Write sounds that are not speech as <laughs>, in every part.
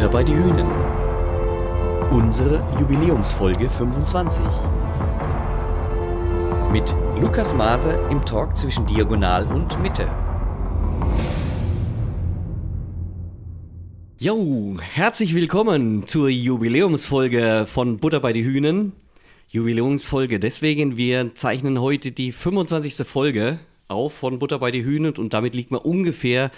Butter bei die Hühnen. Unsere Jubiläumsfolge 25. Mit Lukas Maase im Talk zwischen Diagonal und Mitte. Jo, herzlich willkommen zur Jubiläumsfolge von Butter bei die Hühnen. Jubiläumsfolge deswegen, wir zeichnen heute die 25. Folge auf von Butter bei die Hühnen und damit liegt man ungefähr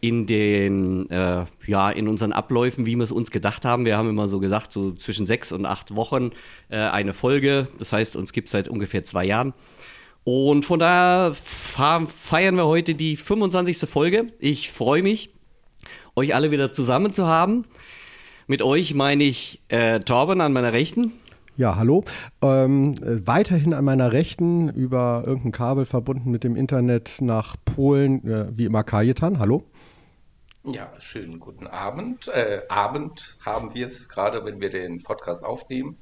in den, äh, ja, in unseren Abläufen, wie wir es uns gedacht haben. Wir haben immer so gesagt, so zwischen sechs und acht Wochen äh, eine Folge. Das heißt, uns gibt es seit ungefähr zwei Jahren. Und von daher feiern wir heute die 25. Folge. Ich freue mich, euch alle wieder zusammen zu haben. Mit euch meine ich äh, Torben an meiner Rechten. Ja, hallo. Ähm, weiterhin an meiner Rechten über irgendein Kabel verbunden mit dem Internet nach Polen, äh, wie immer Kajetan. Hallo. Ja, schönen guten Abend. Äh, Abend haben wir es gerade, wenn wir den Podcast aufnehmen.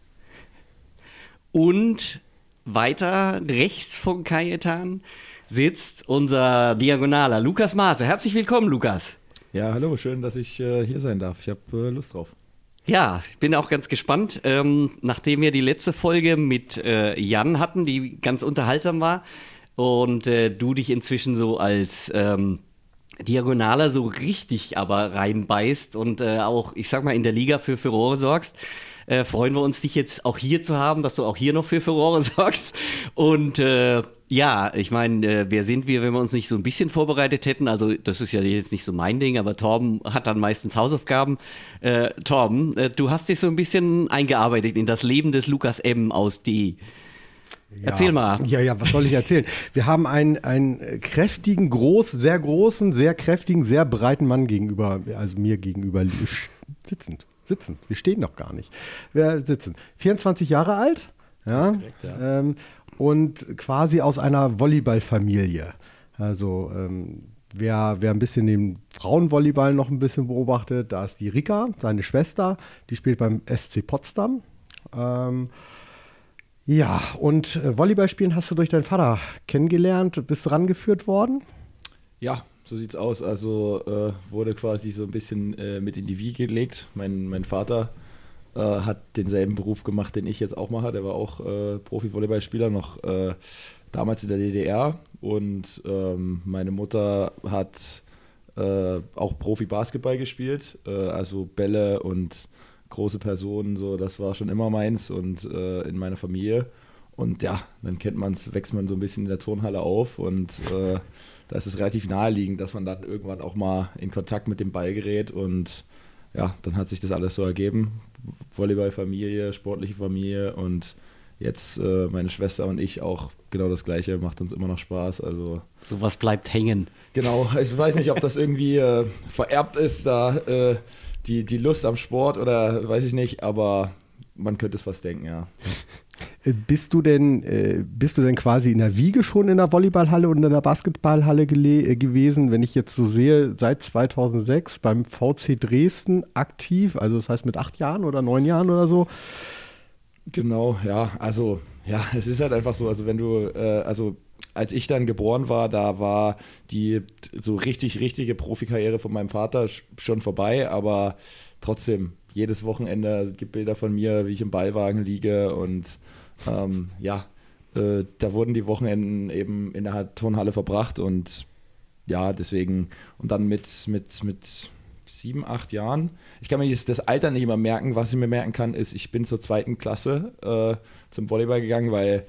Und weiter rechts von Kajetan sitzt unser Diagonaler Lukas Maase. Herzlich willkommen, Lukas. Ja, hallo, schön, dass ich äh, hier sein darf. Ich habe äh, Lust drauf. Ja, ich bin auch ganz gespannt. Ähm, nachdem wir die letzte Folge mit äh, Jan hatten, die ganz unterhaltsam war, und äh, du dich inzwischen so als ähm, Diagonaler so richtig aber reinbeißt und äh, auch, ich sag mal, in der Liga für Furore sorgst, äh, freuen wir uns, dich jetzt auch hier zu haben, dass du auch hier noch für Furore <laughs> sorgst. Und äh, ja, ich meine, äh, wer sind wir, wenn wir uns nicht so ein bisschen vorbereitet hätten? Also, das ist ja jetzt nicht so mein Ding, aber Torben hat dann meistens Hausaufgaben. Äh, Torben, äh, du hast dich so ein bisschen eingearbeitet in das Leben des Lukas M. aus D. Ja. Erzähl mal. Ja, ja, was soll ich erzählen? Wir haben einen, einen kräftigen, groß, sehr großen, sehr kräftigen, sehr breiten Mann gegenüber, also mir gegenüber sitzend. Sitzen. Wir stehen noch gar nicht. Wir sitzen. 24 Jahre alt. Ja. Korrekt, ja. Ähm, und quasi aus einer Volleyballfamilie. Also ähm, wer, wer ein bisschen den Frauenvolleyball noch ein bisschen beobachtet, da ist die Rika, seine Schwester, die spielt beim SC Potsdam. Ähm, ja, und äh, Volleyballspielen hast du durch deinen Vater kennengelernt, bist rangeführt worden? Ja, so sieht's aus. Also äh, wurde quasi so ein bisschen äh, mit in die Wiege gelegt. Mein, mein Vater äh, hat denselben Beruf gemacht, den ich jetzt auch mache. Der war auch äh, Profi-Volleyballspieler, noch äh, damals in der DDR. Und ähm, meine Mutter hat auch Profi-Basketball gespielt. Also Bälle und große Personen, so das war schon immer meins und äh, in meiner Familie. Und ja, dann kennt man es, wächst man so ein bisschen in der Turnhalle auf und da ist es relativ naheliegend, dass man dann irgendwann auch mal in Kontakt mit dem Ball gerät und ja, dann hat sich das alles so ergeben. Volleyballfamilie, sportliche Familie und jetzt äh, meine Schwester und ich auch genau das Gleiche, macht uns immer noch Spaß. Also sowas bleibt hängen. Genau, ich weiß nicht, ob das irgendwie äh, vererbt ist, da äh, die, die Lust am Sport oder weiß ich nicht, aber man könnte es fast denken, ja. Äh, bist du denn, äh, bist du denn quasi in der Wiege schon in der Volleyballhalle und in der Basketballhalle äh, gewesen? Wenn ich jetzt so sehe, seit 2006 beim VC Dresden aktiv, also das heißt mit acht Jahren oder neun Jahren oder so? Genau, ja, also ja, <laughs> es ist halt einfach so, also wenn du, äh, also als ich dann geboren war, da war die so richtig, richtige Profikarriere von meinem Vater schon vorbei, aber trotzdem, jedes Wochenende gibt Bilder von mir, wie ich im Ballwagen liege und ähm, ja, äh, da wurden die Wochenenden eben in der Turnhalle verbracht und ja, deswegen, und dann mit, mit, mit sieben, acht Jahren. Ich kann mir das Alter nicht immer merken. Was ich mir merken kann, ist, ich bin zur zweiten Klasse äh, zum Volleyball gegangen, weil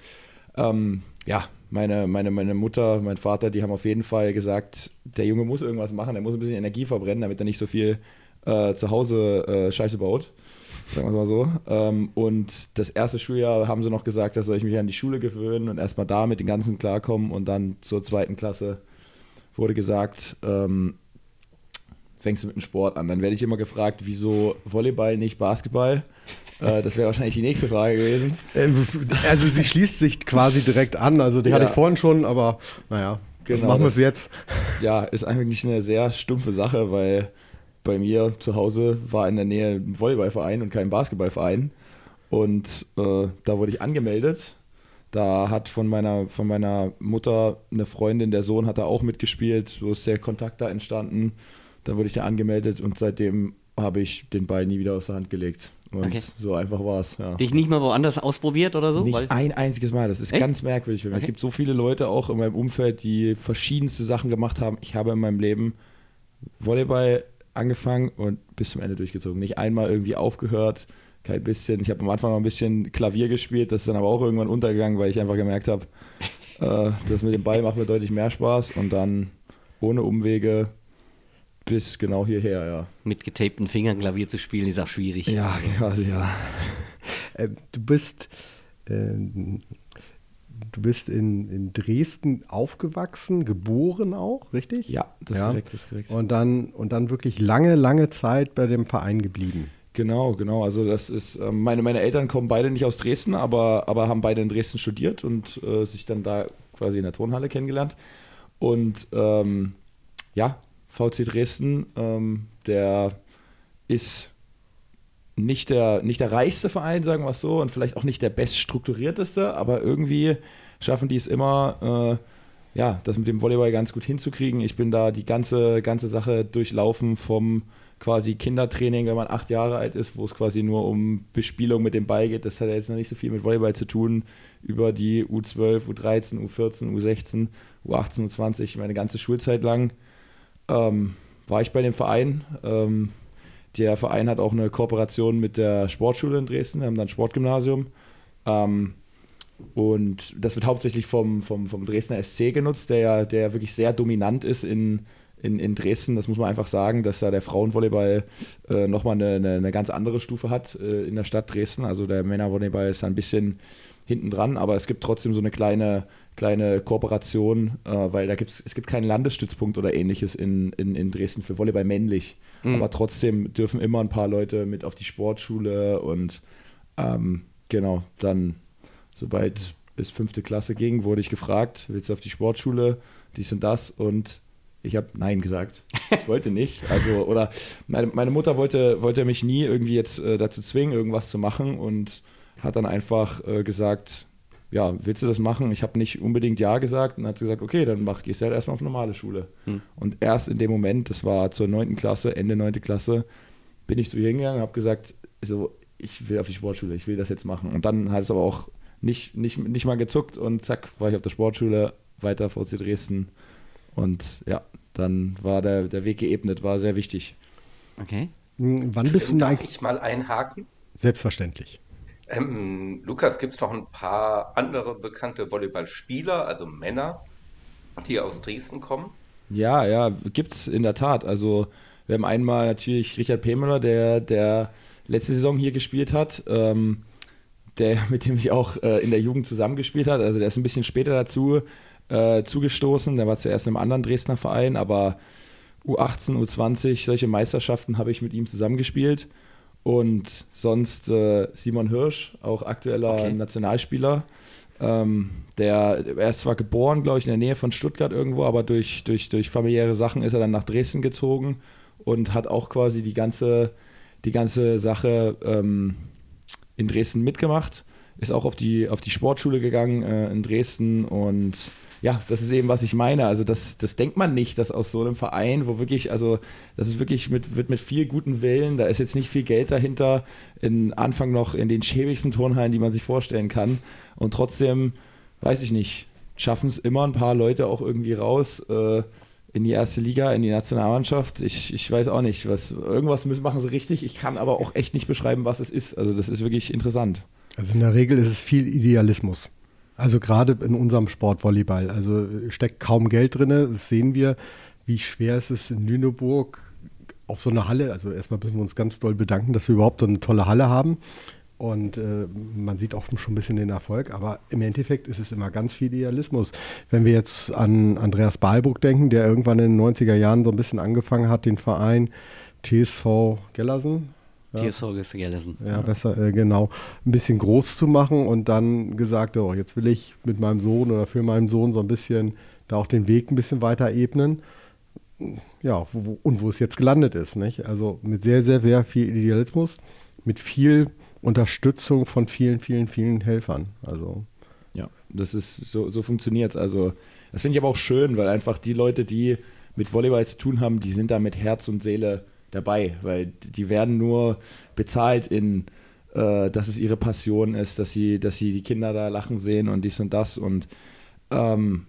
ähm, ja, meine, meine, meine Mutter, mein Vater, die haben auf jeden Fall gesagt, der Junge muss irgendwas machen, er muss ein bisschen Energie verbrennen, damit er nicht so viel äh, zu Hause äh, Scheiße baut sagen wir es mal so. Ähm, und das erste Schuljahr haben sie noch gesagt, da soll ich mich an die Schule gewöhnen und erstmal da mit den ganzen klarkommen. Und dann zur zweiten Klasse wurde gesagt, ähm, fängst du mit dem Sport an. Dann werde ich immer gefragt, wieso Volleyball, nicht Basketball? Äh, das wäre wahrscheinlich die nächste Frage gewesen. Ähm, also sie schließt sich quasi direkt an. Also die ja. hatte ich vorhin schon, aber naja, genau, machen wir es jetzt. Ja, ist eigentlich eine sehr stumpfe Sache, weil bei mir zu Hause war in der Nähe ein Volleyballverein und kein Basketballverein. Und äh, da wurde ich angemeldet. Da hat von meiner, von meiner Mutter eine Freundin, der Sohn hat da auch mitgespielt. So ist der Kontakt da entstanden. Dann wurde ich da angemeldet und seitdem habe ich den Ball nie wieder aus der Hand gelegt. Und okay. so einfach war es. Ja. Dich nicht mal woanders ausprobiert oder so? Nicht ein einziges Mal. Das ist Echt? ganz merkwürdig für mich. Okay. Es gibt so viele Leute auch in meinem Umfeld, die verschiedenste Sachen gemacht haben. Ich habe in meinem Leben Volleyball angefangen und bis zum Ende durchgezogen. Nicht einmal irgendwie aufgehört, kein bisschen. Ich habe am Anfang noch ein bisschen Klavier gespielt, das ist dann aber auch irgendwann untergegangen, weil ich einfach gemerkt habe, <laughs> äh, das mit dem Ball macht mir deutlich mehr Spaß und dann ohne Umwege bis genau hierher, ja. Mit getapten Fingern Klavier zu spielen ist auch schwierig. Ja, quasi, ja. <laughs> Äh, du bist, äh, du bist in, in Dresden aufgewachsen, geboren auch, richtig? Ja, das ja. ist korrekt, das ist korrekt. Und dann, und dann wirklich lange, lange Zeit bei dem Verein geblieben. Genau, genau. Also das ist, äh, meine, meine Eltern kommen beide nicht aus Dresden, aber, aber haben beide in Dresden studiert und äh, sich dann da quasi in der Turnhalle kennengelernt. Und ähm, ja, VC Dresden, ähm, der ist nicht der, nicht der reichste Verein, sagen wir es so, und vielleicht auch nicht der beststrukturierteste, aber irgendwie schaffen die es immer, äh, ja, das mit dem Volleyball ganz gut hinzukriegen. Ich bin da die ganze, ganze Sache durchlaufen vom quasi Kindertraining, wenn man acht Jahre alt ist, wo es quasi nur um Bespielung mit dem Ball geht. Das hat ja jetzt noch nicht so viel mit Volleyball zu tun. Über die U12, U13, U14, U16, U18, U20, meine ganze Schulzeit lang ähm, war ich bei dem Verein. Ähm, der Verein hat auch eine Kooperation mit der Sportschule in Dresden, wir haben dann ein Sportgymnasium. Ähm, und das wird hauptsächlich vom, vom, vom Dresdner SC genutzt, der ja der wirklich sehr dominant ist in, in, in Dresden. Das muss man einfach sagen, dass da der Frauenvolleyball äh, nochmal eine, eine, eine, ganz andere Stufe hat äh, in der Stadt Dresden. Also der Männervolleyball ist ein bisschen hinten dran, aber es gibt trotzdem so eine kleine kleine Kooperation, äh, weil da gibt's, es gibt keinen Landesstützpunkt oder ähnliches in, in, in Dresden für Volleyball männlich. Mhm. Aber trotzdem dürfen immer ein paar Leute mit auf die Sportschule und ähm, genau, dann, sobald es fünfte Klasse ging, wurde ich gefragt, willst du auf die Sportschule, dies und das und ich habe Nein gesagt. Ich wollte nicht. Also, oder meine, meine Mutter wollte, wollte mich nie irgendwie jetzt äh, dazu zwingen, irgendwas zu machen und hat dann einfach äh, gesagt, ja, willst du das machen? Ich habe nicht unbedingt Ja gesagt und hat gesagt, okay, dann mach, gehst du halt erstmal auf normale Schule. Hm. Und erst in dem Moment, das war zur 9. Klasse, Ende 9. Klasse, bin ich zu ihr hingegangen und habe gesagt, so, ich will auf die Sportschule, ich will das jetzt machen. Und dann hat es aber auch nicht, nicht, nicht mal gezuckt und zack, war ich auf der Sportschule, weiter VC Dresden. Und ja, dann war der, der Weg geebnet, war sehr wichtig. Okay. Hm, wann bist du eigentlich mal einhaken? Selbstverständlich. Ähm, Lukas, gibt es noch ein paar andere bekannte Volleyballspieler, also Männer, die aus Dresden kommen? Ja, ja, gibt es in der Tat. Also wir haben einmal natürlich Richard Pemeler, der, der letzte Saison hier gespielt hat, ähm, der, <laughs> mit dem ich auch äh, in der Jugend zusammengespielt hat. Also der ist ein bisschen später dazu äh, zugestoßen. Der war zuerst in einem anderen Dresdner Verein, aber U18, U20, solche Meisterschaften habe ich mit ihm zusammengespielt. Und sonst äh, Simon Hirsch, auch aktueller okay. Nationalspieler. Ähm, der, er ist zwar geboren, glaube ich, in der Nähe von Stuttgart irgendwo, aber durch, durch, durch familiäre Sachen ist er dann nach Dresden gezogen und hat auch quasi die ganze, die ganze Sache ähm, in Dresden mitgemacht. Ist auch auf die, auf die Sportschule gegangen äh, in Dresden und ja, das ist eben, was ich meine. Also das, das denkt man nicht, dass aus so einem Verein, wo wirklich, also das ist wirklich mit, wird mit viel guten Willen, da ist jetzt nicht viel Geld dahinter, in Anfang noch in den schäbigsten Turnhallen, die man sich vorstellen kann. Und trotzdem, weiß ich nicht, schaffen es immer ein paar Leute auch irgendwie raus äh, in die erste Liga, in die Nationalmannschaft. Ich, ich weiß auch nicht, was irgendwas müssen, machen sie richtig. Ich kann aber auch echt nicht beschreiben, was es ist. Also das ist wirklich interessant. Also in der Regel ist es viel Idealismus. Also gerade in unserem Sport Volleyball. Also steckt kaum Geld drin. Das sehen wir, wie schwer es ist in Lüneburg auf so eine Halle. Also erstmal müssen wir uns ganz doll bedanken, dass wir überhaupt so eine tolle Halle haben. Und äh, man sieht auch schon ein bisschen den Erfolg, aber im Endeffekt ist es immer ganz viel Idealismus. Wenn wir jetzt an Andreas Balburg denken, der irgendwann in den 90er Jahren so ein bisschen angefangen hat, den Verein TSV Gellersen, ja. TSV Gellesen. Ja, besser, äh, genau. Ein bisschen groß zu machen und dann gesagt, oh, jetzt will ich mit meinem Sohn oder für meinen Sohn so ein bisschen da auch den Weg ein bisschen weiter ebnen. Ja, wo, und wo es jetzt gelandet ist, nicht? Also mit sehr, sehr, sehr viel Idealismus, mit viel Unterstützung von vielen, vielen, vielen Helfern. Also. Ja, das ist, so, so funktioniert es. Also, das finde ich aber auch schön, weil einfach die Leute, die mit Volleyball zu tun haben, die sind da mit Herz und Seele dabei, weil die werden nur bezahlt in, äh, dass es ihre Passion ist, dass sie, dass sie die Kinder da lachen sehen und dies und das. Und ähm,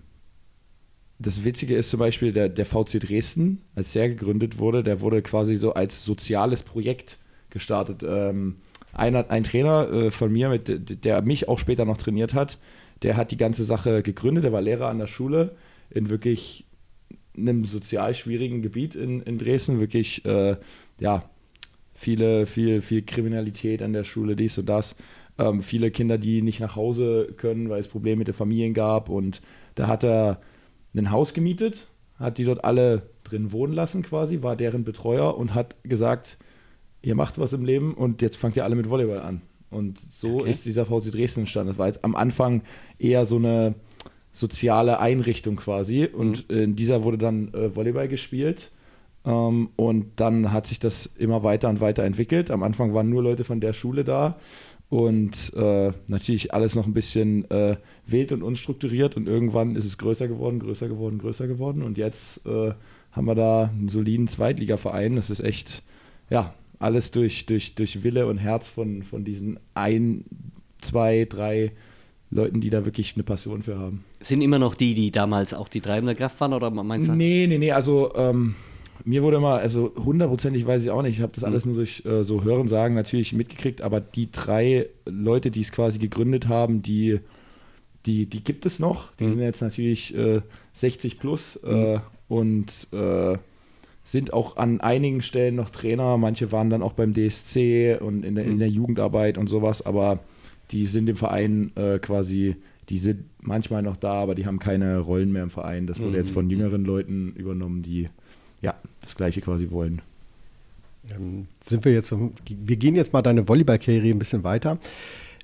das Witzige ist zum Beispiel, der, der VC Dresden, als der gegründet wurde, der wurde quasi so als soziales Projekt gestartet. Ähm, ein, ein Trainer äh, von mir, mit, der mich auch später noch trainiert hat, der hat die ganze Sache gegründet, der war Lehrer an der Schule in wirklich einem sozial schwierigen Gebiet in, in Dresden, wirklich, äh, ja, viele, viel, viel Kriminalität an der Schule, dies und das. Ähm, viele Kinder, die nicht nach Hause können, weil es Probleme mit den Familien gab. Und da hat er ein Haus gemietet, hat die dort alle drin wohnen lassen quasi, war deren Betreuer und hat gesagt, ihr macht was im Leben und jetzt fangt ihr alle mit Volleyball an. Und so okay. ist dieser VC Dresden entstanden. Das war jetzt am Anfang eher so eine soziale Einrichtung quasi. Und mhm. in dieser wurde dann äh, Volleyball gespielt. Ähm, und dann hat sich das immer weiter und weiter entwickelt. Am Anfang waren nur Leute von der Schule da. Und äh, natürlich alles noch ein bisschen äh, wild und unstrukturiert. Und irgendwann ist es größer geworden, größer geworden, größer geworden. Und jetzt äh, haben wir da einen soliden Zweitligaverein. Das ist echt, ja, alles durch, durch, durch Wille und Herz von, von diesen ein, zwei, drei Leuten, die da wirklich eine Passion für haben. Sind immer noch die, die damals auch die treibende Kraft waren oder meinst du? Nee, nee, nee, also ähm, mir wurde immer, also hundertprozentig weiß ich auch nicht, ich habe das alles nur durch äh, so Hören sagen natürlich mitgekriegt, aber die drei Leute, die es quasi gegründet haben, die, die, die gibt es noch. Die mhm. sind jetzt natürlich äh, 60 plus äh, mhm. und äh, sind auch an einigen Stellen noch Trainer. Manche waren dann auch beim DSC und in der, in mhm. der Jugendarbeit und sowas, aber die sind im Verein äh, quasi, die sind manchmal noch da, aber die haben keine Rollen mehr im Verein. Das wurde mhm. jetzt von jüngeren Leuten übernommen, die ja das Gleiche quasi wollen. Ähm, sind wir jetzt, wir gehen jetzt mal deine Volleyballkarriere ein bisschen weiter.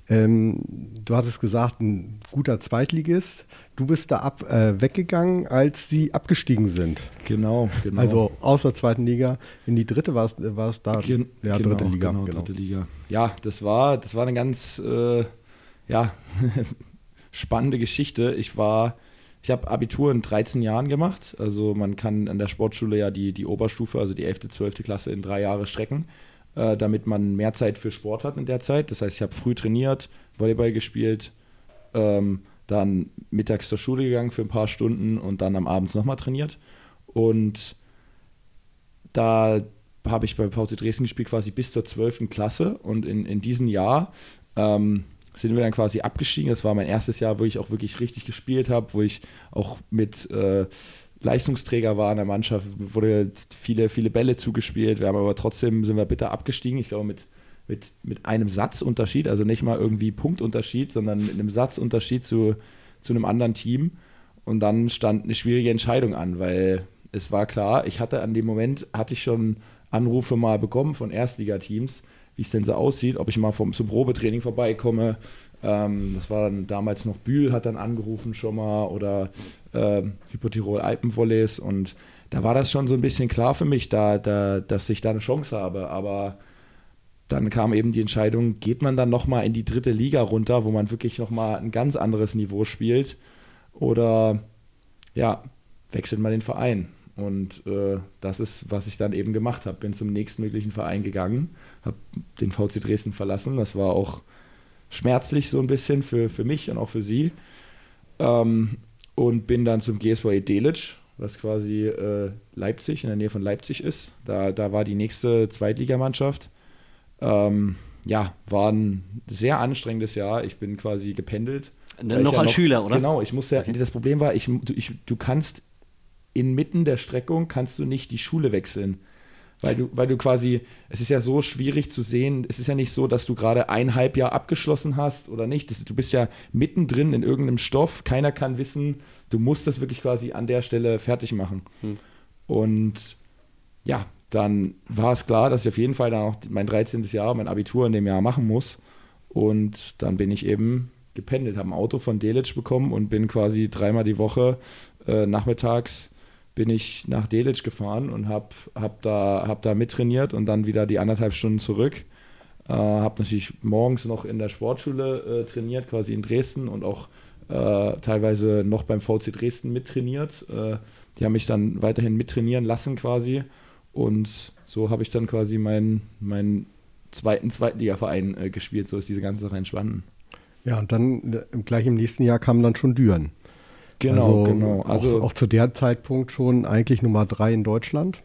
Ähm, du hattest gesagt, ein guter Zweitligist. Du bist da ab, äh, weggegangen, als sie abgestiegen sind. Genau, genau. Also aus der zweiten Liga in die dritte war es, da. Gen ja, genau, dritte Liga. Genau, genau, dritte Liga. Ja, das war, das war eine ganz äh, ja, <laughs> spannende Geschichte. Ich war, ich habe Abitur in 13 Jahren gemacht. Also man kann an der Sportschule ja die, die Oberstufe, also die 11., 12. Klasse in drei Jahre strecken äh, damit man mehr Zeit für Sport hat in der Zeit. Das heißt, ich habe früh trainiert, Volleyball gespielt, ähm, dann mittags zur Schule gegangen für ein paar Stunden und dann am Abend nochmal trainiert. Und da habe ich bei VC Dresden gespielt quasi bis zur 12. Klasse und in, in diesem Jahr ähm, sind wir dann quasi abgestiegen. Das war mein erstes Jahr, wo ich auch wirklich richtig gespielt habe, wo ich auch mit äh, Leistungsträger war in der Mannschaft, wurde viele, viele Bälle zugespielt. Wir haben aber trotzdem, sind wir bitter abgestiegen. Ich glaube, mit, mit, mit einem Satzunterschied, also nicht mal irgendwie Punktunterschied, sondern mit einem Satzunterschied zu, zu einem anderen Team. Und dann stand eine schwierige Entscheidung an, weil es war klar, ich hatte an dem Moment, hatte ich schon Anrufe mal bekommen von Erstligateams, wie es denn so aussieht, ob ich mal vom, zum Probetraining vorbeikomme, ähm, das war dann damals noch Bühl, hat dann angerufen schon mal oder äh, Hypotirol Alpenvolleys und da war das schon so ein bisschen klar für mich, da, da, dass ich da eine Chance habe. Aber dann kam eben die Entscheidung, geht man dann nochmal in die dritte Liga runter, wo man wirklich nochmal ein ganz anderes Niveau spielt oder ja, wechselt man den Verein. Und äh, das ist, was ich dann eben gemacht habe. Bin zum nächstmöglichen Verein gegangen, habe den VC Dresden verlassen. Das war auch schmerzlich so ein bisschen für, für mich und auch für sie. Ähm, und bin dann zum GSV Delitzsch, was quasi äh, Leipzig, in der Nähe von Leipzig ist. Da, da war die nächste Zweitligamannschaft. Ähm, ja, war ein sehr anstrengendes Jahr. Ich bin quasi gependelt. Noch als ja noch, Schüler, oder? Genau, ich musste, okay. das Problem war, ich, du, ich, du kannst inmitten der Streckung kannst du nicht die Schule wechseln. Weil du, weil du quasi, es ist ja so schwierig zu sehen, es ist ja nicht so, dass du gerade ein Halbjahr abgeschlossen hast oder nicht. Das, du bist ja mittendrin in irgendeinem Stoff, keiner kann wissen, du musst das wirklich quasi an der Stelle fertig machen. Hm. Und ja, dann war es klar, dass ich auf jeden Fall dann auch mein 13. Jahr, mein Abitur in dem Jahr machen muss. Und dann bin ich eben gependelt, habe ein Auto von Delitzsch bekommen und bin quasi dreimal die Woche äh, nachmittags bin ich nach Delitzsch gefahren und habe hab da, hab da mittrainiert und dann wieder die anderthalb Stunden zurück. Äh, habe natürlich morgens noch in der Sportschule äh, trainiert, quasi in Dresden und auch äh, teilweise noch beim VC Dresden mittrainiert. Äh, die haben mich dann weiterhin mittrainieren lassen quasi. Und so habe ich dann quasi meinen, meinen zweiten Zweitligaverein äh, gespielt. So ist diese ganze Sache entstanden. Ja, und dann äh, gleich im nächsten Jahr kam dann schon Düren. Genau, also, genau. Also auch, auch, zu der Zeitpunkt schon eigentlich Nummer drei in Deutschland.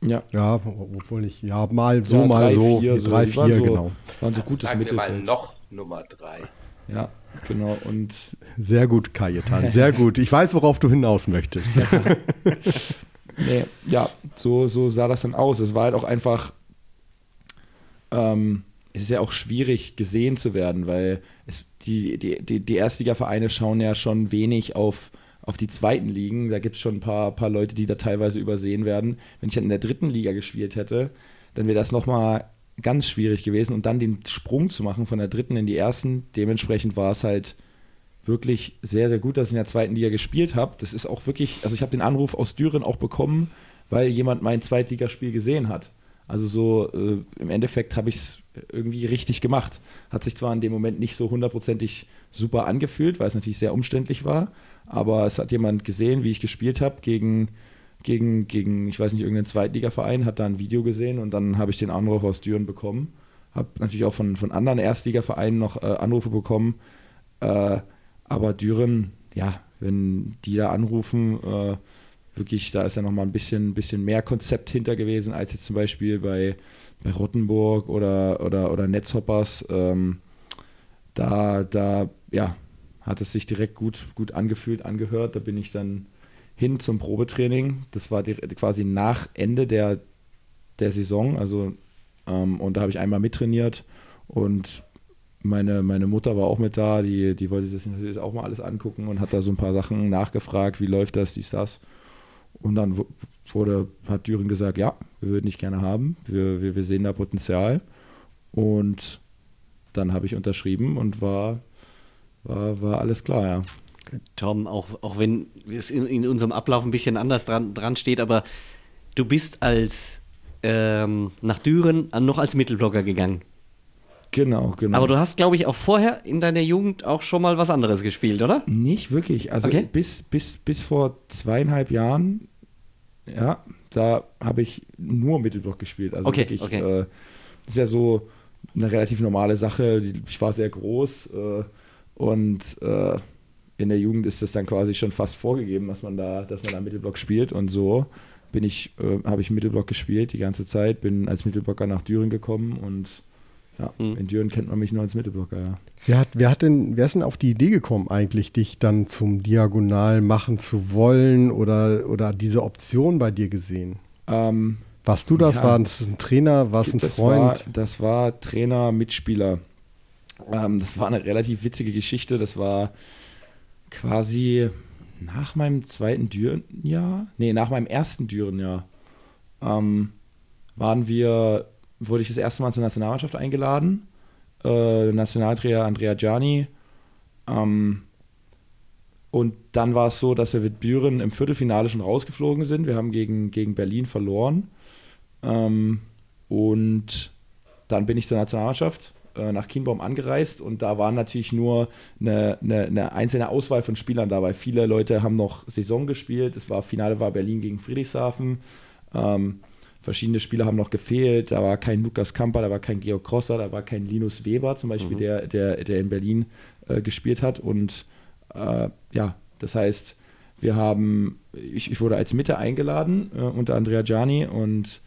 Ja. Ja, obwohl ich, ja, mal so, ja, mal drei, so. Vier, drei, so, vier, so, genau. Waren so gutes Sagen Mittelfeld. wir mal noch Nummer drei. Ja, genau. Und sehr gut, Kajetan, sehr gut. Ich weiß, worauf du hinaus möchtest. <laughs> <laughs> nee, ja, so, so sah das dann aus. Es war halt auch einfach, ähm, es ist ja auch schwierig gesehen zu werden, weil es, die, die, die, die Erstligavereine schauen ja schon wenig auf, auf die zweiten Ligen. Da gibt es schon ein paar, paar Leute, die da teilweise übersehen werden. Wenn ich dann in der dritten Liga gespielt hätte, dann wäre das nochmal ganz schwierig gewesen und dann den Sprung zu machen von der dritten in die ersten. Dementsprechend war es halt wirklich sehr, sehr gut, dass ich in der zweiten Liga gespielt habe. Das ist auch wirklich, also ich habe den Anruf aus Düren auch bekommen, weil jemand mein Zweitligaspiel gesehen hat. Also so äh, im Endeffekt habe ich es irgendwie richtig gemacht. Hat sich zwar in dem Moment nicht so hundertprozentig super angefühlt, weil es natürlich sehr umständlich war, aber es hat jemand gesehen, wie ich gespielt habe gegen, gegen, gegen, ich weiß nicht, irgendeinen Zweitligaverein, hat da ein Video gesehen und dann habe ich den Anruf aus Düren bekommen. Habe natürlich auch von, von anderen Erstligavereinen noch äh, Anrufe bekommen. Äh, aber Düren, ja, wenn die da anrufen, äh, wirklich, da ist ja nochmal ein bisschen, bisschen mehr Konzept hinter gewesen, als jetzt zum Beispiel bei, bei Rottenburg oder, oder, oder Netzhoppers. Ähm, da, da, ja, hat es sich direkt gut, gut angefühlt, angehört. Da bin ich dann hin zum Probetraining. Das war quasi nach Ende der, der Saison. Also, ähm, und da habe ich einmal mittrainiert und meine, meine Mutter war auch mit da, die, die wollte sich das natürlich auch mal alles angucken und hat da so ein paar Sachen nachgefragt, wie läuft das, dies, das. Und dann wurde, hat Düren gesagt, ja, wir würden dich gerne haben, wir, wir, wir sehen da Potenzial. Und dann habe ich unterschrieben und war, war, war alles klar, ja. Tom, auch, auch wenn es in, in unserem Ablauf ein bisschen anders dran, dran steht, aber du bist als ähm, nach Düren noch als Mittelblocker gegangen. Genau, genau. Aber du hast, glaube ich, auch vorher in deiner Jugend auch schon mal was anderes gespielt, oder? Nicht wirklich. Also Okay. bis, bis, bis vor zweieinhalb Jahren, ja, da habe ich nur Mittelblock gespielt. Also Okay, wirklich, okay. Äh, ist ja so eine relativ normale Sache. Ich war sehr groß äh, und äh, in der Jugend ist das dann quasi schon fast vorgegeben, dass man da, dass man da Mittelblock spielt und so bin ich, äh, habe ich Mittelblock gespielt die ganze Zeit, bin als Mittelblocker nach Düren gekommen und ja, Mhm. in Düren kennt man mich nur als Mittelblocker, ja. Wer, hat, wer, hat denn, wer ist denn auf die Idee gekommen, eigentlich dich dann zum Diagonal machen zu wollen oder, oder diese Option bei dir gesehen? Ähm, Warst du das? Ja. War das ein Trainer? War es ein das Freund? War, das war Trainer, Mitspieler. Ähm, das war eine relativ witzige Geschichte. Das war quasi nach meinem zweiten Dürenjahr, nee, nach meinem ersten Dürenjahr, ähm, waren wir, wurde ich das erste Mal zur Nationalmannschaft eingeladen. Äh, Nationaltrainer Andrea Gianni. Ähm, und dann war es so, dass wir mit Düren im Viertelfinale schon rausgeflogen sind. Wir haben gegen, gegen Berlin verloren. Ähm, und dann bin ich zur Nationalmannschaft äh, nach Kienbaum angereist und da war natürlich nur eine, eine, eine einzelne Auswahl von Spielern da, weil viele Leute haben noch Saison gespielt. Es war Finale war Berlin gegen Friedrichshafen. Ähm, verschiedene Spieler haben noch gefehlt. Da war kein Lukas Kamper, da war kein Georg Crosser, da war kein Linus Weber zum Beispiel, der, der, der in Berlin äh, gespielt hat. Und äh, ja, das heißt, wir haben, ich, ich wurde als Mitte eingeladen äh, unter Andrea Gianni und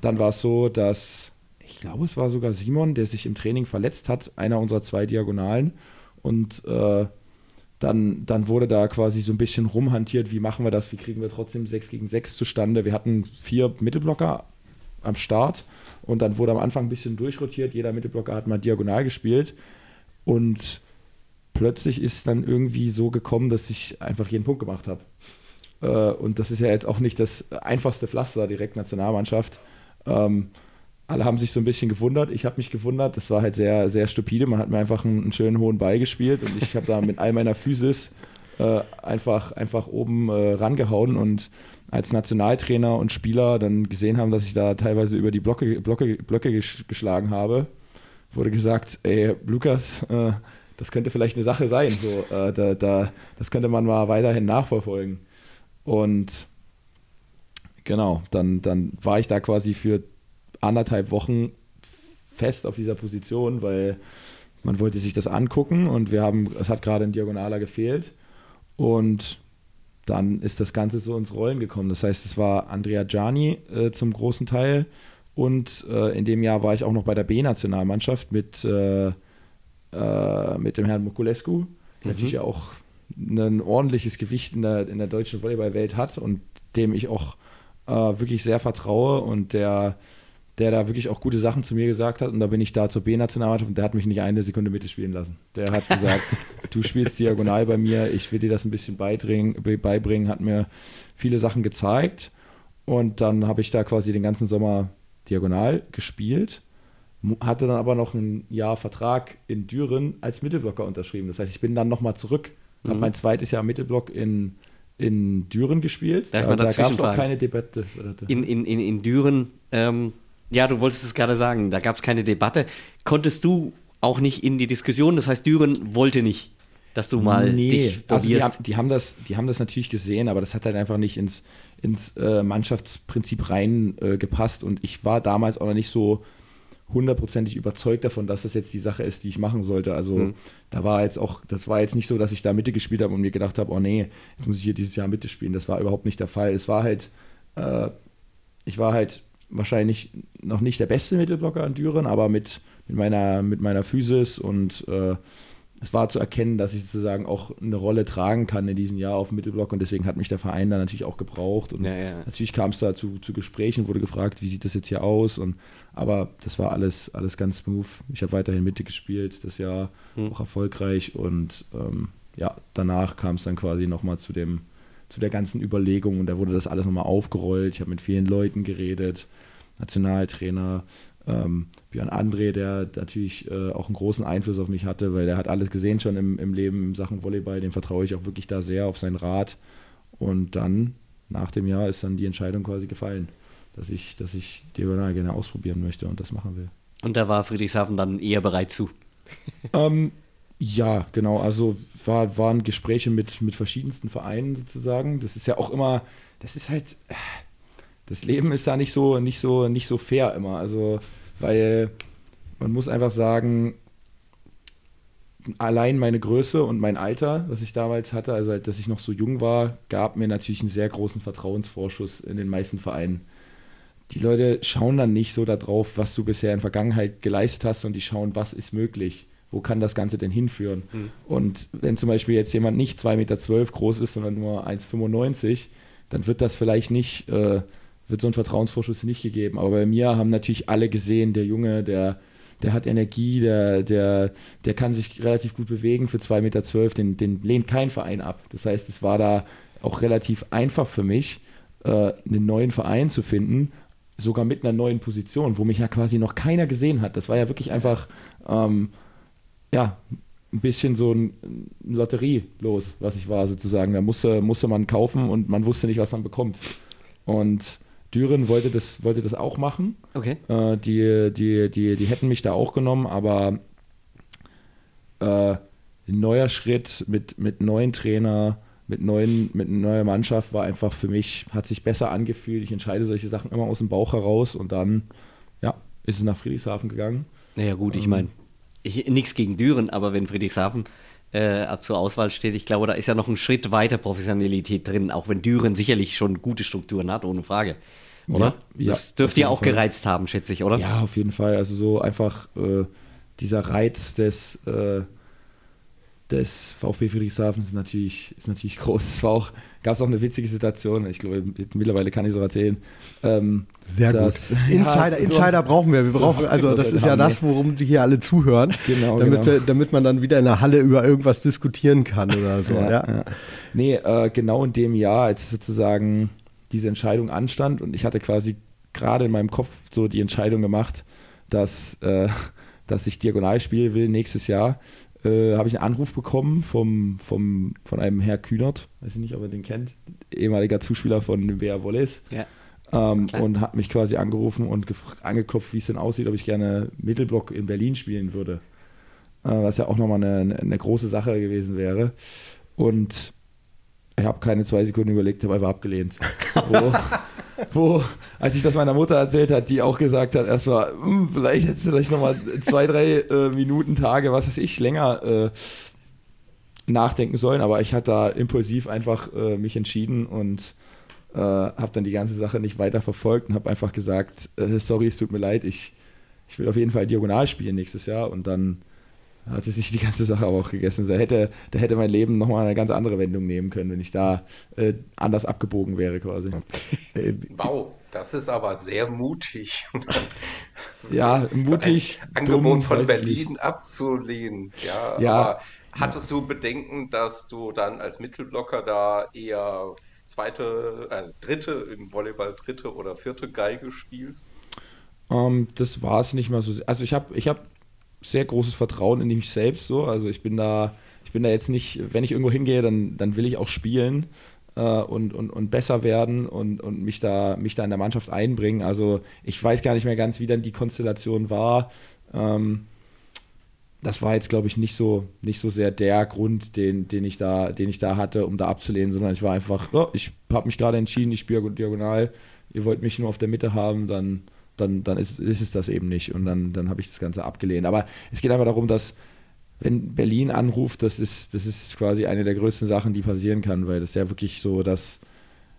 dann war es so, dass ich glaube, es war sogar Simon, der sich im Training verletzt hat, einer unserer zwei Diagonalen. Und äh, dann, dann wurde da quasi so ein bisschen rumhantiert, wie machen wir das, wie kriegen wir trotzdem 6 gegen 6 zustande. Wir hatten vier Mittelblocker am Start und dann wurde am Anfang ein bisschen durchrotiert. Jeder Mittelblocker hat mal diagonal gespielt und plötzlich ist dann irgendwie so gekommen, dass ich einfach jeden Punkt gemacht habe. Äh, und das ist ja jetzt auch nicht das einfachste Pflaster, direkt Nationalmannschaft. Alle haben sich so ein bisschen gewundert. Ich habe mich gewundert. Das war halt sehr, sehr stupide. Man hat mir einfach einen, einen schönen hohen Ball gespielt und ich habe da mit all meiner Physis äh, einfach, einfach oben äh, rangehauen und als Nationaltrainer und Spieler dann gesehen haben, dass ich da teilweise über die Blocke, Blocke, Blöcke gesch geschlagen habe, wurde gesagt, ey, Lukas, äh, das könnte vielleicht eine Sache sein. So, äh, da, da, das könnte man mal weiterhin nachverfolgen. Und genau, dann, dann war ich da quasi für anderthalb Wochen fest auf dieser Position, weil man wollte sich das angucken und wir haben, es hat gerade ein Diagonaler gefehlt und dann ist das Ganze so ins Rollen gekommen. Das heißt, es war Andrea Gianni äh, zum großen Teil und äh, in dem Jahr war ich auch noch bei der B-Nationalmannschaft mit, äh, äh mit dem Herrn Mukulescu, der mhm. natürlich auch ein ordentliches Gewicht in der, in der deutschen Volleyballwelt hat und dem ich auch äh, wirklich sehr vertraue und der der da wirklich auch gute Sachen zu mir gesagt hat. Und da bin ich da zur B-Nationalmannschaft und der hat mich nicht eine Sekunde mitspielen lassen. Der hat gesagt, <laughs> du spielst diagonal bei mir, ich will dir das ein bisschen beibringen, hat mir viele Sachen gezeigt. Und dann habe ich da quasi den ganzen Sommer diagonal gespielt, hatte dann aber noch ein Jahr Vertrag in Düren als Mittelblocker unterschrieben. Das heißt, ich bin dann nochmal zurück, mhm. habe mein zweites Jahr Mittelblock in, in Düren gespielt. Da, da gab es auch keine Debatte. In, in, in, in Düren ähm, ja, du wolltest es gerade sagen, da gab es keine Debatte. Konntest du auch nicht in die Diskussion, das heißt, Düren wollte nicht, dass du mal nee, dich probierst. Also die, haben, die, haben das, die haben das natürlich gesehen, aber das hat halt einfach nicht ins, ins äh, Mannschaftsprinzip reingepasst äh, und ich war damals auch noch nicht so hundertprozentig überzeugt davon, dass das jetzt die Sache ist, die ich machen sollte. Also mhm. da war jetzt auch, das war jetzt nicht so, dass ich da Mitte gespielt habe und mir gedacht habe, oh nee, jetzt muss ich hier dieses Jahr Mitte spielen. Das war überhaupt nicht der Fall. Es war halt, äh, ich war halt wahrscheinlich noch nicht der beste Mittelblocker in Düren, aber mit, mit, meiner, mit meiner Physis und äh, es war zu erkennen, dass ich sozusagen auch eine Rolle tragen kann in diesem Jahr auf dem Mittelblock und deswegen hat mich der Verein dann natürlich auch gebraucht und ja, ja. natürlich kam es da zu, zu Gesprächen, wurde gefragt, wie sieht das jetzt hier aus und aber das war alles, alles ganz smooth. Ich habe weiterhin Mitte gespielt, das Jahr mhm. auch erfolgreich und ähm, ja, danach kam es dann quasi nochmal zu dem zu der ganzen Überlegung und da wurde das alles nochmal aufgerollt. Ich habe mit vielen Leuten geredet, Nationaltrainer, ähm, Björn André, der natürlich äh, auch einen großen Einfluss auf mich hatte, weil der hat alles gesehen schon im, im Leben in Sachen Volleyball, dem vertraue ich auch wirklich da sehr auf seinen Rat. Und dann, nach dem Jahr, ist dann die Entscheidung quasi gefallen, dass ich, dass ich Diagonal gerne ausprobieren möchte und das machen will. Und da war Friedrichshafen dann eher bereit zu? ähm, ja, genau. Also war, waren Gespräche mit, mit verschiedensten Vereinen sozusagen. Das ist ja auch immer, das ist halt, das Leben ist da nicht so, nicht so, nicht so fair immer. Also, weil man muss einfach sagen, allein meine Größe und mein Alter, was ich damals hatte, also dass ich noch so jung war, gab mir natürlich einen sehr großen Vertrauensvorschuss in den meisten Vereinen. Die Leute schauen dann nicht so darauf, was du bisher in Vergangenheit geleistet hast, und die schauen, was ist möglich wo kann das Ganze denn hinführen? Mhm. Und wenn zum Beispiel jetzt jemand nicht 2,12 Meter groß ist, sondern nur 1,95, dann wird das vielleicht nicht, äh, wird so ein Vertrauensvorschuss nicht gegeben. Aber bei mir haben natürlich alle gesehen, der Junge, der, der hat Energie, der, der, der kann sich relativ gut bewegen für 2,12 Meter, den, den lehnt kein Verein ab. Das heißt, es war da auch relativ einfach für mich, äh, einen neuen Verein zu finden, sogar mit einer neuen Position, wo mich ja quasi noch keiner gesehen hat. Das war ja wirklich einfach ähm, ja, ein bisschen so ein Lotterie los, was ich war sozusagen. Da musste, musste man kaufen und man wusste nicht, was man bekommt. Und Düren wollte das, wollte das auch machen. Okay. Äh, die, die, die, die hätten mich da auch genommen, aber äh, ein neuer Schritt mit, mit neuen Trainer, mit, neuen, mit neuer Mannschaft war einfach für mich, hat sich besser angefühlt. Ich entscheide solche Sachen immer aus dem Bauch heraus und dann, ja, ist es nach Friedrichshafen gegangen. Naja, gut, ich ähm, meine, nichts gegen Düren, aber wenn Friedrichshafen äh, zur Auswahl steht, ich glaube, da ist ja noch ein Schritt weiter Professionalität drin, auch wenn Düren sicherlich schon gute Strukturen hat, ohne Frage. Oder? Ja, das ja, dürfte ja auch Fall. gereizt haben, schätze ich, oder? Ja, auf jeden Fall. Also so einfach äh, dieser Reiz des äh, des VfB Friedrichshafen ist natürlich, ist natürlich groß. Es war auch, gab es auch eine witzige Situation, ich glaube, mittlerweile kann ich so erzählen. Ähm, Sehr dass, gut. Insider, ja, Insider brauchen wir. Wir brauchen, also das ist ja das, worum die hier alle zuhören. Genau, damit, genau. Wir, damit man dann wieder in der Halle über irgendwas diskutieren kann oder so. ja, ja. ja. Nee, äh, genau in dem Jahr, als sozusagen diese Entscheidung anstand und ich hatte quasi gerade in meinem Kopf so die Entscheidung gemacht, dass, äh, dass ich diagonal spielen will nächstes Jahr äh, habe ich einen Anruf bekommen vom, vom, von einem Herr Kühnert, weiß ich nicht, ob ihr den kennt, ehemaliger Zuspieler von BR Wallace. Ja. Ähm, und hat mich quasi angerufen und angeklopft, wie es denn aussieht, ob ich gerne Mittelblock in Berlin spielen würde. Äh, was ja auch nochmal eine, eine große Sache gewesen wäre. Und ich habe keine zwei Sekunden überlegt, habe einfach abgelehnt. <laughs> So. Wo, als ich das meiner Mutter erzählt hat, die auch gesagt hat, erstmal, hm, vielleicht hättest du vielleicht nochmal zwei, drei äh, Minuten, Tage, was weiß ich, länger äh, nachdenken sollen. Aber ich hatte da impulsiv einfach äh, mich entschieden und äh, habe dann die ganze Sache nicht weiter verfolgt und habe einfach gesagt, äh, sorry, es tut mir leid, ich, ich will auf jeden Fall diagonal spielen nächstes Jahr und dann hatte sich die ganze Sache aber auch gegessen. Da hätte, da hätte mein Leben nochmal eine ganz andere Wendung nehmen können, wenn ich da äh, anders abgebogen wäre quasi. Äh, wow, das ist aber sehr mutig. <laughs> ja, mutig. Ein Angebot dumm, von Berlin abzulehnen. Ja, ja. hattest du Bedenken, dass du dann als Mittelblocker da eher zweite, äh, dritte im Volleyball dritte oder vierte Geige spielst? Um, ähm, das war es nicht mal so. Also ich habe ich hab sehr großes Vertrauen in mich selbst so. Also ich bin da, ich bin da jetzt nicht, wenn ich irgendwo hingehe, dann, dann will ich auch spielen äh, und, und, und besser werden und, und mich, da, mich da in der Mannschaft einbringen. Also ich weiß gar nicht mehr ganz, wie dann die Konstellation war. Ähm, das war jetzt, glaube ich, nicht so, nicht so sehr der Grund, den, den, ich da, den ich da hatte, um da abzulehnen, sondern ich war einfach, oh, ich habe mich gerade entschieden, ich spiele diagonal, ihr wollt mich nur auf der Mitte haben, dann, dann, dann ist, ist es das eben nicht. Und dann, dann habe ich das Ganze abgelehnt. Aber es geht einfach darum, dass wenn Berlin anruft, das ist, das ist quasi eine der größten Sachen, die passieren kann, weil das ist ja wirklich so das,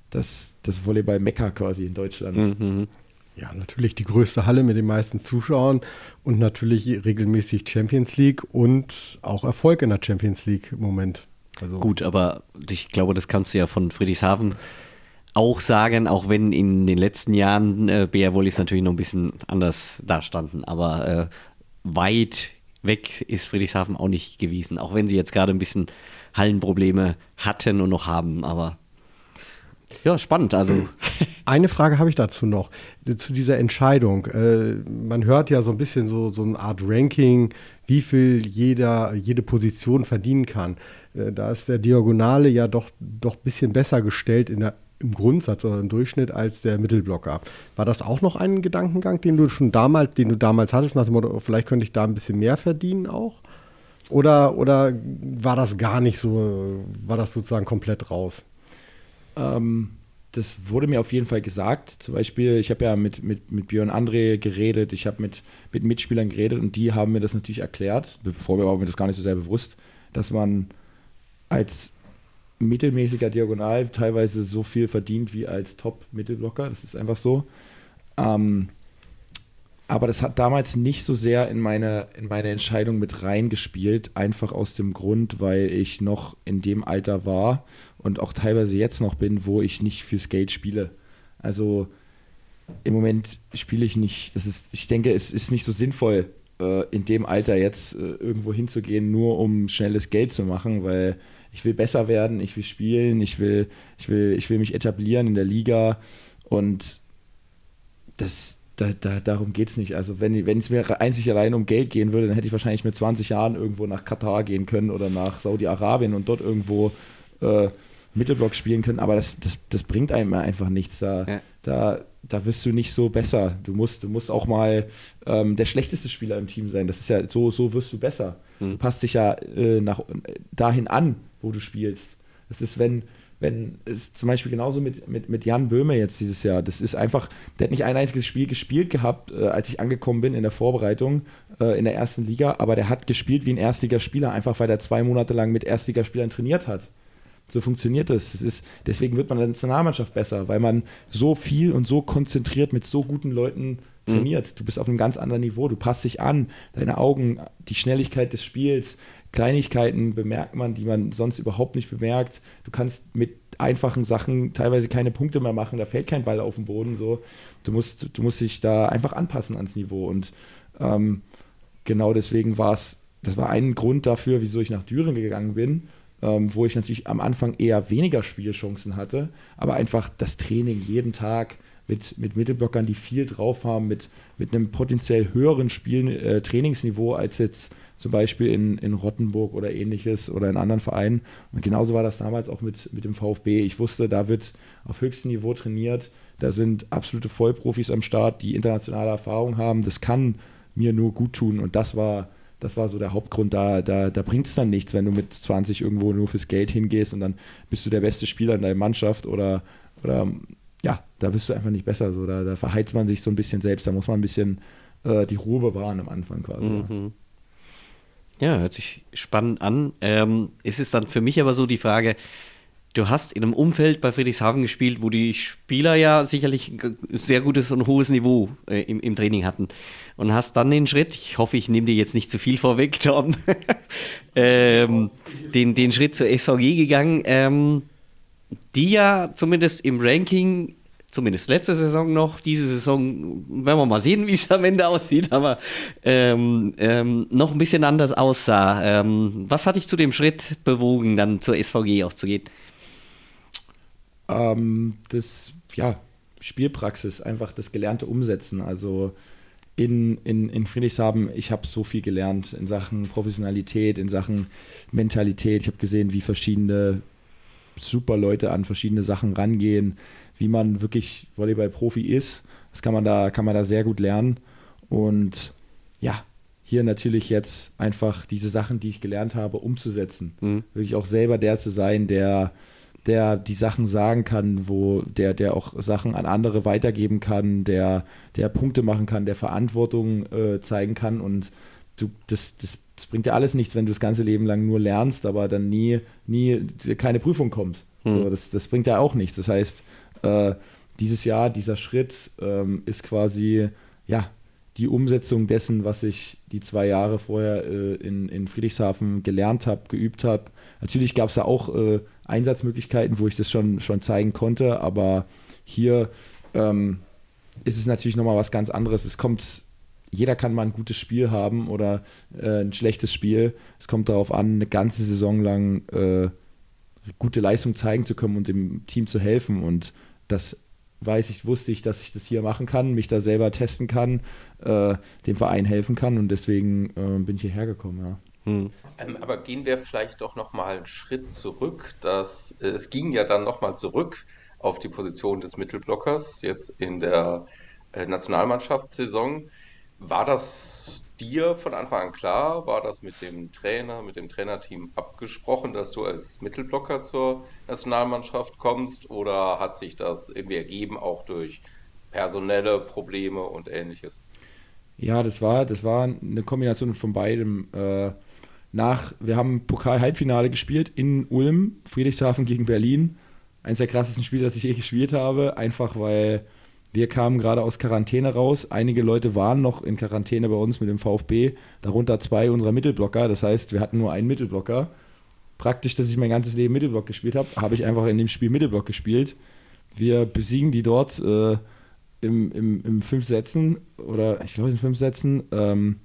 das, das Volleyball-Mecker quasi in Deutschland. Mhm. Ja, natürlich die größte Halle mit den meisten Zuschauern und natürlich regelmäßig Champions League und auch Erfolg in der Champions League im Moment. Also Gut, aber ich glaube, das kannst du ja von Friedrichshafen auch sagen, auch wenn in den letzten Jahren äh, BR natürlich noch ein bisschen anders dastanden, aber äh, weit weg ist Friedrichshafen auch nicht gewesen, auch wenn sie jetzt gerade ein bisschen Hallenprobleme hatten und noch haben, aber ja, spannend. Also <laughs> eine Frage habe ich dazu noch zu dieser Entscheidung. Äh, man hört ja so ein bisschen so so eine Art Ranking, wie viel jeder jede Position verdienen kann. Äh, da ist der Diagonale ja doch doch ein bisschen besser gestellt in der im Grundsatz oder im Durchschnitt als der Mittelblocker. War das auch noch ein Gedankengang, den du schon damals, den du damals hattest, nach dem Motto, vielleicht könnte ich da ein bisschen mehr verdienen auch? Oder, oder war das gar nicht so, war das sozusagen komplett raus? Ähm, das wurde mir auf jeden Fall gesagt. Zum Beispiel, ich habe ja mit, mit, mit Björn André geredet, ich habe mit, mit Mitspielern geredet und die haben mir das natürlich erklärt. Bevor war mir das gar nicht so sehr bewusst, dass man als mittelmäßiger Diagonal teilweise so viel verdient wie als Top-Mittelblocker. Das ist einfach so. Ähm, aber das hat damals nicht so sehr in meine, in meine Entscheidung mit reingespielt, einfach aus dem Grund, weil ich noch in dem Alter war und auch teilweise jetzt noch bin, wo ich nicht fürs Geld spiele. Also im Moment spiele ich nicht, das ist, ich denke, es ist nicht so sinnvoll, äh, in dem Alter jetzt äh, irgendwo hinzugehen, nur um schnelles Geld zu machen, weil ich will besser werden, ich will spielen, ich will, ich will, ich will mich etablieren in der Liga und das, da, da, darum geht es nicht. Also wenn, wenn es mir einzig allein um Geld gehen würde, dann hätte ich wahrscheinlich mit 20 Jahren irgendwo nach Katar gehen können oder nach Saudi-Arabien und dort irgendwo äh, Mittelblock spielen können, aber das, das, das bringt einem einfach nichts. Da, ja. Da, da wirst du nicht so besser. Du musst, du musst auch mal ähm, der schlechteste Spieler im Team sein. Das ist ja so, so wirst du besser. Mhm. Du passt dich ja äh, nach, äh, dahin an, wo du spielst. Das ist, wenn, wenn es zum Beispiel genauso mit, mit, mit Jan Böhme jetzt dieses Jahr, das ist einfach, der hat nicht ein einziges Spiel gespielt gehabt, äh, als ich angekommen bin in der Vorbereitung äh, in der ersten Liga, aber der hat gespielt wie ein Erstligaspieler, einfach weil er zwei Monate lang mit Erstligaspielern trainiert hat. So funktioniert das. das ist, deswegen wird man in der Nationalmannschaft besser, weil man so viel und so konzentriert mit so guten Leuten mhm. trainiert. Mhm. Du bist auf einem ganz anderen Niveau. Du passt dich an. Deine Augen, die Schnelligkeit des Spiels, Kleinigkeiten bemerkt man, die man sonst überhaupt nicht bemerkt. Du kannst mit einfachen Sachen teilweise keine Punkte mehr machen, da fällt kein Ball auf den Boden. So. Du, musst, du musst dich da einfach anpassen ans Niveau. Und ähm, genau deswegen war es, das war ein Grund dafür, wieso ich nach Düren gegangen bin, ähm, wo ich natürlich am Anfang eher weniger Spielchancen hatte, aber einfach das Training jeden Tag mit, mit Mittelblockern, die viel drauf haben, mit, mit einem potenziell höheren Spiel, äh, Trainingsniveau als jetzt zum Beispiel in, in Rottenburg oder ähnliches oder in anderen Vereinen. Und genauso war das damals auch mit, mit dem VfB. Ich wusste, da wird auf höchstem Niveau trainiert. Da sind absolute Vollprofis am Start, die internationale Erfahrung haben. Das kann mir nur gut tun. Und das war, das war so der Hauptgrund. Da, da, da bringt es dann nichts, wenn du mit 20 irgendwo nur fürs Geld hingehst und dann bist du der beste Spieler in deiner Mannschaft oder, oder ja, da bist du einfach nicht besser. So, da, da verheizt man sich so ein bisschen selbst, da muss man ein bisschen äh, die Ruhe bewahren am Anfang quasi. Mhm. Ja, hört sich spannend an. Ähm, ist es dann für mich aber so die Frage, du hast in einem Umfeld bei Friedrichshafen gespielt, wo die Spieler ja sicherlich sehr gutes und hohes Niveau äh, im, im, Training hatten. Und hast dann den Schritt, ich hoffe, ich nehme dir jetzt nicht zu viel vorweg, Tom, <laughs> ähm, den, den Schritt zur SVG gegangen, ähm, die ja zumindest im Ranking zumindest letzte Saison noch. Diese Saison werden wir mal sehen, <laughs> wie es am Ende aussieht, aber ähm, ähm, noch ein bisschen anders aussah. Ähm, was hat dich zu dem Schritt bewogen, dann zur SVG auch zu gehen? Ähm, das, ja, Spielpraxis, einfach das gelernte Umsetzen. Also in, in, in Friedrichshafen, ich habe so viel gelernt in Sachen Professionalität, in Sachen Mentalität. Ich habe gesehen, wie verschiedene super Leute an verschiedene Sachen rangehen, wie man wirklich Volleyball-Profi ist. Das kann man da, kann man da sehr gut lernen. Und ja, hier natürlich jetzt einfach diese Sachen, die ich gelernt habe, umzusetzen. Mhm. Wirklich auch selber der zu sein, der, der die Sachen sagen kann, wo der, der auch Sachen an andere weitergeben kann, der, der Punkte machen kann, der Verantwortung äh, zeigen kann. Und du, das, das, das bringt dir alles nichts, wenn du das ganze Leben lang nur lernst, aber dann nie, nie keine Prüfung kommt. Mhm. So, das, das bringt ja auch nichts. Das heißt, äh, dieses Jahr, dieser Schritt ähm, ist quasi, ja, die Umsetzung dessen, was ich die zwei Jahre vorher äh, in, in Friedrichshafen gelernt habe, geübt habe. Natürlich gab es da auch äh, Einsatzmöglichkeiten, wo ich das schon, schon zeigen konnte, aber hier ähm, ist es natürlich nochmal was ganz anderes. Es kommt, jeder kann mal ein gutes Spiel haben oder äh, ein schlechtes Spiel. Es kommt darauf an, eine ganze Saison lang äh, gute Leistung zeigen zu können und dem Team zu helfen und das weiß ich, wusste ich, dass ich das hier machen kann, mich da selber testen kann, äh, dem Verein helfen kann und deswegen äh, bin ich hierher gekommen, ja. Hm. Ähm, aber gehen wir vielleicht doch nochmal einen Schritt zurück. Das, äh, es ging ja dann nochmal zurück auf die Position des Mittelblockers, jetzt in der äh, Nationalmannschaftssaison. War das dir von Anfang an klar? War das mit dem Trainer, mit dem Trainerteam abgesprochen, dass du als Mittelblocker zur Nationalmannschaft kommst? Oder hat sich das irgendwie ergeben, auch durch personelle Probleme und ähnliches? Ja, das war, das war eine Kombination von beidem. Äh, nach, wir haben Pokal-Halbfinale gespielt in Ulm, Friedrichshafen gegen Berlin. Eines der krassesten Spiele, das ich je gespielt habe, einfach weil wir kamen gerade aus Quarantäne raus. Einige Leute waren noch in Quarantäne bei uns mit dem VfB, darunter zwei unserer Mittelblocker. Das heißt, wir hatten nur einen Mittelblocker. Praktisch, dass ich mein ganzes Leben Mittelblock gespielt habe, habe ich einfach in dem Spiel Mittelblock gespielt. Wir besiegen die dort äh, im, im, im fünf Sätzen oder ich glaube in fünf Sätzen. Ähm,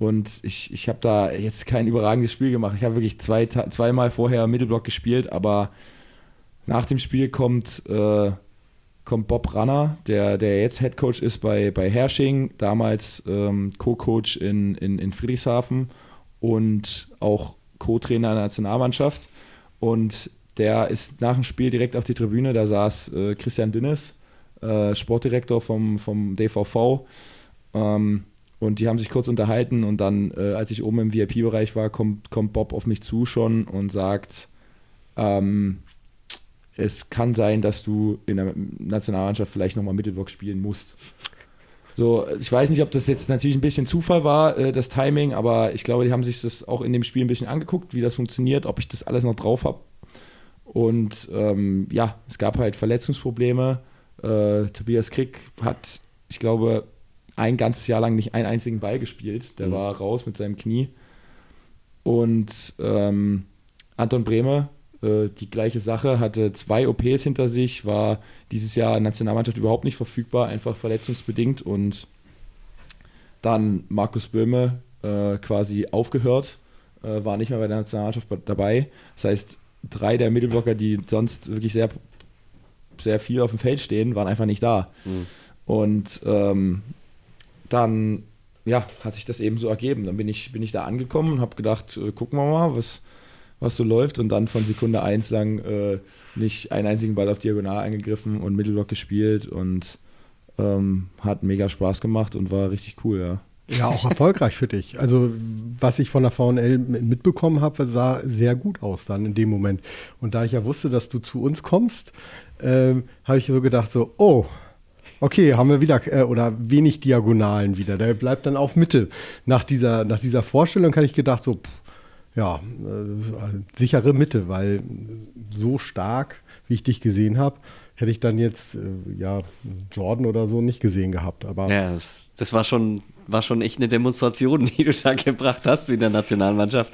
und ich, ich habe da jetzt kein überragendes Spiel gemacht. Ich habe wirklich zwei, zweimal vorher Mittelblock gespielt, aber nach dem Spiel kommt äh, kommt Bob Ranner, der, der jetzt Head Coach ist bei, bei Hersching, damals ähm, Co-Coach in, in, in Friedrichshafen und auch Co-Trainer der Nationalmannschaft. Und der ist nach dem Spiel direkt auf die Tribüne, da saß äh, Christian Dünnes, äh, Sportdirektor vom, vom DVV. Ähm, und die haben sich kurz unterhalten und dann, äh, als ich oben im VIP-Bereich war, kommt, kommt Bob auf mich zu schon und sagt, ähm, es kann sein, dass du in der Nationalmannschaft vielleicht nochmal Mittelblock spielen musst. So, ich weiß nicht, ob das jetzt natürlich ein bisschen Zufall war, äh, das Timing, aber ich glaube, die haben sich das auch in dem Spiel ein bisschen angeguckt, wie das funktioniert, ob ich das alles noch drauf habe. Und ähm, ja, es gab halt Verletzungsprobleme. Äh, Tobias Krieg hat, ich glaube, ein ganzes Jahr lang nicht einen einzigen Ball gespielt. Der mhm. war raus mit seinem Knie. Und ähm, Anton Brehme äh, die gleiche Sache, hatte zwei OPs hinter sich, war dieses Jahr in der Nationalmannschaft überhaupt nicht verfügbar, einfach verletzungsbedingt und dann Markus Böhme äh, quasi aufgehört, äh, war nicht mehr bei der Nationalmannschaft dabei. Das heißt, drei der Mittelblocker, die sonst wirklich sehr, sehr viel auf dem Feld stehen, waren einfach nicht da. Mhm. Und ähm, dann ja, hat sich das eben so ergeben. Dann bin ich, bin ich da angekommen und habe gedacht, äh, gucken wir mal, was, was so läuft und dann von Sekunde 1 lang äh, nicht einen einzigen Ball auf Diagonal angegriffen und Mittelblock gespielt und ähm, hat mega Spaß gemacht und war richtig cool, ja. Ja, auch erfolgreich für dich. Also, was ich von der VNL mitbekommen habe, sah sehr gut aus dann in dem Moment. Und da ich ja wusste, dass du zu uns kommst, äh, habe ich so gedacht, so, oh, okay, haben wir wieder, äh, oder wenig Diagonalen wieder. Der bleibt dann auf Mitte. Nach dieser, nach dieser Vorstellung habe ich gedacht, so, pff, ja, äh, sichere Mitte, weil so stark, wie ich dich gesehen habe, hätte ich dann jetzt, äh, ja, Jordan oder so nicht gesehen gehabt. Aber ja, das, das war, schon, war schon echt eine Demonstration, <laughs> die du da gebracht hast in der Nationalmannschaft.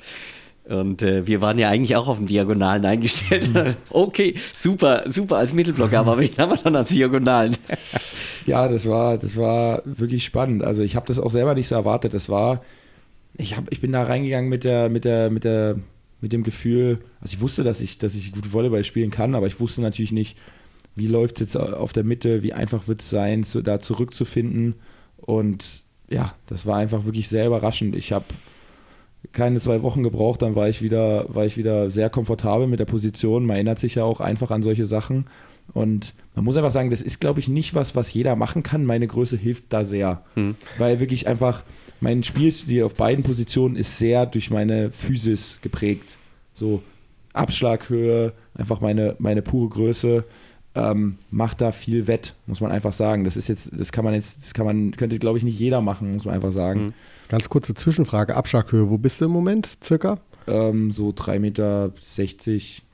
Und äh, wir waren ja eigentlich auch auf dem Diagonalen eingestellt. Mhm. <laughs> okay, super, super als Mittelblocker, aber wen haben wir dann als Diagonalen? <laughs> ja, das war, das war wirklich spannend. Also ich habe das auch selber nicht so erwartet. Das war, ich, hab, ich bin da reingegangen mit der, mit der, mit der, mit dem Gefühl, also ich wusste, dass ich, dass ich gut Volleyball spielen kann, aber ich wusste natürlich nicht, wie läuft es jetzt auf der Mitte, wie einfach wird es sein, zu, da zurückzufinden. Und ja, das war einfach wirklich sehr überraschend. Ich habe keine zwei Wochen gebraucht, dann war ich wieder, war ich wieder sehr komfortabel mit der Position. Man erinnert sich ja auch einfach an solche Sachen. Und man muss einfach sagen, das ist, glaube ich, nicht was, was jeder machen kann. Meine Größe hilft da sehr. Hm. Weil wirklich einfach mein Spielstil auf beiden Positionen ist sehr durch meine Physis geprägt. So Abschlaghöhe, einfach meine, meine pure Größe ähm, macht da viel wett, muss man einfach sagen. Das ist jetzt, das kann man jetzt, das kann man, könnte, glaube ich, nicht jeder machen, muss man einfach sagen. Mhm. Ganz kurze Zwischenfrage, Abschlaghöhe, wo bist du im Moment circa? Ähm, so 3,60 Meter,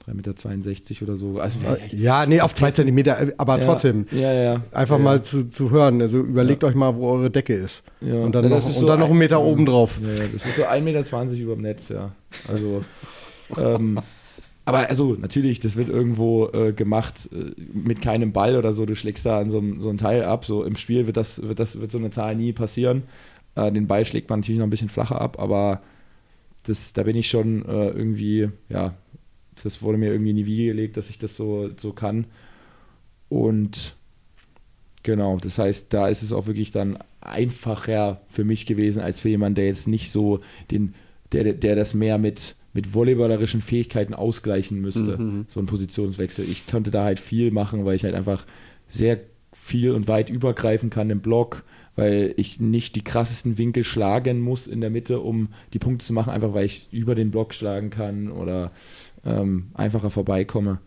3,62 Meter oder so. Also, ja, nee, auf zwei Zentimeter, äh, aber ja, trotzdem. Ja, ja. Einfach mal zu, zu hören. Also überlegt euch mal, wo eure Decke ist. Und dann, noch, und so dann noch einen Meter ein, oben drauf. Das ist so 1,20 Meter über dem Netz, ja. Also, ähm, aber also natürlich, das wird irgendwo äh, gemacht äh, mit keinem Ball oder so. Du schlägst da an so, so ein Teil ab. So im Spiel wird das, wird das, wird so eine Zahl nie passieren. Äh, den Ball schlägt man natürlich noch ein bisschen flacher ab, aber das, da bin ich schon äh, irgendwie, ja, das wurde mir irgendwie in die Wiege gelegt, dass ich das so, so kann. Und genau, das heißt, da ist es auch wirklich dann einfacher für mich gewesen, als für jemanden, der jetzt nicht so den, der, der das mehr mit mit volleyballerischen Fähigkeiten ausgleichen müsste, mhm. so ein Positionswechsel. Ich konnte da halt viel machen, weil ich halt einfach sehr viel und weit übergreifen kann im Block, weil ich nicht die krassesten Winkel schlagen muss in der Mitte, um die Punkte zu machen, einfach weil ich über den Block schlagen kann oder ähm, einfacher vorbeikomme.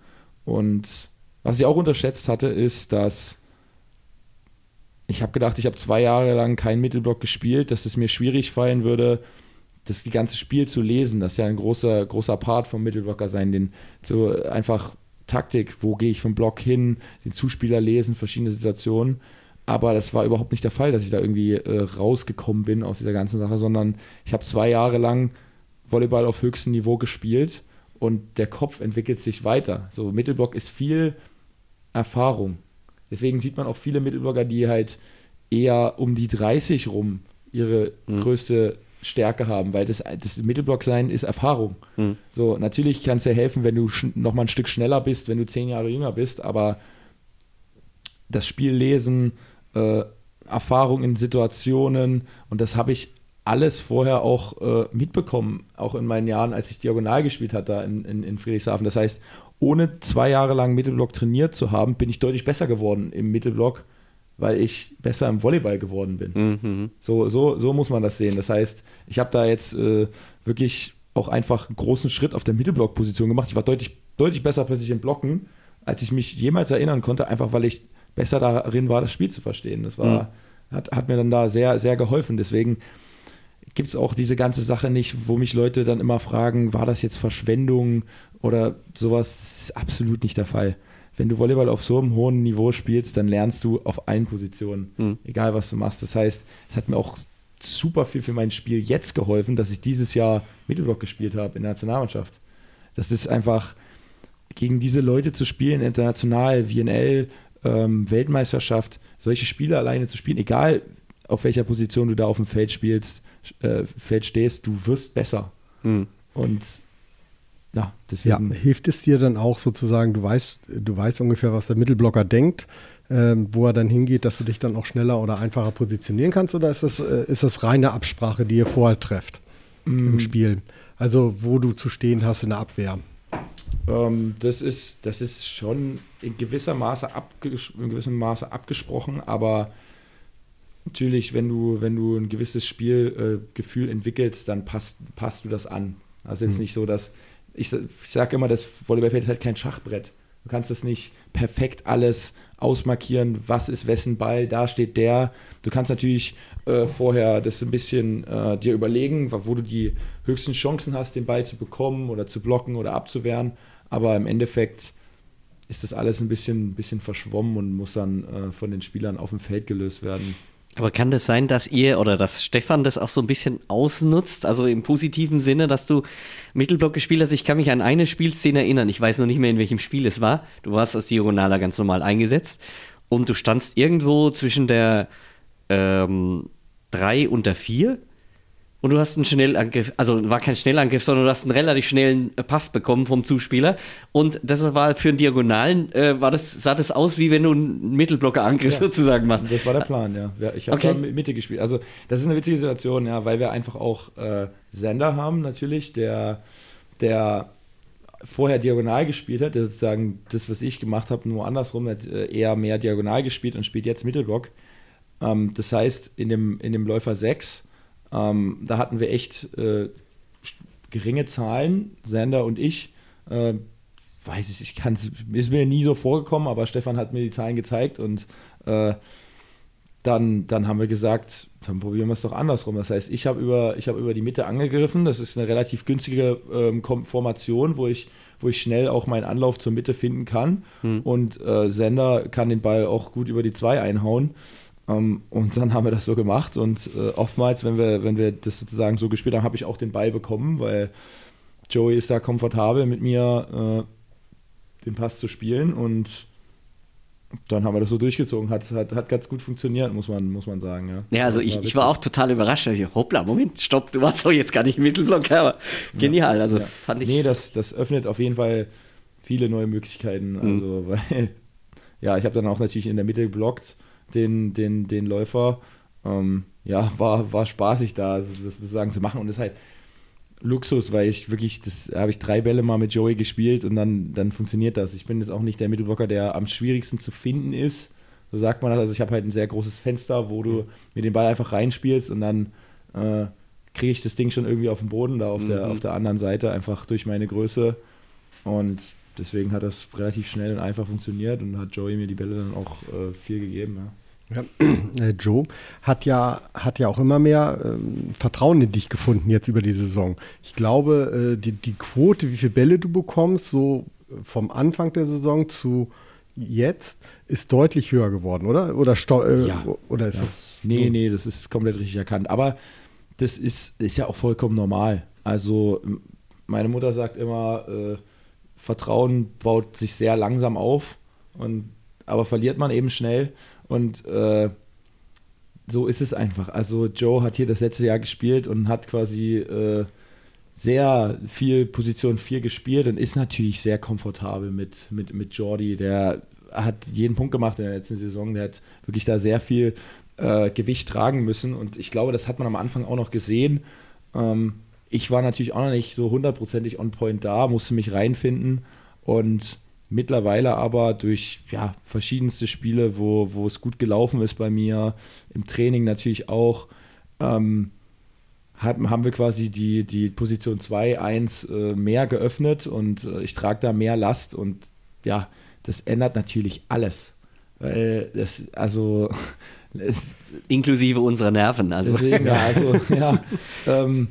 Und was ich auch unterschätzt hatte, ist, dass ich habe gedacht, ich habe zwei Jahre lang keinen Mittelblock gespielt, dass es mir schwierig fallen würde, das die ganze Spiel zu lesen, das ist ja ein großer, großer Part vom Mittelblocker sein, den so einfach Taktik, wo gehe ich vom Block hin, den Zuspieler lesen, verschiedene Situationen. Aber das war überhaupt nicht der Fall, dass ich da irgendwie äh, rausgekommen bin aus dieser ganzen Sache, sondern ich habe zwei Jahre lang Volleyball auf höchstem Niveau gespielt und der Kopf entwickelt sich weiter. So Mittelblock ist viel Erfahrung. Deswegen sieht man auch viele Mittelblocker, die halt eher um die 30 rum ihre mhm. größte Stärke haben, weil das, das Mittelblock sein ist Erfahrung. Mhm. So, natürlich kann es dir helfen, wenn du noch mal ein Stück schneller bist, wenn du zehn Jahre jünger bist, aber das Spiel lesen, äh, Erfahrung in Situationen und das habe ich alles vorher auch äh, mitbekommen, auch in meinen Jahren, als ich Diagonal gespielt hatte da in, in, in Friedrichshafen. Das heißt, ohne zwei Jahre lang Mittelblock trainiert zu haben, bin ich deutlich besser geworden im Mittelblock weil ich besser im Volleyball geworden bin. Mhm. So, so, so muss man das sehen. Das heißt, ich habe da jetzt äh, wirklich auch einfach einen großen Schritt auf der Mittelblock-Position gemacht. Ich war deutlich, deutlich besser plötzlich im Blocken, als ich mich jemals erinnern konnte, einfach weil ich besser darin war, das Spiel zu verstehen. Das war, mhm. hat, hat mir dann da sehr, sehr geholfen. Deswegen gibt es auch diese ganze Sache nicht, wo mich Leute dann immer fragen, war das jetzt Verschwendung oder sowas? Das ist absolut nicht der Fall wenn du Volleyball auf so einem hohen Niveau spielst, dann lernst du auf allen Positionen, mhm. egal was du machst. Das heißt, es hat mir auch super viel für mein Spiel jetzt geholfen, dass ich dieses Jahr Mittelblock gespielt habe in der Nationalmannschaft. Das ist einfach, gegen diese Leute zu spielen, international, VNL, ähm, Weltmeisterschaft, solche Spiele alleine zu spielen, egal auf welcher Position du da auf dem Feld spielst, äh, Feld stehst, du wirst besser. Mhm. Und ja, deswegen. Ja, hilft es dir dann auch sozusagen, du weißt, du weißt ungefähr, was der Mittelblocker denkt, ähm, wo er dann hingeht, dass du dich dann auch schneller oder einfacher positionieren kannst? Oder ist das, äh, ist das reine Absprache, die ihr vorher trefft mm. im Spiel? Also, wo du zu stehen hast in der Abwehr? Ähm, das, ist, das ist schon in gewisser Maße, abges in gewissem Maße abgesprochen, aber natürlich, wenn du, wenn du ein gewisses Spielgefühl äh, entwickelst, dann passt, passt du das an. Also jetzt mhm. nicht so, dass ich, ich sage immer, das Volleyballfeld ist halt kein Schachbrett. Du kannst es nicht perfekt alles ausmarkieren, was ist wessen Ball, da steht der. Du kannst natürlich äh, vorher das ein bisschen äh, dir überlegen, wo du die höchsten Chancen hast, den Ball zu bekommen oder zu blocken oder abzuwehren. Aber im Endeffekt ist das alles ein bisschen, bisschen verschwommen und muss dann äh, von den Spielern auf dem Feld gelöst werden. Aber kann das sein, dass ihr oder dass Stefan das auch so ein bisschen ausnutzt? Also im positiven Sinne, dass du Mittelblock gespielt hast. Ich kann mich an eine Spielszene erinnern. Ich weiß noch nicht mehr, in welchem Spiel es war. Du warst als Diagonaler ganz normal eingesetzt und du standst irgendwo zwischen der ähm, 3 und der 4 und du hast einen Schnellangriff, also war kein Schnellangriff, sondern du hast einen relativ schnellen äh, Pass bekommen vom Zuspieler und das war für einen Diagonalen, äh, war das, sah das aus, wie wenn du einen Mittelblockerangriff ja, sozusagen machst. Das war der Plan, ja. ich habe okay. Mitte gespielt. Also das ist eine witzige Situation, ja, weil wir einfach auch äh, Sender haben natürlich, der, der vorher diagonal gespielt hat, der sozusagen das, was ich gemacht habe, nur andersrum, hat äh, eher mehr diagonal gespielt und spielt jetzt Mittelblock. Ähm, das heißt, in dem, in dem Läufer 6 ähm, da hatten wir echt äh, geringe Zahlen, Sander und ich. Äh, weiß ich, ich kann ist mir nie so vorgekommen, aber Stefan hat mir die Zahlen gezeigt und äh, dann, dann haben wir gesagt, dann probieren wir es doch andersrum. Das heißt, ich habe über, hab über die Mitte angegriffen. Das ist eine relativ günstige ähm, Formation, wo ich, wo ich schnell auch meinen Anlauf zur Mitte finden kann. Hm. Und äh, Sender kann den Ball auch gut über die zwei einhauen. Um, ähm, und dann haben wir das so gemacht und äh, oftmals, wenn wir, wenn wir das sozusagen so gespielt haben, habe ich auch den Ball bekommen, weil Joey ist da komfortabel mit mir äh, den Pass zu spielen und dann haben wir das so durchgezogen. Hat, hat, hat ganz gut funktioniert, muss man, muss man sagen. Ja, ja also ich, ich war auch total überrascht. Ich, hoppla, Moment, stopp, du warst doch jetzt gar nicht im Mittelblock, aber genial. Also ja. fand ich. Nee, das, das öffnet auf jeden Fall viele neue Möglichkeiten. Mhm. Also, <laughs> weil, ja, ich habe dann auch natürlich in der Mitte geblockt den, den, den Läufer. Ähm, ja, war, war spaßig da, also das sozusagen zu machen. Und das ist halt Luxus, weil ich wirklich, das habe ich drei Bälle mal mit Joey gespielt und dann, dann funktioniert das. Ich bin jetzt auch nicht der Mittelblocker, der am schwierigsten zu finden ist. So sagt man das. Also ich habe halt ein sehr großes Fenster, wo du mir den Ball einfach reinspielst und dann äh, kriege ich das Ding schon irgendwie auf den Boden, da auf, mhm. der, auf der anderen Seite, einfach durch meine Größe. Und deswegen hat das relativ schnell und einfach funktioniert und hat Joey mir die Bälle dann auch äh, viel gegeben. Ja. Ja, <clears throat> äh, Joe hat ja, hat ja auch immer mehr ähm, Vertrauen in dich gefunden jetzt über die Saison. Ich glaube, äh, die, die Quote, wie viele Bälle du bekommst, so vom Anfang der Saison zu jetzt, ist deutlich höher geworden, oder? Oder, äh, ja. oder ist ja. das. Nee, nee, das ist komplett richtig erkannt. Aber das ist, ist ja auch vollkommen normal. Also, meine Mutter sagt immer, äh, Vertrauen baut sich sehr langsam auf, und, aber verliert man eben schnell. Und äh, so ist es einfach. Also Joe hat hier das letzte Jahr gespielt und hat quasi äh, sehr viel Position 4 gespielt und ist natürlich sehr komfortabel mit, mit, mit Jordi. Der hat jeden Punkt gemacht in der letzten Saison. Der hat wirklich da sehr viel äh, Gewicht tragen müssen. Und ich glaube, das hat man am Anfang auch noch gesehen. Ähm, ich war natürlich auch noch nicht so hundertprozentig on point da, musste mich reinfinden. Und Mittlerweile aber durch ja, verschiedenste Spiele, wo, wo es gut gelaufen ist bei mir, im Training natürlich auch, ähm, hat, haben wir quasi die, die Position 2, 1 äh, mehr geöffnet und äh, ich trage da mehr Last und ja, das ändert natürlich alles. Weil das, also. <laughs> Es, Inklusive unserer Nerven. Also. Deswegen, ja, also, <laughs> ja. Ähm,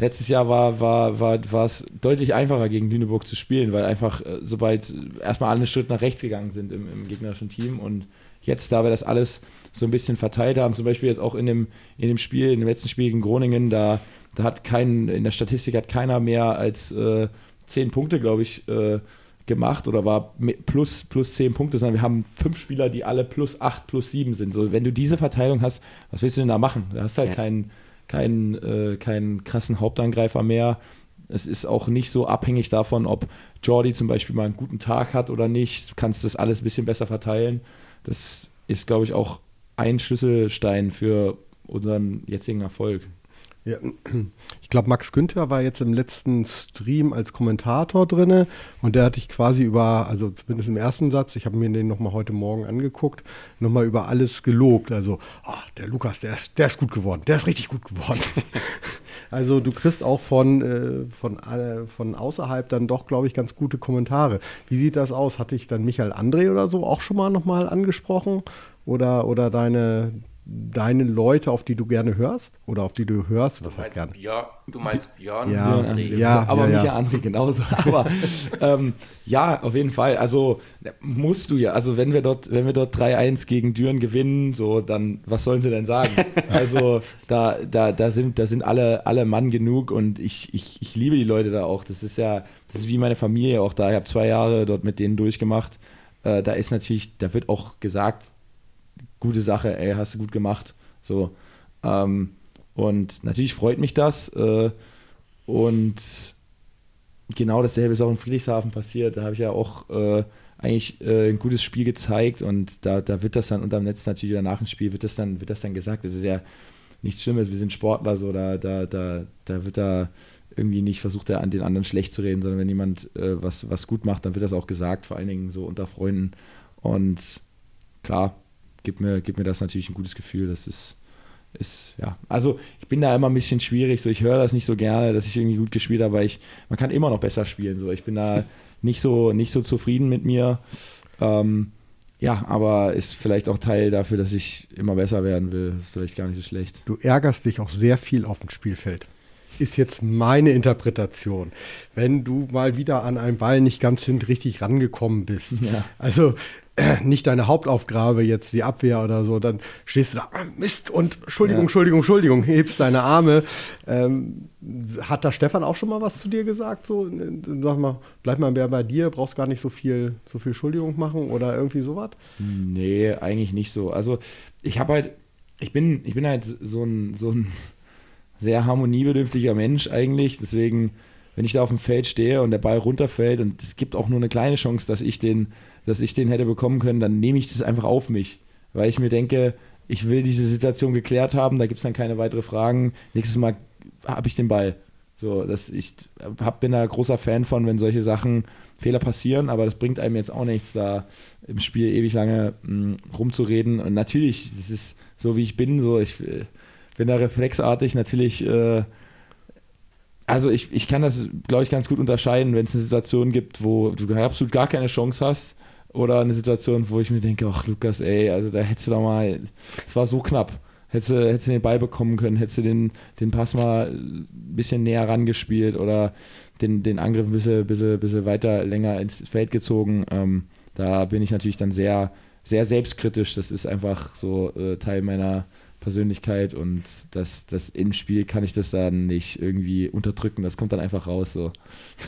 letztes Jahr war, war, war, war es deutlich einfacher gegen Lüneburg zu spielen, weil einfach, äh, sobald erstmal alle einen Schritt nach rechts gegangen sind im, im, gegnerischen Team und jetzt, da wir das alles so ein bisschen verteilt haben, zum Beispiel jetzt auch in dem, in dem Spiel, in dem letzten Spiel gegen Groningen, da, da hat kein, in der Statistik hat keiner mehr als äh, zehn Punkte, glaube ich, äh, gemacht oder war plus, plus zehn Punkte, sondern wir haben fünf Spieler, die alle plus acht, plus sieben sind. So, wenn du diese Verteilung hast, was willst du denn da machen? Du hast halt ja. keinen keinen, äh, keinen krassen Hauptangreifer mehr. Es ist auch nicht so abhängig davon, ob Jordi zum Beispiel mal einen guten Tag hat oder nicht. Du kannst das alles ein bisschen besser verteilen. Das ist, glaube ich, auch ein Schlüsselstein für unseren jetzigen Erfolg. Ja, ich glaube, Max Günther war jetzt im letzten Stream als Kommentator drin und der hatte ich quasi über, also zumindest im ersten Satz, ich habe mir den nochmal heute Morgen angeguckt, nochmal über alles gelobt. Also, oh, der Lukas, der ist, der ist gut geworden, der ist richtig gut geworden. <laughs> also du kriegst auch von, äh, von, äh, von außerhalb dann doch, glaube ich, ganz gute Kommentare. Wie sieht das aus? Hatte ich dann Michael André oder so auch schon mal nochmal angesprochen? Oder, oder deine, deine Leute, auf die du gerne hörst oder auf die du hörst? Was du heißt gerne? Björn, du meinst Björn? Ja, Björn André. ja, aber ja, ja. André genauso. Aber <laughs> ähm, ja, auf jeden Fall. Also musst du ja. Also wenn wir dort, wenn wir dort 3-1 gegen Düren gewinnen, so dann, was sollen sie denn sagen? <laughs> Also da, da, da sind, da sind alle, alle Mann genug und ich, ich, ich liebe die Leute da auch. Das ist ja, das ist wie meine Familie auch da. Ich habe zwei Jahre dort mit denen durchgemacht. Äh, da ist natürlich, da wird auch gesagt, gute Sache, ey, hast du gut gemacht. So. Ähm, und natürlich freut mich das. Äh, und genau dasselbe ist auch in Friedrichshafen passiert. Da habe ich ja auch äh, eigentlich äh, ein gutes Spiel gezeigt und da, da wird das dann unterm Netz natürlich oder nach dem Spiel wird das dann, wird das dann gesagt. Das ist ja nichts Schlimmes, wir sind Sportler, so da, da, da, da wird da irgendwie nicht versucht, an den anderen schlecht zu reden, sondern wenn jemand äh, was, was gut macht, dann wird das auch gesagt, vor allen Dingen so unter Freunden. Und klar, gibt mir, gibt mir das natürlich ein gutes Gefühl. Das ist, ist, ja, also ich bin da immer ein bisschen schwierig, so ich höre das nicht so gerne, dass ich irgendwie gut gespielt habe, weil ich, man kann immer noch besser spielen. So. Ich bin da <laughs> nicht so, nicht so zufrieden mit mir. Ähm, ja, aber ist vielleicht auch Teil dafür, dass ich immer besser werden will. Ist vielleicht gar nicht so schlecht. Du ärgerst dich auch sehr viel auf dem Spielfeld. Ist jetzt meine Interpretation. Wenn du mal wieder an einen Ball nicht ganz hin richtig rangekommen bist. Ja. Also nicht deine Hauptaufgabe jetzt die Abwehr oder so, dann stehst du da, ah, Mist und Entschuldigung, ja. Entschuldigung, Entschuldigung, hebst deine Arme. Ähm, hat da Stefan auch schon mal was zu dir gesagt? So, sag mal, bleib mal mehr bei dir, brauchst gar nicht so viel, so viel Entschuldigung machen oder irgendwie sowas? Nee, eigentlich nicht so. Also ich habe halt, ich bin, ich bin halt so ein, so ein sehr harmoniebedürftiger Mensch eigentlich, deswegen wenn ich da auf dem Feld stehe und der Ball runterfällt und es gibt auch nur eine kleine Chance, dass ich den dass ich den hätte bekommen können, dann nehme ich das einfach auf mich. Weil ich mir denke, ich will diese Situation geklärt haben, da gibt es dann keine weiteren Fragen. Nächstes Mal habe ich den Ball. So, dass ich hab, bin da großer Fan von, wenn solche Sachen, Fehler passieren, aber das bringt einem jetzt auch nichts, da im Spiel ewig lange mh, hm, rumzureden. Und natürlich, das ist so wie ich bin, so ich äh, bin da reflexartig natürlich. Äh, also ich, ich kann das, glaube ich, ganz gut unterscheiden, wenn es eine Situation gibt, wo du absolut gar keine Chance hast oder eine Situation, wo ich mir denke, ach Lukas, ey, also da hättest du doch mal, es war so knapp. Hättest du, hättest du den Ball bekommen können, hättest du den, den Pass mal ein bisschen näher rangespielt oder den, den Angriff ein bisschen, bisschen, bisschen weiter länger ins Feld gezogen. Ähm, da bin ich natürlich dann sehr, sehr selbstkritisch. Das ist einfach so äh, Teil meiner, Persönlichkeit und das, das im Spiel kann ich das dann nicht irgendwie unterdrücken. Das kommt dann einfach raus. So.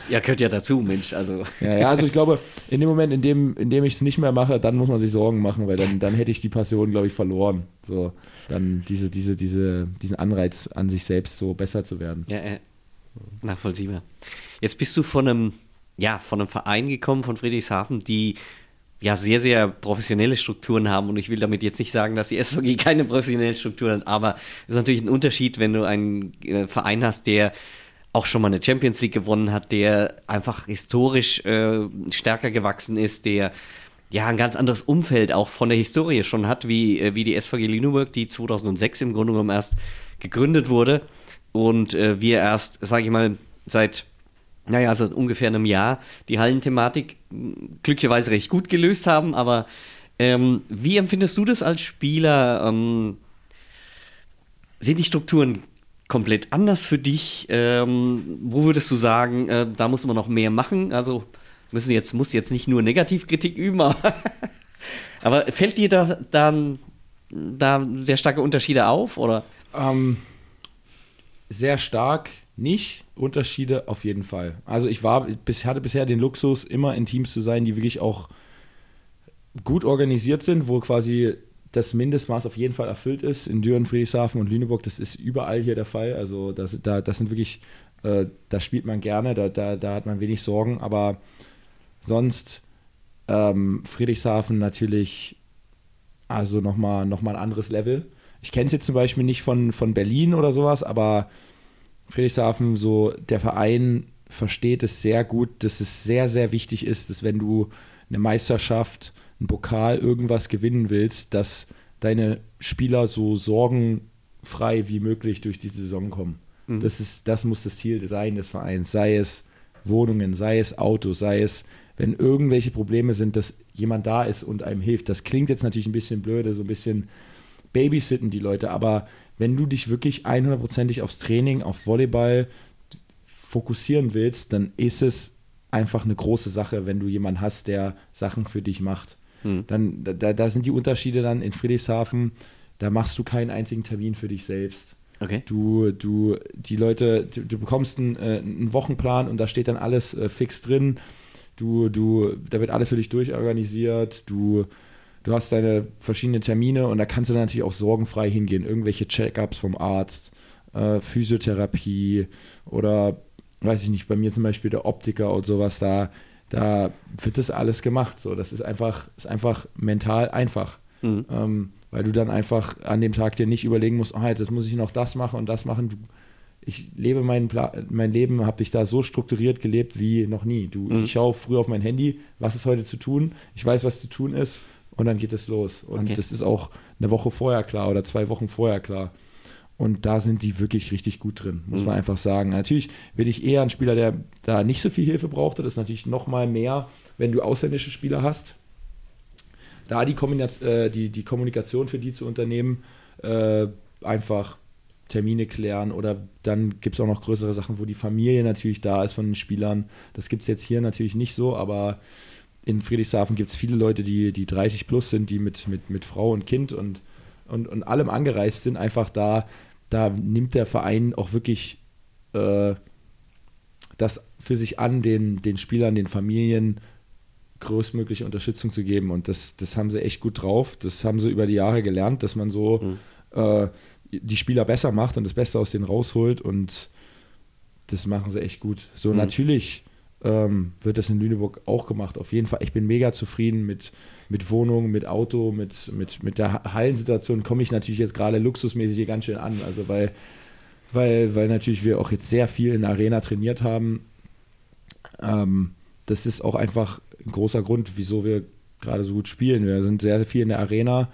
Ja, gehört ja dazu, Mensch. Also. Ja, ja, also ich glaube, in dem Moment, in dem, in dem ich es nicht mehr mache, dann muss man sich Sorgen machen, weil dann, dann hätte ich die Passion, glaube ich, verloren. So, dann diese, diese, diese, diesen Anreiz an sich selbst so besser zu werden. Ja, äh, nachvollziehbar. Jetzt bist du von einem, ja, von einem Verein gekommen, von Friedrichshafen, die ja sehr, sehr professionelle Strukturen haben. Und ich will damit jetzt nicht sagen, dass die <laughs> SVG keine professionellen Strukturen hat, aber es ist natürlich ein Unterschied, wenn du einen äh, Verein hast, der auch schon mal eine Champions League gewonnen hat, der einfach historisch äh, stärker gewachsen ist, der ja ein ganz anderes Umfeld auch von der Historie schon hat, wie, äh, wie die SVG Lüneburg, die 2006 im Grunde genommen erst gegründet wurde und äh, wir erst, sage ich mal, seit naja, also ungefähr einem Jahr die Hallenthematik glücklicherweise recht gut gelöst haben. Aber ähm, wie empfindest du das als Spieler? Ähm, sind die Strukturen komplett anders für dich? Ähm, wo würdest du sagen, äh, da muss man noch mehr machen? Also müssen jetzt, muss jetzt nicht nur Negativkritik üben, <laughs> aber, aber fällt dir da dann da sehr starke Unterschiede auf? Oder? Ähm, sehr stark nicht, Unterschiede auf jeden Fall. Also ich war, hatte bisher den Luxus, immer in Teams zu sein, die wirklich auch gut organisiert sind, wo quasi das Mindestmaß auf jeden Fall erfüllt ist. In Düren, Friedrichshafen und Lüneburg, das ist überall hier der Fall. Also das, da, das sind wirklich, äh, da spielt man gerne, da, da, da hat man wenig Sorgen, aber sonst ähm, Friedrichshafen natürlich also nochmal noch mal ein anderes Level ich kenne es jetzt zum Beispiel nicht von, von Berlin oder sowas, aber Friedrichshafen, so der Verein versteht es sehr gut, dass es sehr, sehr wichtig ist, dass wenn du eine Meisterschaft, einen Pokal, irgendwas gewinnen willst, dass deine Spieler so sorgenfrei wie möglich durch die Saison kommen. Mhm. Das, ist, das muss das Ziel sein des Vereins, sei es Wohnungen, sei es Autos, sei es, wenn irgendwelche Probleme sind, dass jemand da ist und einem hilft. Das klingt jetzt natürlich ein bisschen blöde, so ein bisschen babysitten die Leute, aber wenn du dich wirklich 100%ig aufs Training, auf Volleyball fokussieren willst, dann ist es einfach eine große Sache, wenn du jemanden hast, der Sachen für dich macht. Hm. Dann, da, da sind die Unterschiede dann in Friedrichshafen, da machst du keinen einzigen Termin für dich selbst. Okay. Du, du, die Leute, du, du bekommst einen, äh, einen, Wochenplan und da steht dann alles äh, fix drin. Du, du, da wird alles für dich durchorganisiert. Du, du hast deine verschiedenen Termine und da kannst du dann natürlich auch sorgenfrei hingehen. Irgendwelche Check-ups vom Arzt, äh, Physiotherapie oder weiß ich nicht, bei mir zum Beispiel der Optiker und sowas, da, da wird das alles gemacht. So, das ist einfach, ist einfach mental einfach. Mhm. Ähm, weil du dann einfach an dem Tag dir nicht überlegen musst, oh, jetzt muss ich noch das machen und das machen. Du, ich lebe mein, mein Leben, habe ich da so strukturiert gelebt wie noch nie. Du, mhm. Ich schaue früh auf mein Handy, was ist heute zu tun, ich weiß, was zu tun ist und dann geht es los. Und okay. das ist auch eine Woche vorher klar oder zwei Wochen vorher klar. Und da sind die wirklich richtig gut drin, muss mhm. man einfach sagen. Natürlich bin ich eher ein Spieler, der da nicht so viel Hilfe brauchte. Das ist natürlich noch mal mehr, wenn du ausländische Spieler hast da die, äh, die, die Kommunikation für die zu unternehmen, äh, einfach Termine klären oder dann gibt es auch noch größere Sachen, wo die Familie natürlich da ist von den Spielern. Das gibt es jetzt hier natürlich nicht so, aber in Friedrichshafen gibt es viele Leute, die, die 30 plus sind, die mit, mit, mit Frau und Kind und, und, und allem angereist sind, einfach da, da nimmt der Verein auch wirklich äh, das für sich an, den, den Spielern, den Familien größtmögliche Unterstützung zu geben. Und das, das haben sie echt gut drauf. Das haben sie über die Jahre gelernt, dass man so mhm. äh, die Spieler besser macht und das Beste aus denen rausholt. Und das machen sie echt gut. So mhm. natürlich ähm, wird das in Lüneburg auch gemacht. Auf jeden Fall. Ich bin mega zufrieden mit, mit Wohnung, mit Auto, mit, mit, mit der Hallensituation. Komme ich natürlich jetzt gerade luxusmäßig hier ganz schön an. Also weil, weil, weil natürlich wir auch jetzt sehr viel in der Arena trainiert haben. Ähm, das ist auch einfach ein großer Grund, wieso wir gerade so gut spielen. Wir sind sehr viel in der Arena,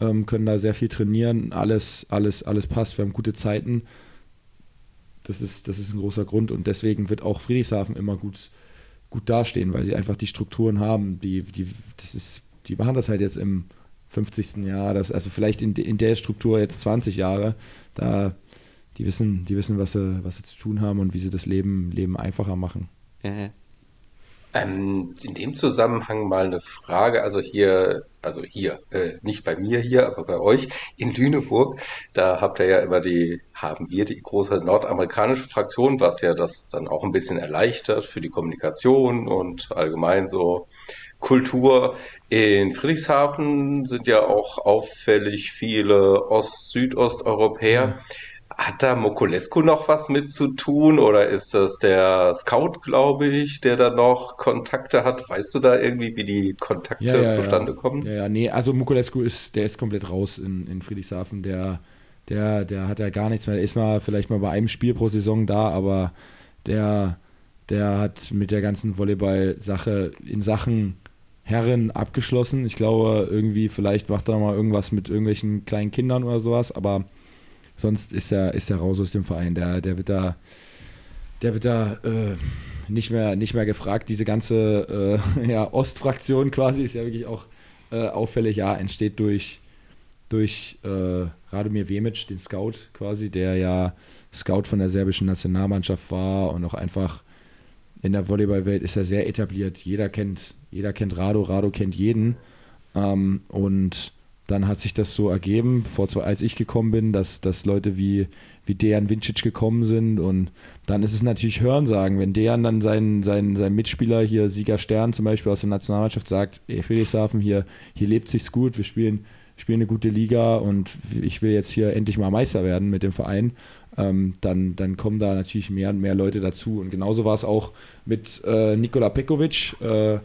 ähm, können da sehr viel trainieren, alles, alles, alles passt, wir haben gute Zeiten. Das ist, das ist ein großer Grund und deswegen wird auch Friedrichshafen immer gut, gut dastehen, weil sie einfach die Strukturen haben. Die, die, das ist, die machen das halt jetzt im 50. Jahr, das, also vielleicht in, in der Struktur jetzt 20 Jahre. Da, die wissen, die wissen, was sie, was sie zu tun haben und wie sie das Leben, Leben einfacher machen. Ja, ähm, in dem Zusammenhang mal eine Frage, also hier, also hier, äh, nicht bei mir hier, aber bei euch in Lüneburg, da habt ihr ja immer die, haben wir die große nordamerikanische Fraktion, was ja das dann auch ein bisschen erleichtert für die Kommunikation und allgemein so Kultur. In Friedrichshafen sind ja auch auffällig viele Ost-Südosteuropäer. Mhm. Hat da Mokulescu noch was mit zu tun oder ist das der Scout, glaube ich, der da noch Kontakte hat? Weißt du da irgendwie, wie die Kontakte ja, ja, zustande ja. kommen? Ja, ja, nee, also Mokulescu ist, der ist komplett raus in, in Friedrichshafen. Der, der, der hat ja gar nichts mehr. Der ist mal vielleicht mal bei einem Spiel pro Saison da, aber der, der hat mit der ganzen Volleyball-Sache in Sachen Herren abgeschlossen. Ich glaube, irgendwie, vielleicht macht er noch mal irgendwas mit irgendwelchen kleinen Kindern oder sowas, aber Sonst ist er, ist er raus aus dem Verein. Der, der wird da, der wird da äh, nicht, mehr, nicht mehr gefragt. Diese ganze äh, <laughs> ja, Ostfraktion quasi ist ja wirklich auch äh, auffällig. Ja, entsteht durch, durch äh, Radomir Vemic, den Scout quasi, der ja Scout von der serbischen Nationalmannschaft war und auch einfach in der Volleyballwelt ist er sehr etabliert. Jeder kennt, jeder kennt Rado, Rado kennt jeden. Ähm, und dann hat sich das so ergeben, vor zwei, als ich gekommen bin, dass, dass Leute wie, wie Dejan Vincic gekommen sind. Und dann ist es natürlich Hörensagen, wenn Dejan dann seinen, seinen, seinen Mitspieler hier, Sieger Stern zum Beispiel aus der Nationalmannschaft sagt, ey Friedrichshafen, hier, hier lebt sich's gut, wir spielen, spielen eine gute Liga und ich will jetzt hier endlich mal Meister werden mit dem Verein, ähm, dann, dann kommen da natürlich mehr und mehr Leute dazu. Und genauso war es auch mit äh, Nikola Pekovic, äh,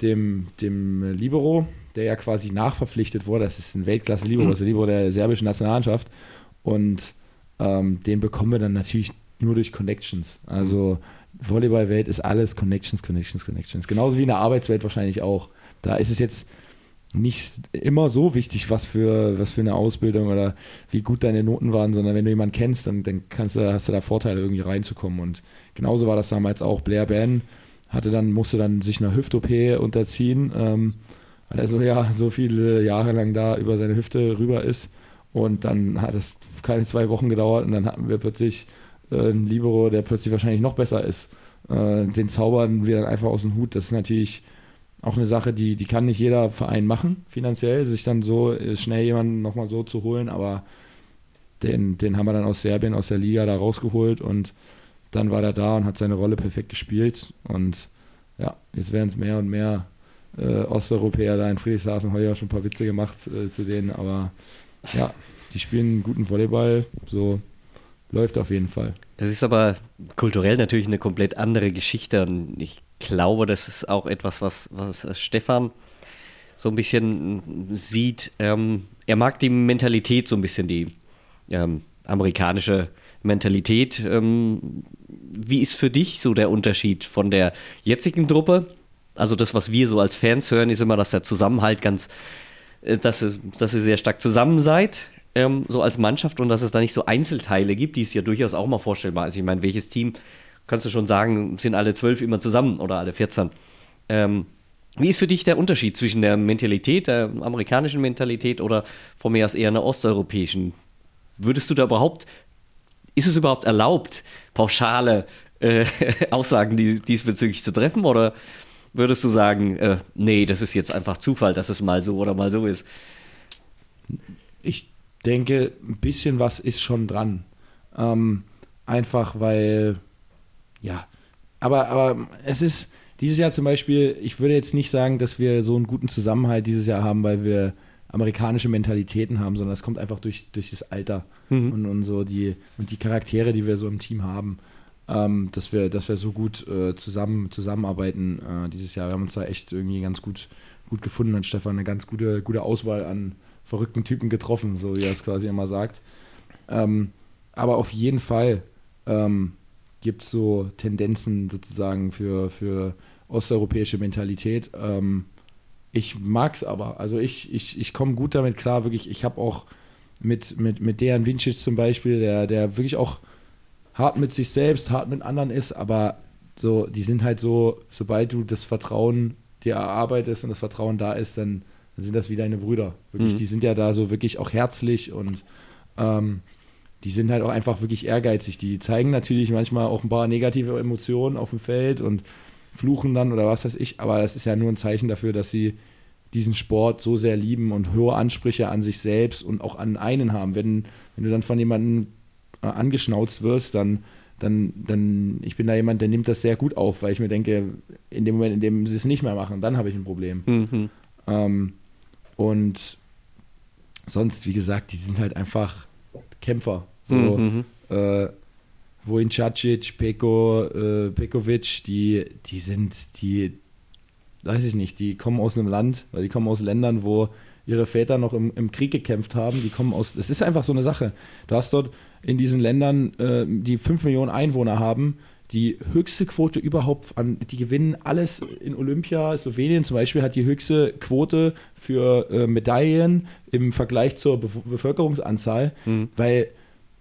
dem, dem Libero, der ja quasi nachverpflichtet wurde. Das ist ein Weltklasse-Libero, <clears throat> das ist Libero der serbischen Nationalmannschaft. Und ähm, den bekommen wir dann natürlich nur durch Connections. Also Volleyball-Welt ist alles Connections, Connections, Connections. Genauso wie in der Arbeitswelt wahrscheinlich auch. Da ist es jetzt nicht immer so wichtig, was für, was für eine Ausbildung oder wie gut deine Noten waren, sondern wenn du jemanden kennst, dann, dann kannst du, hast du da Vorteile, irgendwie reinzukommen. Und genauso war das damals auch. Blair Ben hatte dann, musste dann sich einer Hüft-OP unterziehen, ähm, weil er so, ja, so viele Jahre lang da über seine Hüfte rüber ist. Und dann hat es keine zwei Wochen gedauert und dann hatten wir plötzlich äh, einen Libero, der plötzlich wahrscheinlich noch besser ist. Äh, den zaubern wir dann einfach aus dem Hut. Das ist natürlich auch eine Sache, die, die kann nicht jeder Verein machen, finanziell, sich dann so äh, schnell jemanden nochmal so zu holen, aber den, den haben wir dann aus Serbien, aus der Liga da rausgeholt und dann war er da und hat seine Rolle perfekt gespielt und ja, jetzt werden es mehr und mehr äh, Osteuropäer da in Friedrichshafen, heute ja schon ein paar Witze gemacht äh, zu denen, aber ja, die spielen guten Volleyball, so läuft auf jeden Fall. Es ist aber kulturell natürlich eine komplett andere Geschichte und ich glaube, das ist auch etwas, was, was Stefan so ein bisschen sieht. Ähm, er mag die Mentalität so ein bisschen, die ähm, amerikanische Mentalität. Ähm, wie ist für dich so der Unterschied von der jetzigen Truppe? Also das, was wir so als Fans hören, ist immer, dass der Zusammenhalt ganz, äh, dass, dass ihr sehr stark zusammen seid, ähm, so als Mannschaft und dass es da nicht so Einzelteile gibt, die ist ja durchaus auch mal vorstellbar ist. Ich meine, welches Team kannst du schon sagen, sind alle zwölf immer zusammen oder alle 14. Ähm, wie ist für dich der Unterschied zwischen der Mentalität, der amerikanischen Mentalität oder von mir aus eher einer osteuropäischen? Würdest du da überhaupt, ist es überhaupt erlaubt, pauschale äh, <laughs> Aussagen die, diesbezüglich zu treffen oder würdest du sagen, äh, nee, das ist jetzt einfach Zufall, dass es mal so oder mal so ist? Ich denke, ein bisschen was ist schon dran. Ähm, einfach weil ja, aber, aber es ist dieses Jahr zum Beispiel, ich würde jetzt nicht sagen, dass wir so einen guten Zusammenhalt dieses Jahr haben, weil wir amerikanische Mentalitäten haben, sondern es kommt einfach durch, durch das Alter mhm. und, und so die und die Charaktere, die wir so im Team haben, ähm, dass wir, dass wir so gut äh, zusammen zusammenarbeiten äh, dieses Jahr. Wir haben uns da echt irgendwie ganz gut, gut gefunden und Stefan eine ganz gute, gute Auswahl an verrückten Typen getroffen, so wie er es quasi immer sagt. Ähm, aber auf jeden Fall ähm, gibt es so Tendenzen sozusagen für, für osteuropäische Mentalität. Ähm, ich mag es aber. Also ich, ich, ich komme gut damit klar, wirklich. Ich habe auch mit, mit, mit Dejan Vincic zum Beispiel, der, der wirklich auch hart mit sich selbst, hart mit anderen ist, aber so, die sind halt so, sobald du das Vertrauen dir erarbeitest und das Vertrauen da ist, dann, dann sind das wie deine Brüder. Wirklich, mhm. die sind ja da so wirklich auch herzlich und ähm, die sind halt auch einfach wirklich ehrgeizig. Die zeigen natürlich manchmal auch ein paar negative Emotionen auf dem Feld und fluchen dann oder was weiß ich, aber das ist ja nur ein Zeichen dafür, dass sie diesen Sport so sehr lieben und hohe Ansprüche an sich selbst und auch an einen haben. Wenn, wenn du dann von jemandem äh, angeschnauzt wirst, dann, dann, dann, ich bin da jemand, der nimmt das sehr gut auf, weil ich mir denke, in dem Moment, in dem sie es nicht mehr machen, dann habe ich ein Problem. Mhm. Ähm, und sonst, wie gesagt, die sind halt einfach Kämpfer. So, mhm. äh, Vojin Cacic, Peko, äh, Pekovic, die, die sind, die, weiß ich nicht, die kommen aus einem Land, weil die kommen aus Ländern, wo ihre Väter noch im, im Krieg gekämpft haben. Die kommen aus, es ist einfach so eine Sache. Du hast dort in diesen Ländern, äh, die 5 Millionen Einwohner haben, die höchste Quote überhaupt an, die gewinnen alles in Olympia. Slowenien zum Beispiel hat die höchste Quote für äh, Medaillen im Vergleich zur Be Bevölkerungsanzahl, mhm. weil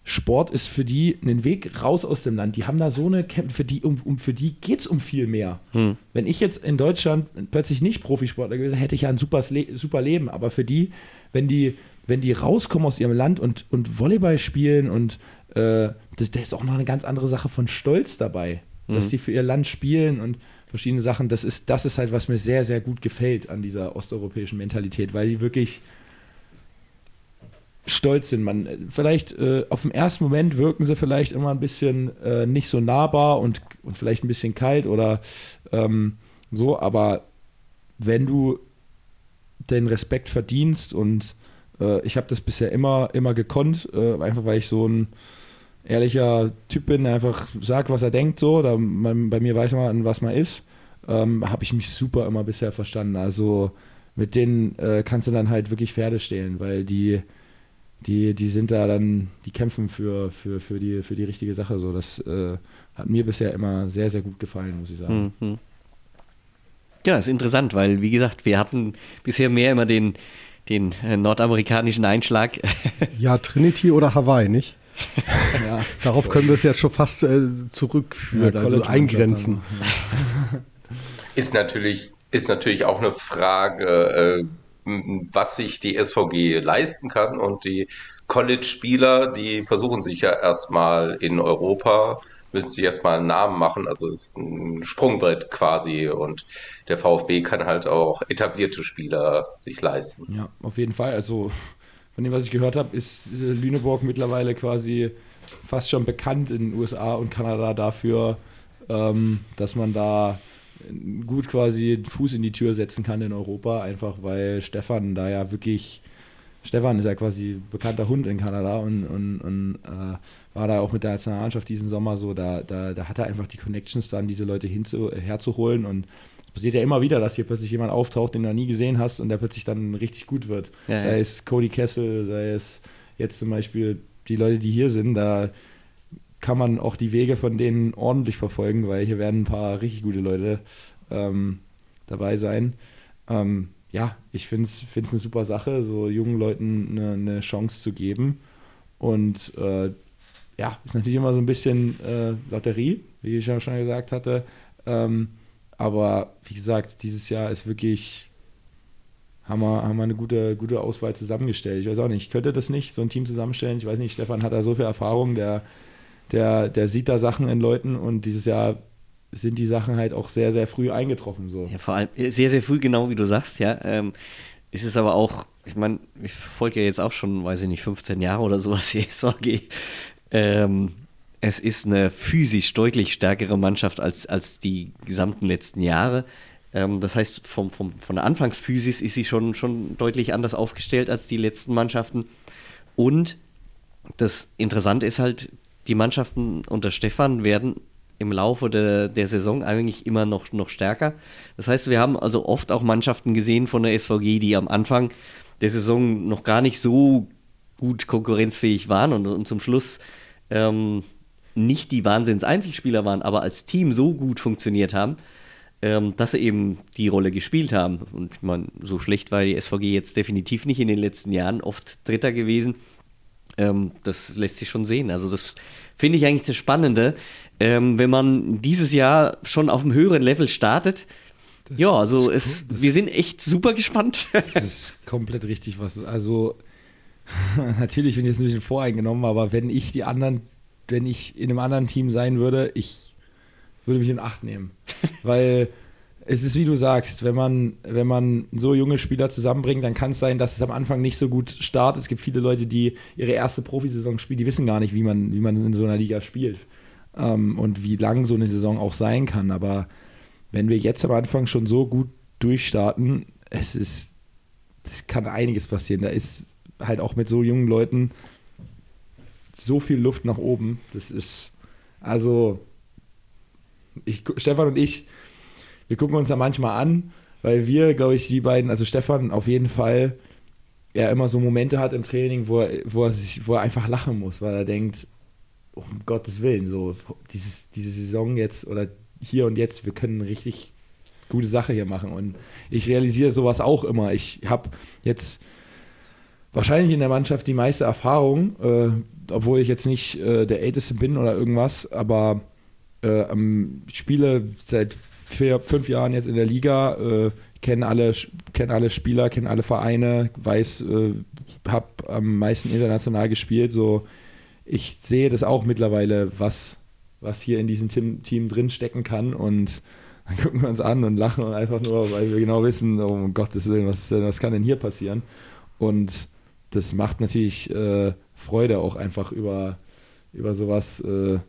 Sport ist für die ein Weg raus aus dem Land. Die haben da so eine Kämpfe, für die, um, um, für die geht es um viel mehr. Mhm. Wenn ich jetzt in Deutschland plötzlich nicht Profisportler gewesen wäre, hätte ich ja ein super, super Leben. Aber für die, wenn die, wenn die rauskommen aus ihrem Land und, und Volleyball spielen und äh, das, da ist auch noch eine ganz andere Sache von Stolz dabei, mhm. dass die für ihr Land spielen und verschiedene Sachen. Das ist, das ist halt, was mir sehr, sehr gut gefällt an dieser osteuropäischen Mentalität, weil die wirklich stolz sind. Man, vielleicht äh, auf den ersten Moment wirken sie vielleicht immer ein bisschen äh, nicht so nahbar und, und vielleicht ein bisschen kalt oder ähm, so, aber wenn du den Respekt verdienst und äh, ich habe das bisher immer, immer gekonnt, äh, einfach weil ich so ein ehrlicher Typ bin, der einfach sagt, was er denkt, so, da man, bei mir weiß man, was man ist, ähm, habe ich mich super immer bisher verstanden. Also mit denen äh, kannst du dann halt wirklich Pferde stehlen, weil die, die, die sind da dann, die kämpfen für, für, für, die, für die richtige Sache. So, das äh, hat mir bisher immer sehr, sehr gut gefallen, muss ich sagen. Mhm. Ja, ist interessant, weil, wie gesagt, wir hatten bisher mehr immer den, den äh, nordamerikanischen Einschlag. <laughs> Ja, Trinity oder Hawaii, nicht? ja. <laughs> Darauf können wir es jetzt schon fast äh, zurückführen, ja, also eingrenzen. <laughs> Ist natürlich, ist natürlich auch eine Frage, äh, was sich die SVG leisten kann. Und die College-Spieler, die versuchen sich ja erstmal in Europa müssen sich erstmal einen Namen machen. Also es ist ein Sprungbrett quasi und der VfB kann halt auch etablierte Spieler sich leisten. Ja, auf jeden Fall. Also von dem, was ich gehört habe, ist äh, Lüneburg mittlerweile quasi fast schon bekannt in den USA und Kanada dafür, ähm, dass man da gut quasi Fuß in die Tür setzen kann in Europa, einfach weil Stefan da ja wirklich Stefan ist ja quasi bekannter Hund in Kanada und, und, und äh, war da auch mit der Nationalmannschaft diesen Sommer so, da, da, da hat er einfach die Connections dann, diese Leute hinzu, herzuholen und es passiert ja immer wieder, dass hier plötzlich jemand auftaucht, den du noch nie gesehen hast und der plötzlich dann richtig gut wird. Ja, sei ja. es Cody Kessel, sei es jetzt zum Beispiel die Leute, die hier sind, da kann man auch die Wege von denen ordentlich verfolgen, weil hier werden ein paar richtig gute Leute ähm, dabei sein. Ähm, ja, ich finde es eine super Sache, so jungen Leuten eine, eine Chance zu geben. Und äh, ja, ist natürlich immer so ein bisschen äh, Lotterie, wie ich ja schon gesagt hatte. Ähm, aber wie gesagt, dieses Jahr ist wirklich, haben wir, haben wir eine gute, gute Auswahl zusammengestellt. Ich weiß auch nicht, ich könnte das nicht, so ein Team zusammenstellen. Ich weiß nicht, Stefan hat da so viel Erfahrung, der, der, der sieht da Sachen in Leuten und dieses Jahr sind die Sachen halt auch sehr, sehr früh eingetroffen. So. Ja, vor allem äh, sehr, sehr früh, genau wie du sagst, ja. Ähm, ist aber auch, ich meine, ich folge ja jetzt auch schon, weiß ich nicht, 15 Jahre oder sowas die <laughs> SVG. Ähm, es ist eine physisch deutlich stärkere Mannschaft als, als die gesamten letzten Jahre. Ähm, das heißt, vom, vom, von der Anfangsphysis ist sie schon, schon deutlich anders aufgestellt als die letzten Mannschaften. Und das Interessante ist halt, die Mannschaften unter Stefan werden im Laufe de, der Saison eigentlich immer noch, noch stärker. Das heißt, wir haben also oft auch Mannschaften gesehen von der SVG, die am Anfang der Saison noch gar nicht so gut konkurrenzfähig waren und, und zum Schluss ähm, nicht die Wahnsinns-Einzelspieler waren, aber als Team so gut funktioniert haben, ähm, dass sie eben die Rolle gespielt haben. Und ich meine, so schlecht war die SVG jetzt definitiv nicht in den letzten Jahren, oft Dritter gewesen. Ähm, das lässt sich schon sehen. Also das finde ich eigentlich das Spannende, ähm, wenn man dieses Jahr schon auf einem höheren Level startet. Das ja, also es, wir sind echt super gespannt. <laughs> Das ist komplett richtig, was. Also <laughs> natürlich bin ich jetzt ein bisschen voreingenommen, aber wenn ich die anderen, wenn ich in einem anderen Team sein würde, ich würde mich in Acht nehmen. <laughs> Weil es ist wie du sagst, wenn man, wenn man so junge Spieler zusammenbringt, dann kann es sein, dass es am Anfang nicht so gut startet. Es gibt viele Leute, die ihre erste Profisaison spielen, die wissen gar nicht, wie man, wie man in so einer Liga spielt ähm, und wie lang so eine Saison auch sein kann. Aber wenn wir jetzt am Anfang schon so gut durchstarten, es ist, es kann einiges passieren. Da ist halt auch mit so jungen Leuten so viel Luft nach oben. Das ist, also, ich, Stefan und ich, wir gucken uns da manchmal an, weil wir, glaube ich, die beiden, also Stefan auf jeden Fall, er immer so Momente hat im Training, wo er, wo er, sich, wo er einfach lachen muss, weil er denkt, um Gottes Willen, so dieses, diese Saison jetzt oder hier und jetzt, wir können richtig gute Sache hier machen. Und ich realisiere sowas auch immer. Ich habe jetzt wahrscheinlich in der Mannschaft die meiste Erfahrung, äh, obwohl ich jetzt nicht äh, der Älteste bin oder irgendwas, aber äh, spiele seit vier, fünf Jahren jetzt in der Liga, äh, kenne alle, kenn alle Spieler, kenne alle Vereine, weiß, äh, habe am meisten international gespielt, so ich sehe das auch mittlerweile, was, was hier in diesem Team, Team drin stecken kann und dann <laughs> gucken wir uns an und lachen und einfach nur, weil wir genau wissen, oh um Gottes Willen, was, was kann denn hier passieren? Und das macht natürlich äh, Freude auch einfach über, über sowas äh,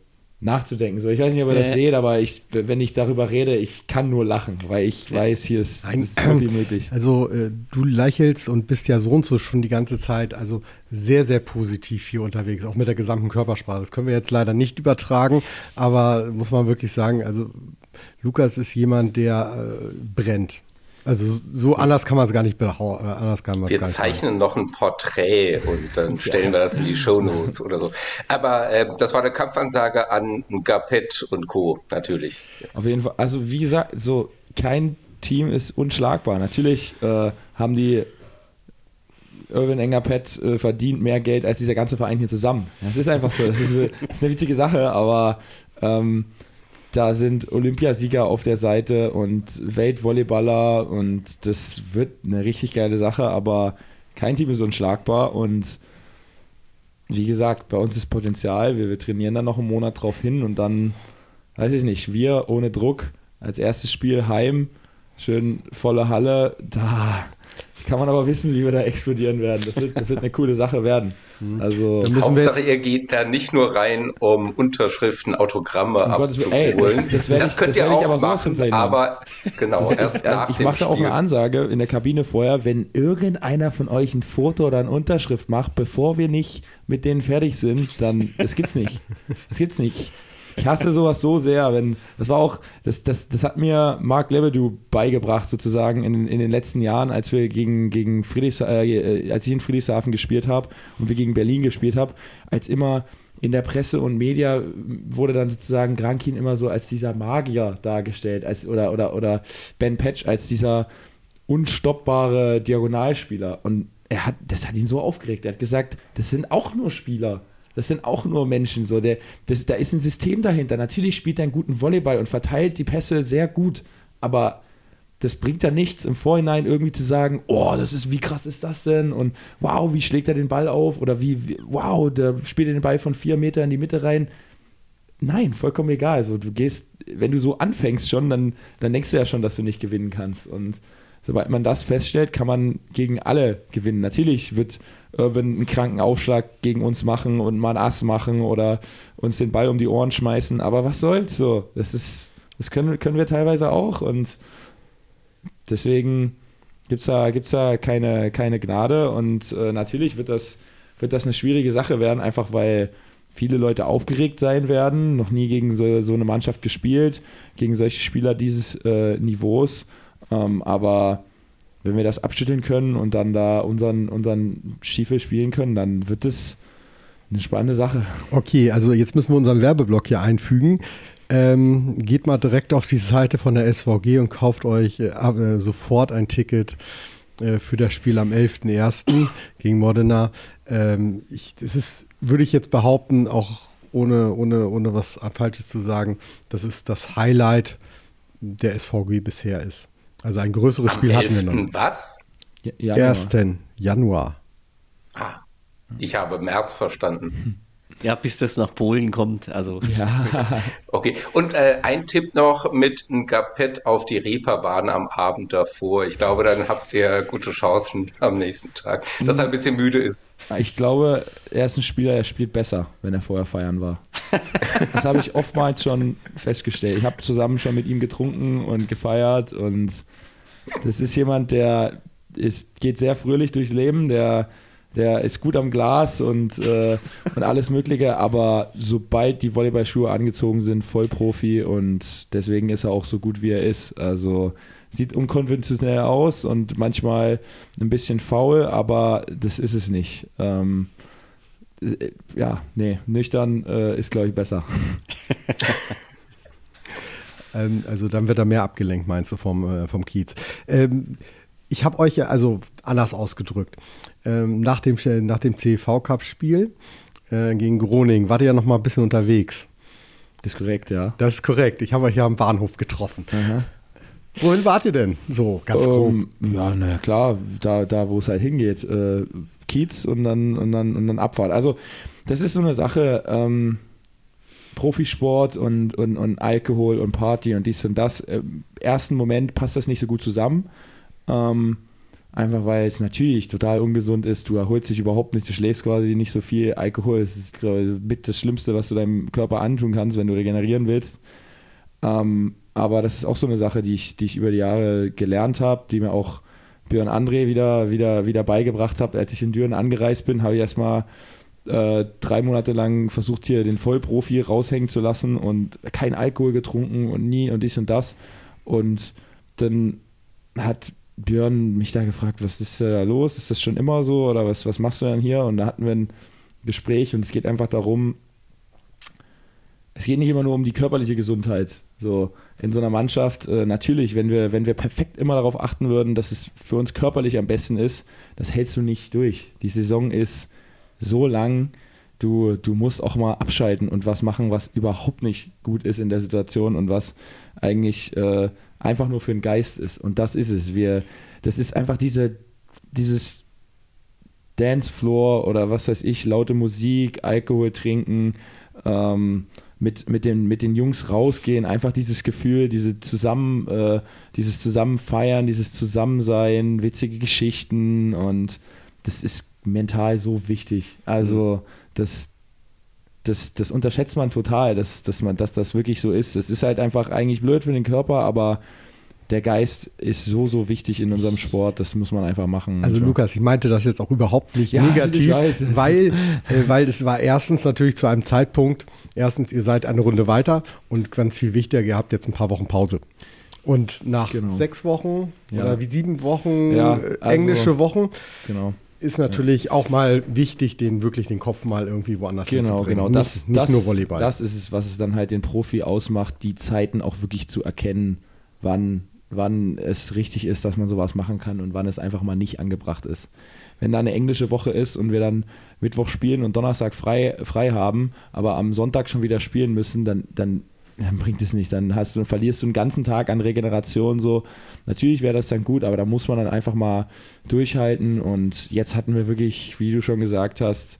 nachzudenken. So, ich weiß nicht, ob ihr das äh, seht, aber ich, wenn ich darüber rede, ich kann nur lachen, weil ich weiß, hier ist, Nein, ist so viel möglich. <clears throat> Also äh, du lächelst und bist ja so und so schon die ganze Zeit, also sehr, sehr positiv hier unterwegs, auch mit der gesamten Körpersprache. Das können wir jetzt leider nicht übertragen, aber muss man wirklich sagen, also Lukas ist jemand, der äh, brennt. Also so anders kann man es gar nicht behaupten. Äh, anders kann wir zeichnen noch ein Porträt und dann stellen wir das in die Shownotes oder so. Aber äh, das war eine Kampfansage an Gapet und Co. natürlich. Auf jeden Fall. Also wie gesagt, so kein Team ist unschlagbar. Natürlich äh, haben die Irwin Engerpet äh, verdient mehr Geld als dieser ganze Verein hier zusammen. Das ist einfach so. Das ist, eine, das ist eine witzige Sache, aber ähm, da sind Olympiasieger auf der Seite und Weltvolleyballer und das wird eine richtig geile Sache, aber kein Team ist unschlagbar und wie gesagt, bei uns ist Potenzial, wir, wir trainieren dann noch einen Monat drauf hin und dann, weiß ich nicht, wir ohne Druck als erstes Spiel heim, schön volle Halle, da kann man aber wissen, wie wir da explodieren werden. Das wird, das wird eine coole Sache werden. Mhm. Also Hauptsache, ihr geht da nicht nur rein, um Unterschriften, Autogramme um abzuholen. Ey, das, das, das, das könnt ihr auch aber machen, aber genau, <laughs> erst nach Ich mache da auch eine Ansage in der Kabine vorher, wenn irgendeiner von euch ein Foto oder eine Unterschrift macht, bevor wir nicht mit denen fertig sind, dann, das gibt's nicht. Das gibt's nicht. Ich hasse sowas so sehr, wenn, das war auch, das, das, das hat mir Marc Lebedu beigebracht, sozusagen, in, in den letzten Jahren, als wir gegen, gegen Friedrichs, äh, als ich in Friedrichshafen gespielt habe und wir gegen Berlin gespielt haben, als immer in der Presse und Media wurde dann sozusagen Grankin immer so als dieser Magier dargestellt, als, oder, oder, oder Ben Patch als dieser unstoppbare Diagonalspieler. Und er hat, das hat ihn so aufgeregt. Er hat gesagt, das sind auch nur Spieler. Das sind auch nur Menschen. So. Der, das, da ist ein System dahinter. Natürlich spielt er einen guten Volleyball und verteilt die Pässe sehr gut. Aber das bringt ja nichts, im Vorhinein irgendwie zu sagen, oh, das ist, wie krass ist das denn? Und wow, wie schlägt er den Ball auf? Oder wie, wie wow, der spielt den Ball von vier Meter in die Mitte rein. Nein, vollkommen egal. Also du gehst, wenn du so anfängst schon, dann, dann denkst du ja schon, dass du nicht gewinnen kannst. Und sobald man das feststellt, kann man gegen alle gewinnen. Natürlich wird Irwin einen kranken Aufschlag gegen uns machen und mal einen Ass machen oder uns den Ball um die Ohren schmeißen. Aber was soll's so? Das ist, das können, können wir teilweise auch und deswegen gibt es da, gibt's da keine, keine Gnade und äh, natürlich wird das, wird das eine schwierige Sache werden, einfach weil viele Leute aufgeregt sein werden, noch nie gegen so, so eine Mannschaft gespielt, gegen solche Spieler dieses äh, Niveaus. Ähm, aber wenn wir das abschütteln können und dann da unseren, unseren Stiefel spielen können, dann wird es eine spannende Sache. Okay, also jetzt müssen wir unseren Werbeblock hier einfügen. Ähm, geht mal direkt auf die Seite von der SVG und kauft euch äh, äh, sofort ein Ticket äh, für das Spiel am 11.01. gegen Modena. Ähm, ich, das ist, würde ich jetzt behaupten, auch ohne, ohne, ohne was Falsches zu sagen, das ist das Highlight der SVG bisher ist. Also ein größeres Am Spiel hatten wir noch. Was? Ja, 1. Januar. Ah, ich habe März verstanden. <laughs> Ja, bis das nach Polen kommt. Also. Ja. <laughs> okay. Und äh, ein Tipp noch mit einem Gapett auf die Reeperbahn am Abend davor. Ich glaube, dann habt ihr gute Chancen am nächsten Tag, dass er ein bisschen müde ist. Ich glaube, er ist ein Spieler, der spielt besser, wenn er vorher feiern war. <laughs> das habe ich oftmals schon festgestellt. Ich habe zusammen schon mit ihm getrunken und gefeiert und das ist jemand, der ist, geht sehr fröhlich durchs Leben, der der ist gut am Glas und, äh, und alles Mögliche, aber sobald die Volleyballschuhe angezogen sind, Vollprofi und deswegen ist er auch so gut, wie er ist. Also sieht unkonventionell aus und manchmal ein bisschen faul, aber das ist es nicht. Ähm, äh, ja, nee, nüchtern äh, ist, glaube ich, besser. <laughs> ähm, also dann wird er mehr abgelenkt, meinst du, vom, äh, vom Kiez. Ähm, ich habe euch ja, also anders ausgedrückt, ähm, nach dem, nach dem CV-Cup-Spiel äh, gegen Groningen wart ihr ja noch mal ein bisschen unterwegs. Das ist korrekt, ja. Das ist korrekt. Ich habe euch ja am Bahnhof getroffen. Aha. Wohin wart ihr denn? So, ganz grob. Um, ähm, ja, naja, klar, da, da wo es halt hingeht. Äh, Kiez und dann, und, dann, und dann Abfahrt. Also, das ist so eine Sache, ähm, Profisport und, und, und Alkohol und Party und dies und das. Im ersten Moment passt das nicht so gut zusammen. Ähm, Einfach weil es natürlich total ungesund ist. Du erholst dich überhaupt nicht, du schläfst quasi nicht so viel. Alkohol ist mit das Schlimmste, was du deinem Körper antun kannst, wenn du regenerieren willst. Ähm, aber das ist auch so eine Sache, die ich, die ich über die Jahre gelernt habe, die mir auch Björn André wieder, wieder, wieder beigebracht hat. Als ich in Düren angereist bin, habe ich erstmal äh, drei Monate lang versucht, hier den Vollprofi raushängen zu lassen und kein Alkohol getrunken und nie und dies und das. Und dann hat Björn mich da gefragt, was ist da los? Ist das schon immer so oder was, was machst du denn hier? Und da hatten wir ein Gespräch und es geht einfach darum, es geht nicht immer nur um die körperliche Gesundheit. So in so einer Mannschaft, äh, natürlich, wenn wir, wenn wir perfekt immer darauf achten würden, dass es für uns körperlich am besten ist, das hältst du nicht durch. Die Saison ist so lang, du, du musst auch mal abschalten und was machen, was überhaupt nicht gut ist in der Situation und was eigentlich äh, einfach nur für den Geist ist. Und das ist es. Wir, das ist einfach diese, dieses Dancefloor oder was weiß ich, laute Musik, Alkohol trinken, ähm, mit, mit, den, mit den Jungs rausgehen, einfach dieses Gefühl, diese zusammen, äh, dieses Zusammenfeiern, dieses Zusammensein, witzige Geschichten und das ist mental so wichtig. Also das, das, das unterschätzt man total, dass, dass, man, dass das wirklich so ist. Es ist halt einfach eigentlich blöd für den Körper, aber der Geist ist so, so wichtig in unserem Sport, das muss man einfach machen. Also Lukas, ich meinte das jetzt auch überhaupt nicht ja, negativ, weiß, weil, äh, weil es war erstens natürlich zu einem Zeitpunkt, erstens, ihr seid eine Runde weiter und ganz viel wichtiger, ihr habt jetzt ein paar Wochen Pause. Und nach genau. sechs Wochen ja. oder wie sieben Wochen ja, äh, also, englische Wochen genau. Ist natürlich ja. auch mal wichtig, den wirklich den Kopf mal irgendwie woanders genau, hinzubringen. Genau, das, nicht, nicht das, nur Volleyball. Das ist es, was es dann halt den Profi ausmacht, die Zeiten auch wirklich zu erkennen, wann wann es richtig ist, dass man sowas machen kann und wann es einfach mal nicht angebracht ist. Wenn da eine englische Woche ist und wir dann Mittwoch spielen und Donnerstag frei, frei haben, aber am Sonntag schon wieder spielen müssen, dann, dann, dann bringt es nicht. Dann hast du, verlierst du einen ganzen Tag an Regeneration. So. Natürlich wäre das dann gut, aber da muss man dann einfach mal durchhalten. Und jetzt hatten wir wirklich, wie du schon gesagt hast,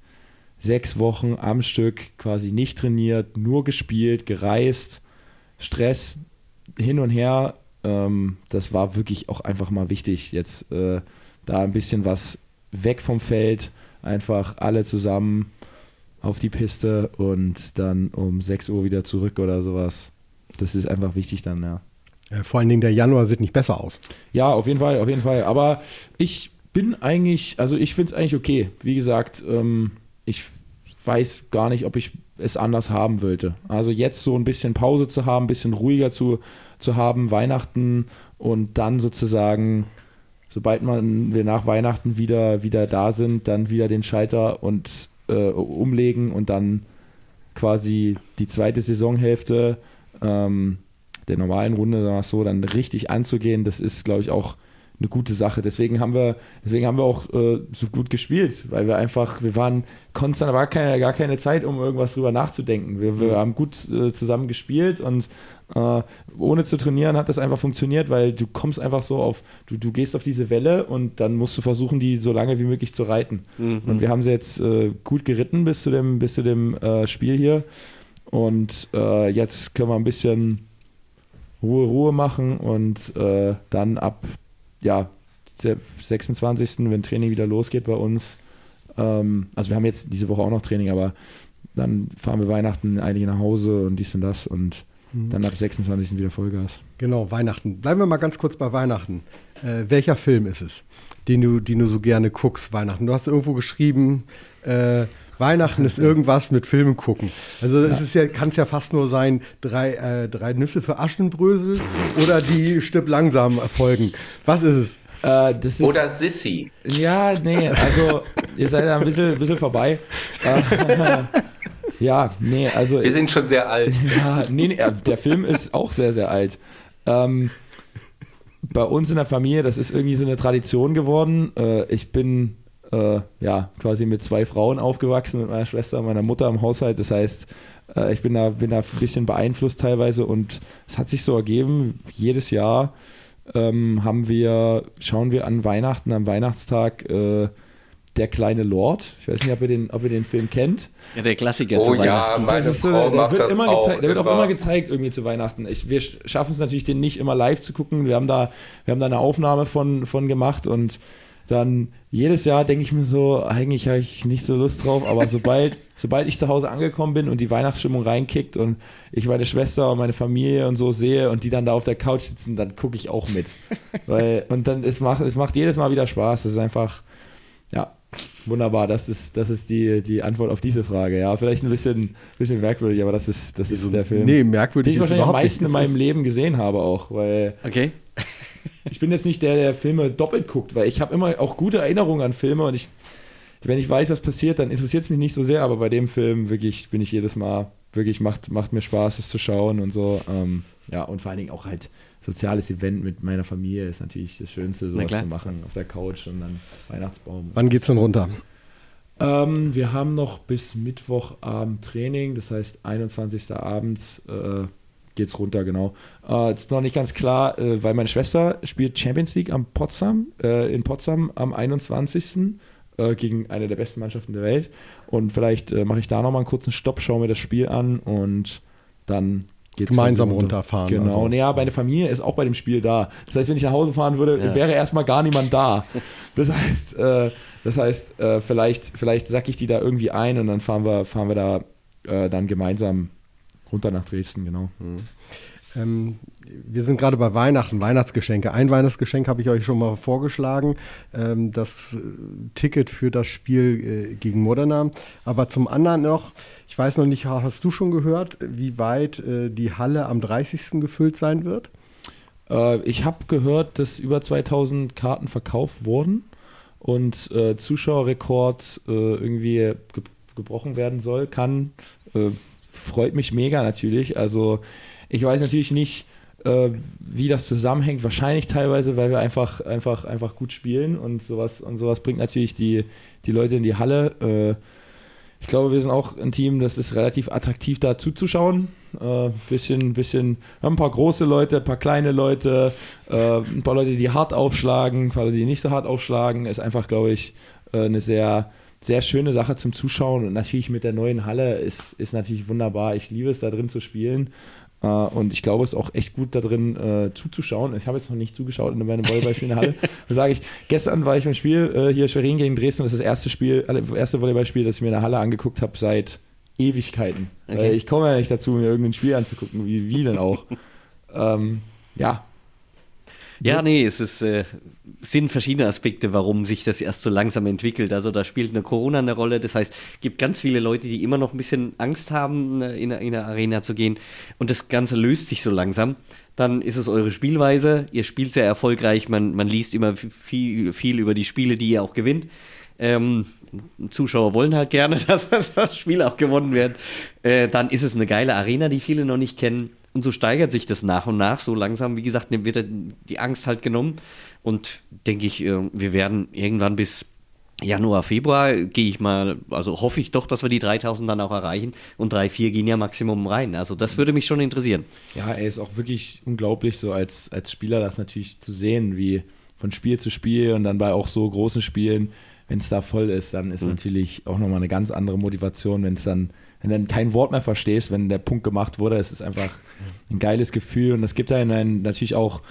sechs Wochen am Stück quasi nicht trainiert, nur gespielt, gereist, Stress hin und her ähm, das war wirklich auch einfach mal wichtig, jetzt äh, da ein bisschen was weg vom Feld, einfach alle zusammen auf die Piste und dann um 6 Uhr wieder zurück oder sowas. Das ist einfach wichtig dann, ja. vor allen Dingen der Januar sieht nicht besser aus. Ja, auf jeden Fall, auf jeden Fall. Aber ich bin eigentlich, also ich finde es eigentlich okay. Wie gesagt, ähm, ich weiß gar nicht, ob ich es anders haben wollte. Also jetzt so ein bisschen Pause zu haben, ein bisschen ruhiger zu, zu haben, Weihnachten und dann sozusagen, sobald man, wir nach Weihnachten wieder, wieder da sind, dann wieder den Schalter und äh, umlegen und dann quasi die zweite Saisonhälfte ähm, der normalen Runde, so, dann richtig anzugehen, das ist, glaube ich, auch eine gute Sache. Deswegen haben wir, deswegen haben wir auch äh, so gut gespielt, weil wir einfach, wir waren konstant, da war keine, gar keine Zeit, um irgendwas drüber nachzudenken. Wir, wir mhm. haben gut äh, zusammen gespielt und äh, ohne zu trainieren hat das einfach funktioniert, weil du kommst einfach so auf, du, du gehst auf diese Welle und dann musst du versuchen, die so lange wie möglich zu reiten. Mhm. Und wir haben sie jetzt äh, gut geritten bis zu dem, bis zu dem äh, Spiel hier. Und äh, jetzt können wir ein bisschen Ruhe, Ruhe machen und dann ab ja, 26. wenn Training wieder losgeht bei uns. Ähm, also wir haben jetzt diese Woche auch noch Training, aber dann fahren wir Weihnachten einige nach Hause und dies und das und mhm. dann ab 26. wieder Vollgas. Genau, Weihnachten. Bleiben wir mal ganz kurz bei Weihnachten. Äh, welcher Film ist es, den du, den du so gerne guckst, Weihnachten? Du hast irgendwo geschrieben, äh, Weihnachten ist irgendwas mit Filmen gucken. Also es ist ja, kann es ja fast nur sein, drei, äh, drei Nüsse für Aschenbrösel oder die Stipp langsam erfolgen. Was ist es? Äh, ist, oder Sissy. Ja, nee, also ihr seid da ein bisschen, bisschen vorbei. Äh, <laughs> ja, nee, also. Wir sind schon sehr alt. <laughs> Ja, nee, nee, der Film ist auch sehr, sehr alt. Ähm, bei uns in der Familie, das ist irgendwie so eine Tradition geworden. Äh, ich bin äh, ja, quasi mit zwei Frauen aufgewachsen, mit meiner Schwester und meiner Mutter im Haushalt. Das heißt, äh, ich bin da, bin da ein bisschen beeinflusst teilweise und es hat sich so ergeben, jedes Jahr ähm, haben wir, schauen wir an Weihnachten, am Weihnachtstag äh, der kleine Lord. Ich weiß nicht, ob ihr den, ob ihr den Film kennt. Ja, der Klassiker oh, zu Weihnachten. Ja, meine so, Frau der, macht wird das immer auch gezeigt, der wird auch immer gezeigt irgendwie zu Weihnachten. Ich, wir schaffen es natürlich, den nicht immer live zu gucken. Wir haben da, wir haben da eine Aufnahme von, von gemacht und dann jedes Jahr denke ich mir so, eigentlich habe ich nicht so Lust drauf, aber sobald, <laughs> sobald ich zu Hause angekommen bin und die Weihnachtsstimmung reinkickt und ich meine Schwester und meine Familie und so sehe und die dann da auf der Couch sitzen, dann gucke ich auch mit. <laughs> Weil, und dann, es macht, es macht jedes Mal wieder Spaß. Es ist einfach, ja, wunderbar. Das ist, das ist die, die Antwort auf diese Frage. Ja, vielleicht ein bisschen, bisschen merkwürdig, aber das ist, das ist der Film. Nee, merkwürdig den ich wahrscheinlich am meisten in meinem Leben gesehen habe auch, weil. Okay. Ich bin jetzt nicht der, der Filme doppelt guckt, weil ich habe immer auch gute Erinnerungen an Filme und ich, wenn ich weiß, was passiert, dann interessiert es mich nicht so sehr, aber bei dem Film wirklich bin ich jedes Mal, wirklich macht, macht mir Spaß, es zu schauen und so. Ähm, ja, und vor allen Dingen auch halt soziales Event mit meiner Familie ist natürlich das Schönste, sowas zu machen auf der Couch und dann Weihnachtsbaum. Wann geht's denn runter? Ähm, wir haben noch bis Mittwochabend Training, das heißt 21. abends äh, geht's runter, genau. Äh, ist noch nicht ganz klar, äh, weil meine Schwester spielt Champions League am Potsdam, äh, in Potsdam am 21. Äh, gegen eine der besten Mannschaften der Welt. Und vielleicht äh, mache ich da nochmal einen kurzen Stopp, schaue mir das Spiel an und dann Geht's gemeinsam runter. runterfahren. Genau, also. naja, meine Familie ist auch bei dem Spiel da. Das heißt, wenn ich nach Hause fahren würde, ja. wäre erstmal gar niemand da. Das heißt, äh, das heißt, äh, vielleicht, vielleicht sacke ich die da irgendwie ein und dann fahren wir, fahren wir da äh, dann gemeinsam runter nach Dresden, genau. Mhm. Ähm, wir sind gerade bei Weihnachten, Weihnachtsgeschenke. Ein Weihnachtsgeschenk habe ich euch schon mal vorgeschlagen, ähm, das äh, Ticket für das Spiel äh, gegen Modena. Aber zum anderen noch, ich weiß noch nicht, hast du schon gehört, wie weit äh, die Halle am 30. gefüllt sein wird? Äh, ich habe gehört, dass über 2000 Karten verkauft wurden und äh, Zuschauerrekord äh, irgendwie ge gebrochen werden soll, kann. Freut mich mega natürlich. Also ich weiß natürlich nicht, äh, wie das zusammenhängt. Wahrscheinlich teilweise, weil wir einfach, einfach, einfach gut spielen und sowas, und sowas bringt natürlich die, die Leute in die Halle. Äh, ich glaube, wir sind auch ein Team, das ist relativ attraktiv da zuzuschauen. Äh, bisschen, bisschen, wir haben ein paar große Leute, ein paar kleine Leute, äh, ein paar Leute, die hart aufschlagen, ein paar Leute, die nicht so hart aufschlagen. Ist einfach, glaube ich, äh, eine sehr, sehr schöne Sache zum Zuschauen. Und natürlich mit der neuen Halle ist, ist natürlich wunderbar. Ich liebe es, da drin zu spielen. Uh, und ich glaube, es ist auch echt gut da drin uh, zuzuschauen. Ich habe jetzt noch nicht zugeschaut in meinem Volleyballspiel in der Halle. <laughs> Da sage ich, gestern war ich beim Spiel uh, hier Schwerin gegen Dresden. Das ist das erste Spiel, erste Volleyballspiel, das ich mir in der Halle angeguckt habe seit Ewigkeiten. Okay. ich komme ja nicht dazu, mir irgendein Spiel anzugucken, wie, wie denn auch. <laughs> ähm, ja, ja, nee, es ist, äh, sind verschiedene Aspekte, warum sich das erst so langsam entwickelt. Also da spielt eine Corona eine Rolle. Das heißt, es gibt ganz viele Leute, die immer noch ein bisschen Angst haben, äh, in, in eine Arena zu gehen. Und das Ganze löst sich so langsam. Dann ist es eure Spielweise. Ihr spielt sehr erfolgreich. Man, man liest immer viel, viel über die Spiele, die ihr auch gewinnt. Ähm, Zuschauer wollen halt gerne, <laughs> dass das Spiel auch gewonnen wird. Äh, dann ist es eine geile Arena, die viele noch nicht kennen. Und so steigert sich das nach und nach. So langsam, wie gesagt, wird die Angst halt genommen. Und denke ich, äh, wir werden irgendwann bis Januar, Februar gehe ich mal, also hoffe ich doch, dass wir die 3000 dann auch erreichen und 3, 4 gehen ja Maximum rein. Also das würde mich schon interessieren. Ja, er ist auch wirklich unglaublich, so als, als Spieler das natürlich zu sehen, wie von Spiel zu Spiel und dann bei auch so großen Spielen, wenn es da voll ist, dann ist mhm. natürlich auch nochmal eine ganz andere Motivation, wenn es dann wenn du dann kein Wort mehr verstehst, wenn der Punkt gemacht wurde. Es ist einfach ein geiles Gefühl und es gibt einen natürlich auch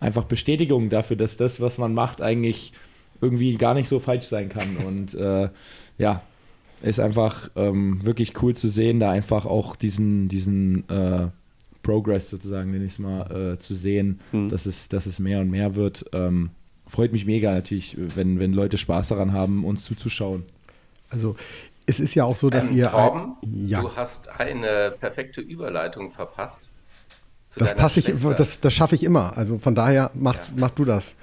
einfach Bestätigung dafür, dass das, was man macht, eigentlich irgendwie gar nicht so falsch sein kann. Und äh, ja, ist einfach ähm, wirklich cool zu sehen, da einfach auch diesen, diesen äh, Progress sozusagen, den ich mal, äh, zu sehen, mhm. dass, es, dass es mehr und mehr wird. Ähm, freut mich mega natürlich, wenn, wenn Leute Spaß daran haben, uns zuzuschauen. Also es ist ja auch so, dass ähm, ihr. Torben, ja. du hast eine perfekte Überleitung verpasst. Das passe ich, das, das schaffe ich immer. Also von daher machst, ja. mach du das.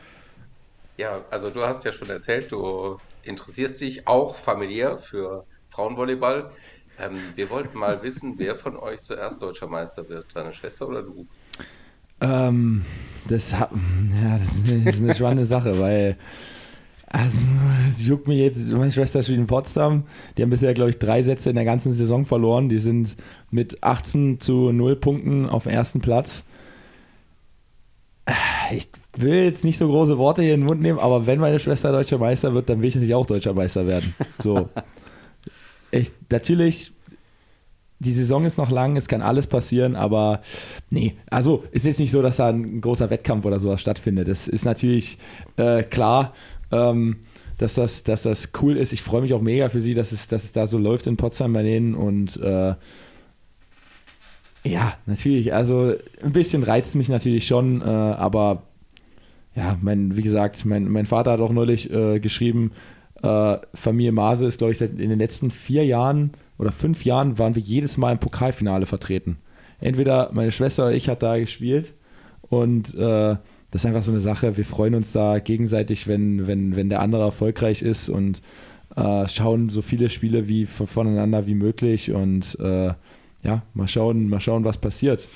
Ja, also du hast ja schon erzählt, du interessierst dich auch familiär für Frauenvolleyball. Ähm, wir wollten mal wissen, wer von euch zuerst deutscher Meister wird, deine Schwester oder du? Ähm, das, ja, das ist eine, das ist eine spannende Sache, weil also, es juckt mich jetzt. Meine Schwester spielt in Potsdam. Die haben bisher, glaube ich, drei Sätze in der ganzen Saison verloren. Die sind mit 18 zu 0 Punkten auf dem ersten Platz. Ich will jetzt nicht so große Worte hier in den Mund nehmen, aber wenn meine Schwester deutscher Meister wird, dann will ich natürlich auch deutscher Meister werden. So. <laughs> ich, natürlich, die Saison ist noch lang, es kann alles passieren, aber nee, also ist jetzt nicht so, dass da ein großer Wettkampf oder sowas stattfindet. Das ist natürlich äh, klar ähm, dass, das, dass das cool ist. Ich freue mich auch mega für sie, dass es, dass es da so läuft in Potsdam bei denen und äh, ja, natürlich. Also ein bisschen reizt mich natürlich schon, äh, aber ja, mein, wie gesagt, mein, mein Vater hat auch neulich äh, geschrieben, äh, Familie Mase ist, glaube ich, seit in den letzten vier Jahren oder fünf Jahren waren wir jedes Mal im Pokalfinale vertreten. Entweder meine Schwester oder ich hat da gespielt und äh, das ist einfach so eine Sache. Wir freuen uns da gegenseitig, wenn, wenn, wenn der andere erfolgreich ist und äh, schauen so viele Spiele wie voneinander wie möglich und äh, ja, mal schauen, mal schauen, was passiert.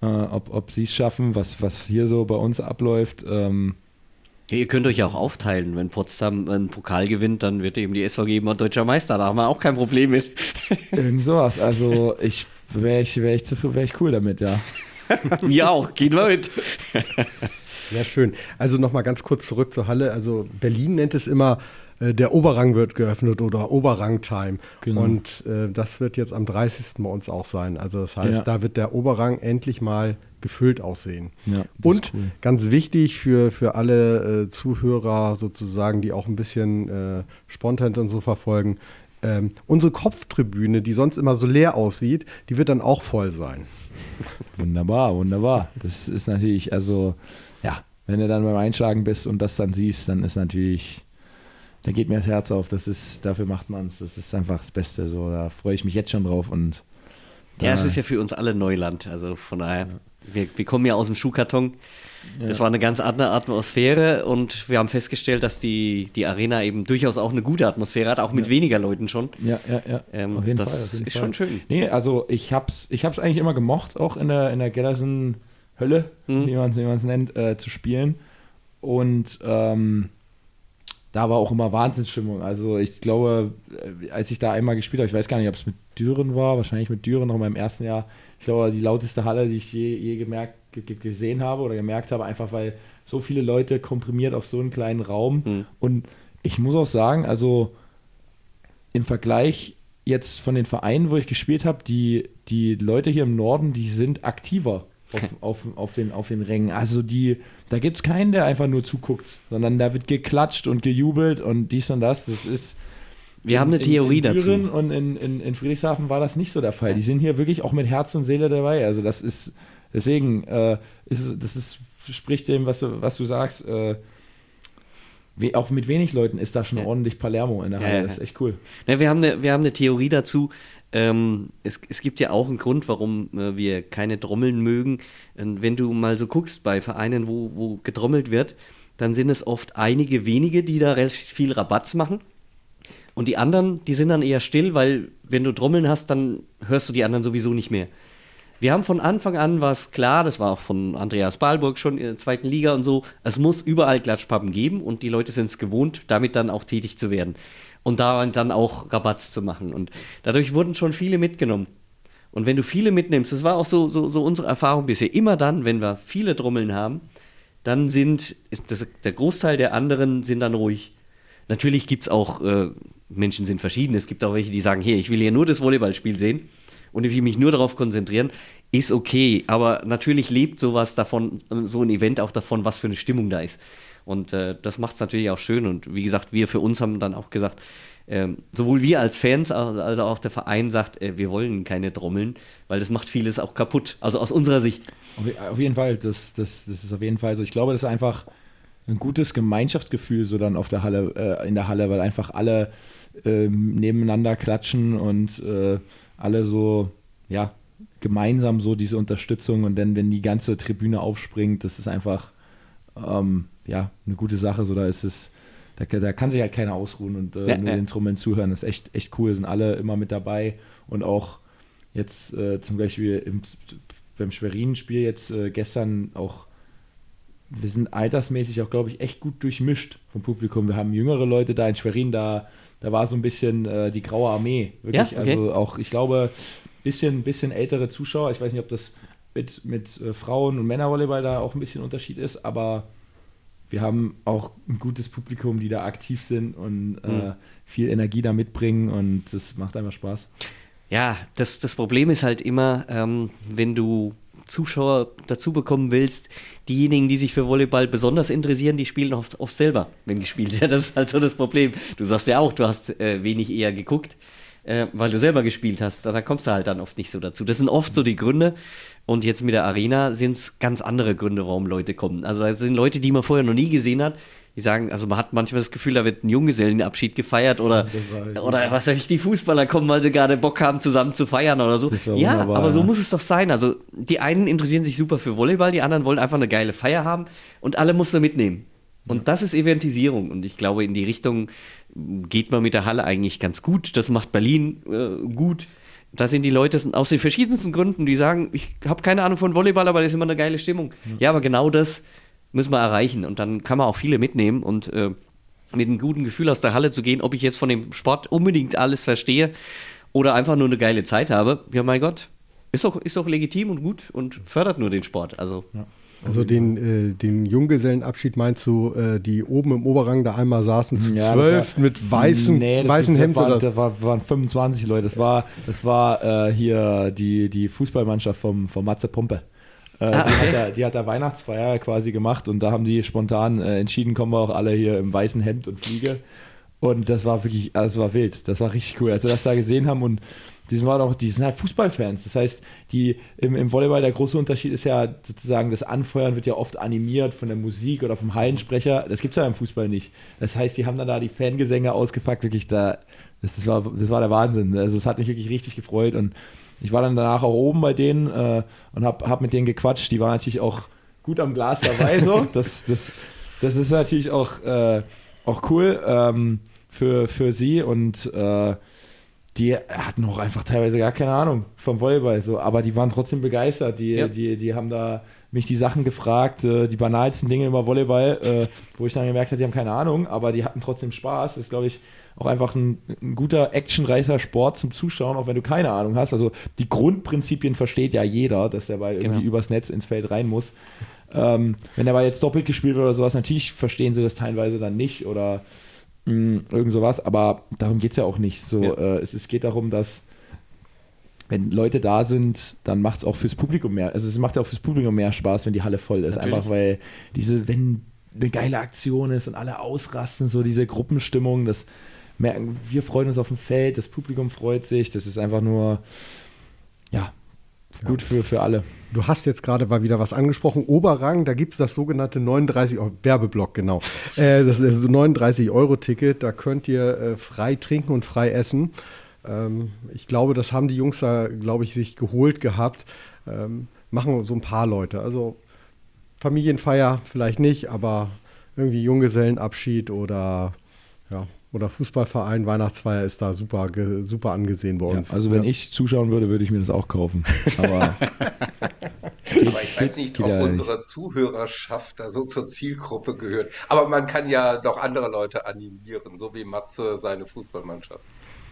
Äh, ob ob sie es schaffen, was, was hier so bei uns abläuft. Ähm, ihr könnt euch ja auch aufteilen. Wenn Potsdam einen Pokal gewinnt, dann wird eben die SVG immer deutscher Meister. Da haben wir auch kein Problem mit. <laughs> Irgend sowas. Also ich wäre ich, wär ich, wär ich cool damit, ja. <laughs> Wir auch. Gehen wir mit. <laughs> Ja, schön. Also nochmal ganz kurz zurück zur Halle. Also Berlin nennt es immer äh, der Oberrang wird geöffnet oder Oberrang-Time. Genau. Und äh, das wird jetzt am 30. bei uns auch sein. Also das heißt, ja. da wird der Oberrang endlich mal gefüllt aussehen. Ja, und cool. ganz wichtig für, für alle äh, Zuhörer sozusagen, die auch ein bisschen äh, Spontan und so verfolgen, ähm, unsere Kopftribüne, die sonst immer so leer aussieht, die wird dann auch voll sein. Wunderbar, wunderbar. Das ist natürlich, also wenn du dann beim Einschlagen bist und das dann siehst, dann ist natürlich da geht mir das Herz auf. Das ist, dafür macht man es. Das ist einfach das Beste. So, da freue ich mich jetzt schon drauf. Und ja, es ist ja für uns alle Neuland. Also von daher, wir, wir kommen ja aus dem Schuhkarton. Das war eine ganz andere Atmosphäre und wir haben festgestellt, dass die, die Arena eben durchaus auch eine gute Atmosphäre hat, auch mit ja. weniger Leuten schon. Ja, ja, ja. Ähm, auf jeden das Fall. Jeden ist Fall. schon schön. Nee, also ich hab's, ich hab's eigentlich immer gemocht, auch in der, in der Gellersen-Hölle, mhm. wie man es nennt, äh, zu spielen. Und ähm, da war auch immer Wahnsinnsstimmung. Also ich glaube, äh, als ich da einmal gespielt habe, ich weiß gar nicht, ob es mit Düren war, wahrscheinlich mit Düren noch in meinem ersten Jahr. Ich glaube, die lauteste Halle, die ich je, je gemerkt, gesehen habe oder gemerkt habe, einfach weil so viele Leute komprimiert auf so einen kleinen Raum. Mhm. Und ich muss auch sagen, also im Vergleich jetzt von den Vereinen, wo ich gespielt habe, die, die Leute hier im Norden, die sind aktiver auf, auf, auf, den, auf den Rängen. Also die, da gibt es keinen, der einfach nur zuguckt, sondern da wird geklatscht und gejubelt und dies und das. Das ist. Wir in, haben eine Theorie in, in dazu. Und in, in, in Friedrichshafen war das nicht so der Fall. Die sind hier wirklich auch mit Herz und Seele dabei. Also das ist, deswegen, äh, ist, das ist, spricht dem, was du, was du sagst, äh, We auch mit wenig Leuten ist da schon ja. ordentlich Palermo in der Halle. Ja, das ist echt cool. Ja, wir, haben eine, wir haben eine Theorie dazu. Ähm, es, es, gibt ja auch einen Grund, warum äh, wir keine Trommeln mögen. Und wenn du mal so guckst bei Vereinen, wo, wo getrommelt wird, dann sind es oft einige wenige, die da recht viel Rabatz machen. Und die anderen, die sind dann eher still, weil wenn du Trommeln hast, dann hörst du die anderen sowieso nicht mehr. Wir haben von Anfang an was klar, das war auch von Andreas Balburg schon in der zweiten Liga und so, es muss überall Klatschpappen geben und die Leute sind es gewohnt, damit dann auch tätig zu werden und da dann auch Rabatz zu machen. Und dadurch wurden schon viele mitgenommen. Und wenn du viele mitnimmst, das war auch so, so, so unsere Erfahrung bisher, immer dann, wenn wir viele Trommeln haben, dann sind, das, der Großteil der anderen sind dann ruhig. Natürlich gibt es auch, äh, Menschen sind verschieden, es gibt auch welche, die sagen, hey, ich will hier nur das Volleyballspiel sehen und ich will mich nur darauf konzentrieren, ist okay. Aber natürlich lebt sowas davon, so ein Event auch davon, was für eine Stimmung da ist. Und äh, das macht es natürlich auch schön. Und wie gesagt, wir für uns haben dann auch gesagt, ähm, sowohl wir als Fans als auch der Verein sagt, äh, wir wollen keine Trommeln, weil das macht vieles auch kaputt. Also aus unserer Sicht. Auf, jeden Fall, das, das, das ist auf jeden Fall so. Ich glaube, das ist einfach ein gutes Gemeinschaftsgefühl so dann auf der Halle, äh, in der Halle, weil einfach alle ähm, nebeneinander klatschen und äh, alle so, ja, gemeinsam so diese Unterstützung und dann, wenn die ganze Tribüne aufspringt, das ist einfach, ähm, ja, eine gute Sache. So, da ist es, da, da kann sich halt keiner ausruhen und äh, ja, nur ja. den Trommeln zuhören. Das ist echt, echt cool, sind alle immer mit dabei und auch jetzt äh, zum Beispiel im, beim Schwerin-Spiel jetzt äh, gestern auch wir sind altersmäßig auch, glaube ich, echt gut durchmischt vom Publikum. Wir haben jüngere Leute da in Schwerin, da da war so ein bisschen äh, die graue Armee. Wirklich. Ja, okay. Also auch, ich glaube, bisschen, bisschen ältere Zuschauer. Ich weiß nicht, ob das mit, mit äh, Frauen- und Männervolleyball da auch ein bisschen Unterschied ist, aber wir haben auch ein gutes Publikum, die da aktiv sind und äh, mhm. viel Energie da mitbringen und das macht einfach Spaß. Ja, das, das Problem ist halt immer, ähm, wenn du Zuschauer dazu bekommen willst, diejenigen, die sich für Volleyball besonders interessieren, die spielen oft, oft selber, wenn gespielt <laughs> wird. Das ist halt so das Problem. Du sagst ja auch, du hast äh, wenig eher geguckt, äh, weil du selber gespielt hast. Da kommst du halt dann oft nicht so dazu. Das sind oft so die Gründe. Und jetzt mit der Arena sind es ganz andere Gründe, warum Leute kommen. Also es sind Leute, die man vorher noch nie gesehen hat, die sagen, also man hat manchmal das Gefühl, da wird ein Junggesellenabschied gefeiert oder, oder was weiß ich, die Fußballer kommen, weil sie gerade Bock haben, zusammen zu feiern oder so. Ja, wunderbar, aber so muss es doch sein. Also die einen interessieren sich super für Volleyball, die anderen wollen einfach eine geile Feier haben und alle muss man mitnehmen. Und das ist Eventisierung. Und ich glaube, in die Richtung geht man mit der Halle eigentlich ganz gut. Das macht Berlin äh, gut. Da sind die Leute aus den verschiedensten Gründen, die sagen, ich habe keine Ahnung von Volleyball, aber das ist immer eine geile Stimmung. Ja, ja aber genau das müssen wir erreichen. Und dann kann man auch viele mitnehmen und äh, mit einem guten Gefühl aus der Halle zu gehen, ob ich jetzt von dem Sport unbedingt alles verstehe oder einfach nur eine geile Zeit habe. Ja, mein Gott, ist doch, ist doch legitim und gut und fördert nur den Sport. Also. Ja. Also den, äh, den Junggesellenabschied meinst du, äh, die oben im Oberrang da einmal saßen, ja, zwölf war, mit weißen, nee, weißen Hemd? War, da war, waren 25 Leute. Das war, das war äh, hier die, die Fußballmannschaft vom, vom Matze Pompe. Äh, ah, die, hat da, die hat da Weihnachtsfeier quasi gemacht und da haben sie spontan äh, entschieden, kommen wir auch alle hier im weißen Hemd und Fliege. Und das war wirklich, also das war wild. Das war richtig cool. Als wir das da gesehen haben und die sind, auch, die sind halt Fußballfans. Das heißt, die, im, im Volleyball der große Unterschied ist ja sozusagen, das Anfeuern wird ja oft animiert von der Musik oder vom Hallensprecher. Das gibt es ja im Fußball nicht. Das heißt, die haben dann da die Fangesänge ausgepackt, wirklich da. Das, das, war, das war der Wahnsinn. Also es hat mich wirklich richtig gefreut und ich war dann danach auch oben bei denen äh, und habe hab mit denen gequatscht. Die waren natürlich auch gut am Glas dabei. so. <laughs> Das, das, das ist natürlich auch, äh, auch cool ähm, für, für sie und äh, die hatten auch einfach teilweise gar keine Ahnung vom Volleyball. So. Aber die waren trotzdem begeistert. Die, ja. die, die haben da mich die Sachen gefragt, äh, die banalsten Dinge über Volleyball, äh, <laughs> wo ich dann gemerkt habe, die haben keine Ahnung, aber die hatten trotzdem Spaß. Das ist, glaube ich, auch einfach ein, ein, guter, actionreicher Sport zum Zuschauen, auch wenn du keine Ahnung hast. Also die Grundprinzipien versteht ja jeder, dass der Ball irgendwie genau. übers Netz ins Feld rein muss. Ähm, wenn der Ball jetzt doppelt gespielt wird oder sowas, natürlich verstehen sie das teilweise dann nicht oder mh, hm, irgend sowas, aber darum geht es ja auch nicht. So, ja. äh, es, es geht darum, dass wenn Leute da sind, dann macht es auch fürs Publikum mehr, also es macht ja auch fürs Publikum mehr Spaß, wenn die Halle voll ist. Natürlich. Einfach weil diese, wenn eine geile Aktion ist und alle ausrasten, so diese Gruppenstimmung, das merken, wir freuen uns auf dem Feld, das Publikum freut sich, das ist einfach nur, gut für, für alle. Du hast jetzt gerade mal wieder was angesprochen. Oberrang, da gibt es das sogenannte 39 Euro, Werbeblock, genau. Äh, das ist das 39-Euro-Ticket, da könnt ihr äh, frei trinken und frei essen. Ähm, ich glaube, das haben die Jungs da, glaube ich, sich geholt gehabt. Ähm, machen so ein paar Leute. Also Familienfeier vielleicht nicht, aber irgendwie Junggesellenabschied oder ja, oder Fußballverein, Weihnachtsfeier ist da super, super angesehen bei uns. Ja, also wenn ja. ich zuschauen würde, würde ich mir das auch kaufen. Aber, <laughs> Aber ich weiß nicht, ob unsere Zuhörerschaft da so zur Zielgruppe gehört. Aber man kann ja doch andere Leute animieren, so wie Matze seine Fußballmannschaft.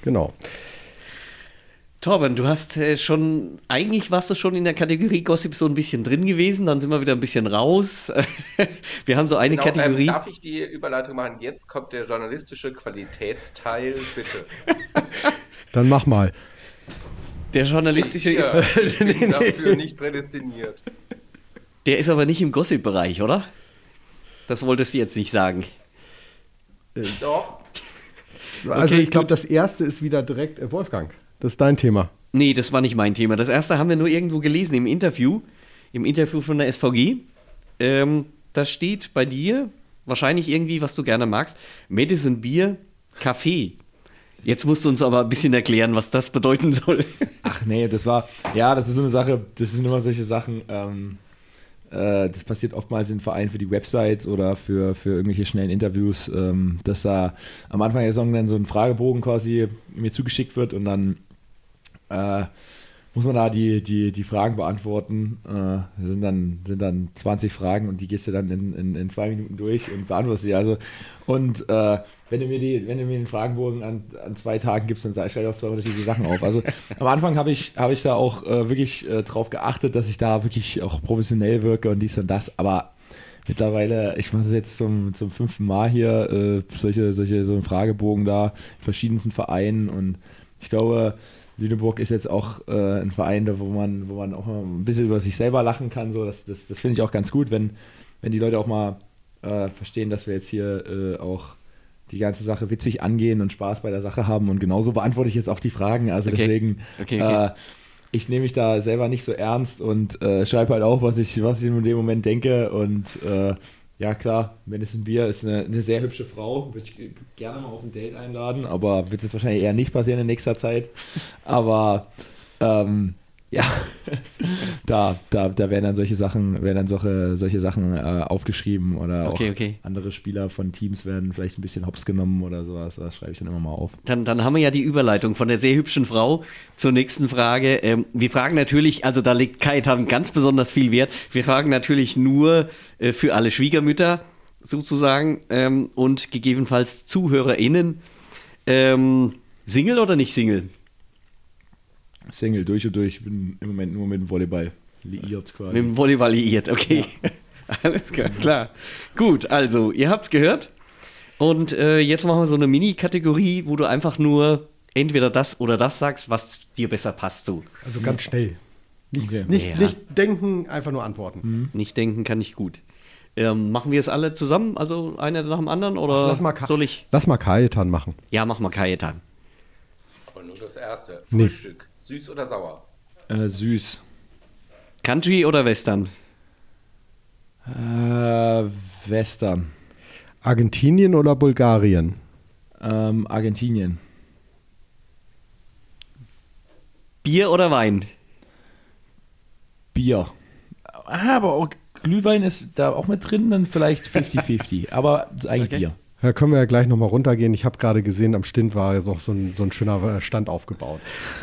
Genau. Torben, du hast äh, schon, eigentlich warst du schon in der Kategorie Gossip so ein bisschen drin gewesen, dann sind wir wieder ein bisschen raus. <laughs> wir haben so eine genau, Kategorie. Ähm, darf ich die Überleitung machen? Jetzt kommt der journalistische Qualitätsteil, bitte. <laughs> dann mach mal. Der journalistische ja, ist. Ich <laughs> bin dafür nicht prädestiniert. Der ist aber nicht im Gossip-Bereich, oder? Das wolltest du jetzt nicht sagen. Äh, Doch. Also okay, ich glaube, das erste ist wieder direkt äh, Wolfgang. Das ist dein Thema. Nee, das war nicht mein Thema. Das erste haben wir nur irgendwo gelesen im Interview, im Interview von der SVG. Ähm, da steht bei dir wahrscheinlich irgendwie, was du gerne magst, Medicine Bier, Kaffee. Jetzt musst du uns aber ein bisschen erklären, was das bedeuten soll. <laughs> Ach nee, das war, ja, das ist so eine Sache, das sind immer solche Sachen, ähm, äh, das passiert oftmals in Vereinen für die Websites oder für, für irgendwelche schnellen Interviews, ähm, dass da am Anfang der Saison dann so ein Fragebogen quasi mir zugeschickt wird und dann äh, muss man da die, die, die Fragen beantworten. Äh, sind, dann, sind dann 20 Fragen und die gehst du dann in, in, in zwei Minuten durch und beantwortest sie. Also, und äh, wenn, du mir die, wenn du mir den Fragenbogen an, an zwei Tagen gibst, dann schreibe ich auch zwei unterschiedliche Sachen auf. Also am Anfang habe ich, hab ich da auch äh, wirklich äh, drauf geachtet, dass ich da wirklich auch professionell wirke und dies und das. Aber mittlerweile, ich mache das jetzt zum, zum fünften Mal hier, äh, solche, solche, so einen Fragebogen da in verschiedensten Vereinen und ich glaube, Lüneburg ist jetzt auch äh, ein Verein, wo man, wo man auch mal ein bisschen über sich selber lachen kann. So. Das, das, das finde ich auch ganz gut, wenn, wenn die Leute auch mal äh, verstehen, dass wir jetzt hier äh, auch die ganze Sache witzig angehen und Spaß bei der Sache haben. Und genauso beantworte ich jetzt auch die Fragen. Also okay. deswegen, okay, okay. Äh, ich nehme mich da selber nicht so ernst und äh, schreibe halt auch, was ich, was ich in dem Moment denke. Und äh, ja klar, Madison Beer ist eine, eine sehr hübsche Frau, würde ich gerne mal auf ein Date einladen, aber wird es wahrscheinlich eher nicht passieren in nächster Zeit. <laughs> Aber ähm, ja, <laughs> da, da, da werden dann solche Sachen, werden dann solche, solche Sachen äh, aufgeschrieben oder okay, auch okay. andere Spieler von Teams werden vielleicht ein bisschen hops genommen oder sowas. Das schreibe ich dann immer mal auf. Dann, dann haben wir ja die Überleitung von der sehr hübschen Frau zur nächsten Frage. Ähm, wir fragen natürlich, also da legt Kajetan ganz besonders viel Wert. Wir fragen natürlich nur äh, für alle Schwiegermütter sozusagen ähm, und gegebenenfalls ZuhörerInnen. Ähm, Single oder nicht Single? Single durch und durch. Ich bin im Moment nur mit dem Volleyball liiert quasi. Mit dem Volleyball liiert, okay. Ja. <laughs> Alles klar, klar. Gut, also, ihr habt es gehört. Und äh, jetzt machen wir so eine Mini-Kategorie, wo du einfach nur entweder das oder das sagst, was dir besser passt. So. Also ganz schnell. Nichts, okay. nicht, ja. nicht denken, einfach nur antworten. Mhm. Nicht denken kann ich gut. Ähm, machen wir es alle zusammen, also einer nach dem anderen? Oder Ach, lass mal soll ich? Lass mal Kajetan machen. Ja, mach mal Kajetan. Aber nur das erste. Frühstück. Nee. Süß oder sauer? Äh, süß. Country oder Western? Äh, Western. Argentinien oder Bulgarien? Ähm, Argentinien. Bier oder Wein? Bier. Ah, aber auch Glühwein ist da auch mit drin, dann vielleicht 50-50. aber eigentlich okay. Bier. Da können wir ja gleich nochmal runtergehen. Ich habe gerade gesehen, am Stint war jetzt noch so ein, so ein schöner Stand aufgebaut.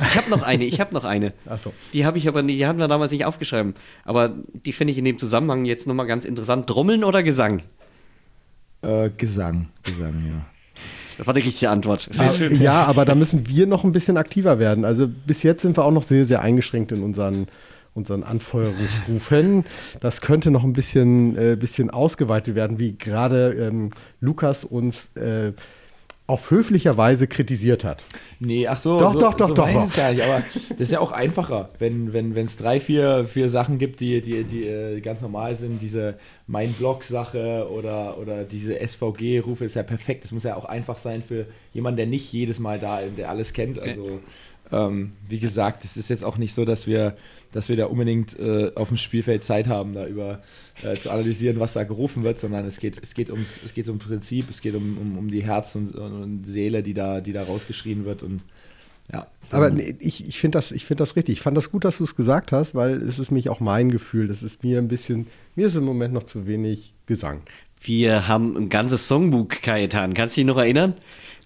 Ich habe noch eine, ich habe noch eine. <laughs> Ach so. Die habe ich aber nicht, die haben wir damals nicht aufgeschrieben. Aber die finde ich in dem Zusammenhang jetzt nochmal ganz interessant. Trommeln oder Gesang? Äh, Gesang, Gesang, ja. Das war die richtige Antwort. Ah, ja, aber da müssen wir noch ein bisschen aktiver werden. Also bis jetzt sind wir auch noch sehr, sehr eingeschränkt in unseren unseren Anfeuerungsrufen. Das könnte noch ein bisschen, äh, bisschen ausgeweitet werden, wie gerade ähm, Lukas uns äh, auf höflicher Weise kritisiert hat. Nee, ach so. Doch, so, doch, doch, so doch. doch. Gar nicht, aber das ist ja auch einfacher, wenn es wenn, drei, vier, vier Sachen gibt, die, die, die äh, ganz normal sind. Diese Mein Blog-Sache oder, oder diese SVG-Rufe ist ja perfekt. Das muss ja auch einfach sein für jemanden, der nicht jedes Mal da ist, der alles kennt. Also, ähm, wie gesagt, es ist jetzt auch nicht so, dass wir dass wir da unbedingt äh, auf dem Spielfeld Zeit haben, da über äh, zu analysieren, was da gerufen wird, sondern es geht, es geht ums, es geht ums Prinzip, es geht um, um, um die Herz und, und Seele, die da, die da rausgeschrien wird und ja. Aber nee, ich, ich finde das, find das richtig. Ich fand das gut, dass du es gesagt hast, weil es ist mich auch mein Gefühl. Das ist mir ein bisschen, mir ist im Moment noch zu wenig Gesang. Wir haben ein ganzes Songbuch, Kajetan. Kannst du dich noch erinnern?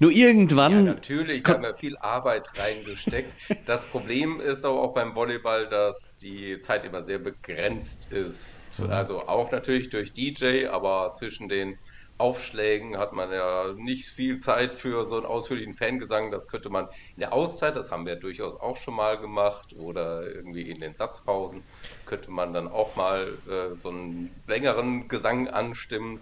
Nur irgendwann. Ja, natürlich, da haben wir viel Arbeit reingesteckt. das Problem ist aber auch beim Volleyball, dass die Zeit immer sehr begrenzt ist. Mhm. Also auch natürlich durch DJ, aber zwischen den Aufschlägen hat man ja nicht viel Zeit für so einen ausführlichen Fangesang. Das könnte man in der Auszeit, das haben wir durchaus auch schon mal gemacht, oder irgendwie in den Satzpausen, könnte man dann auch mal äh, so einen längeren Gesang anstimmen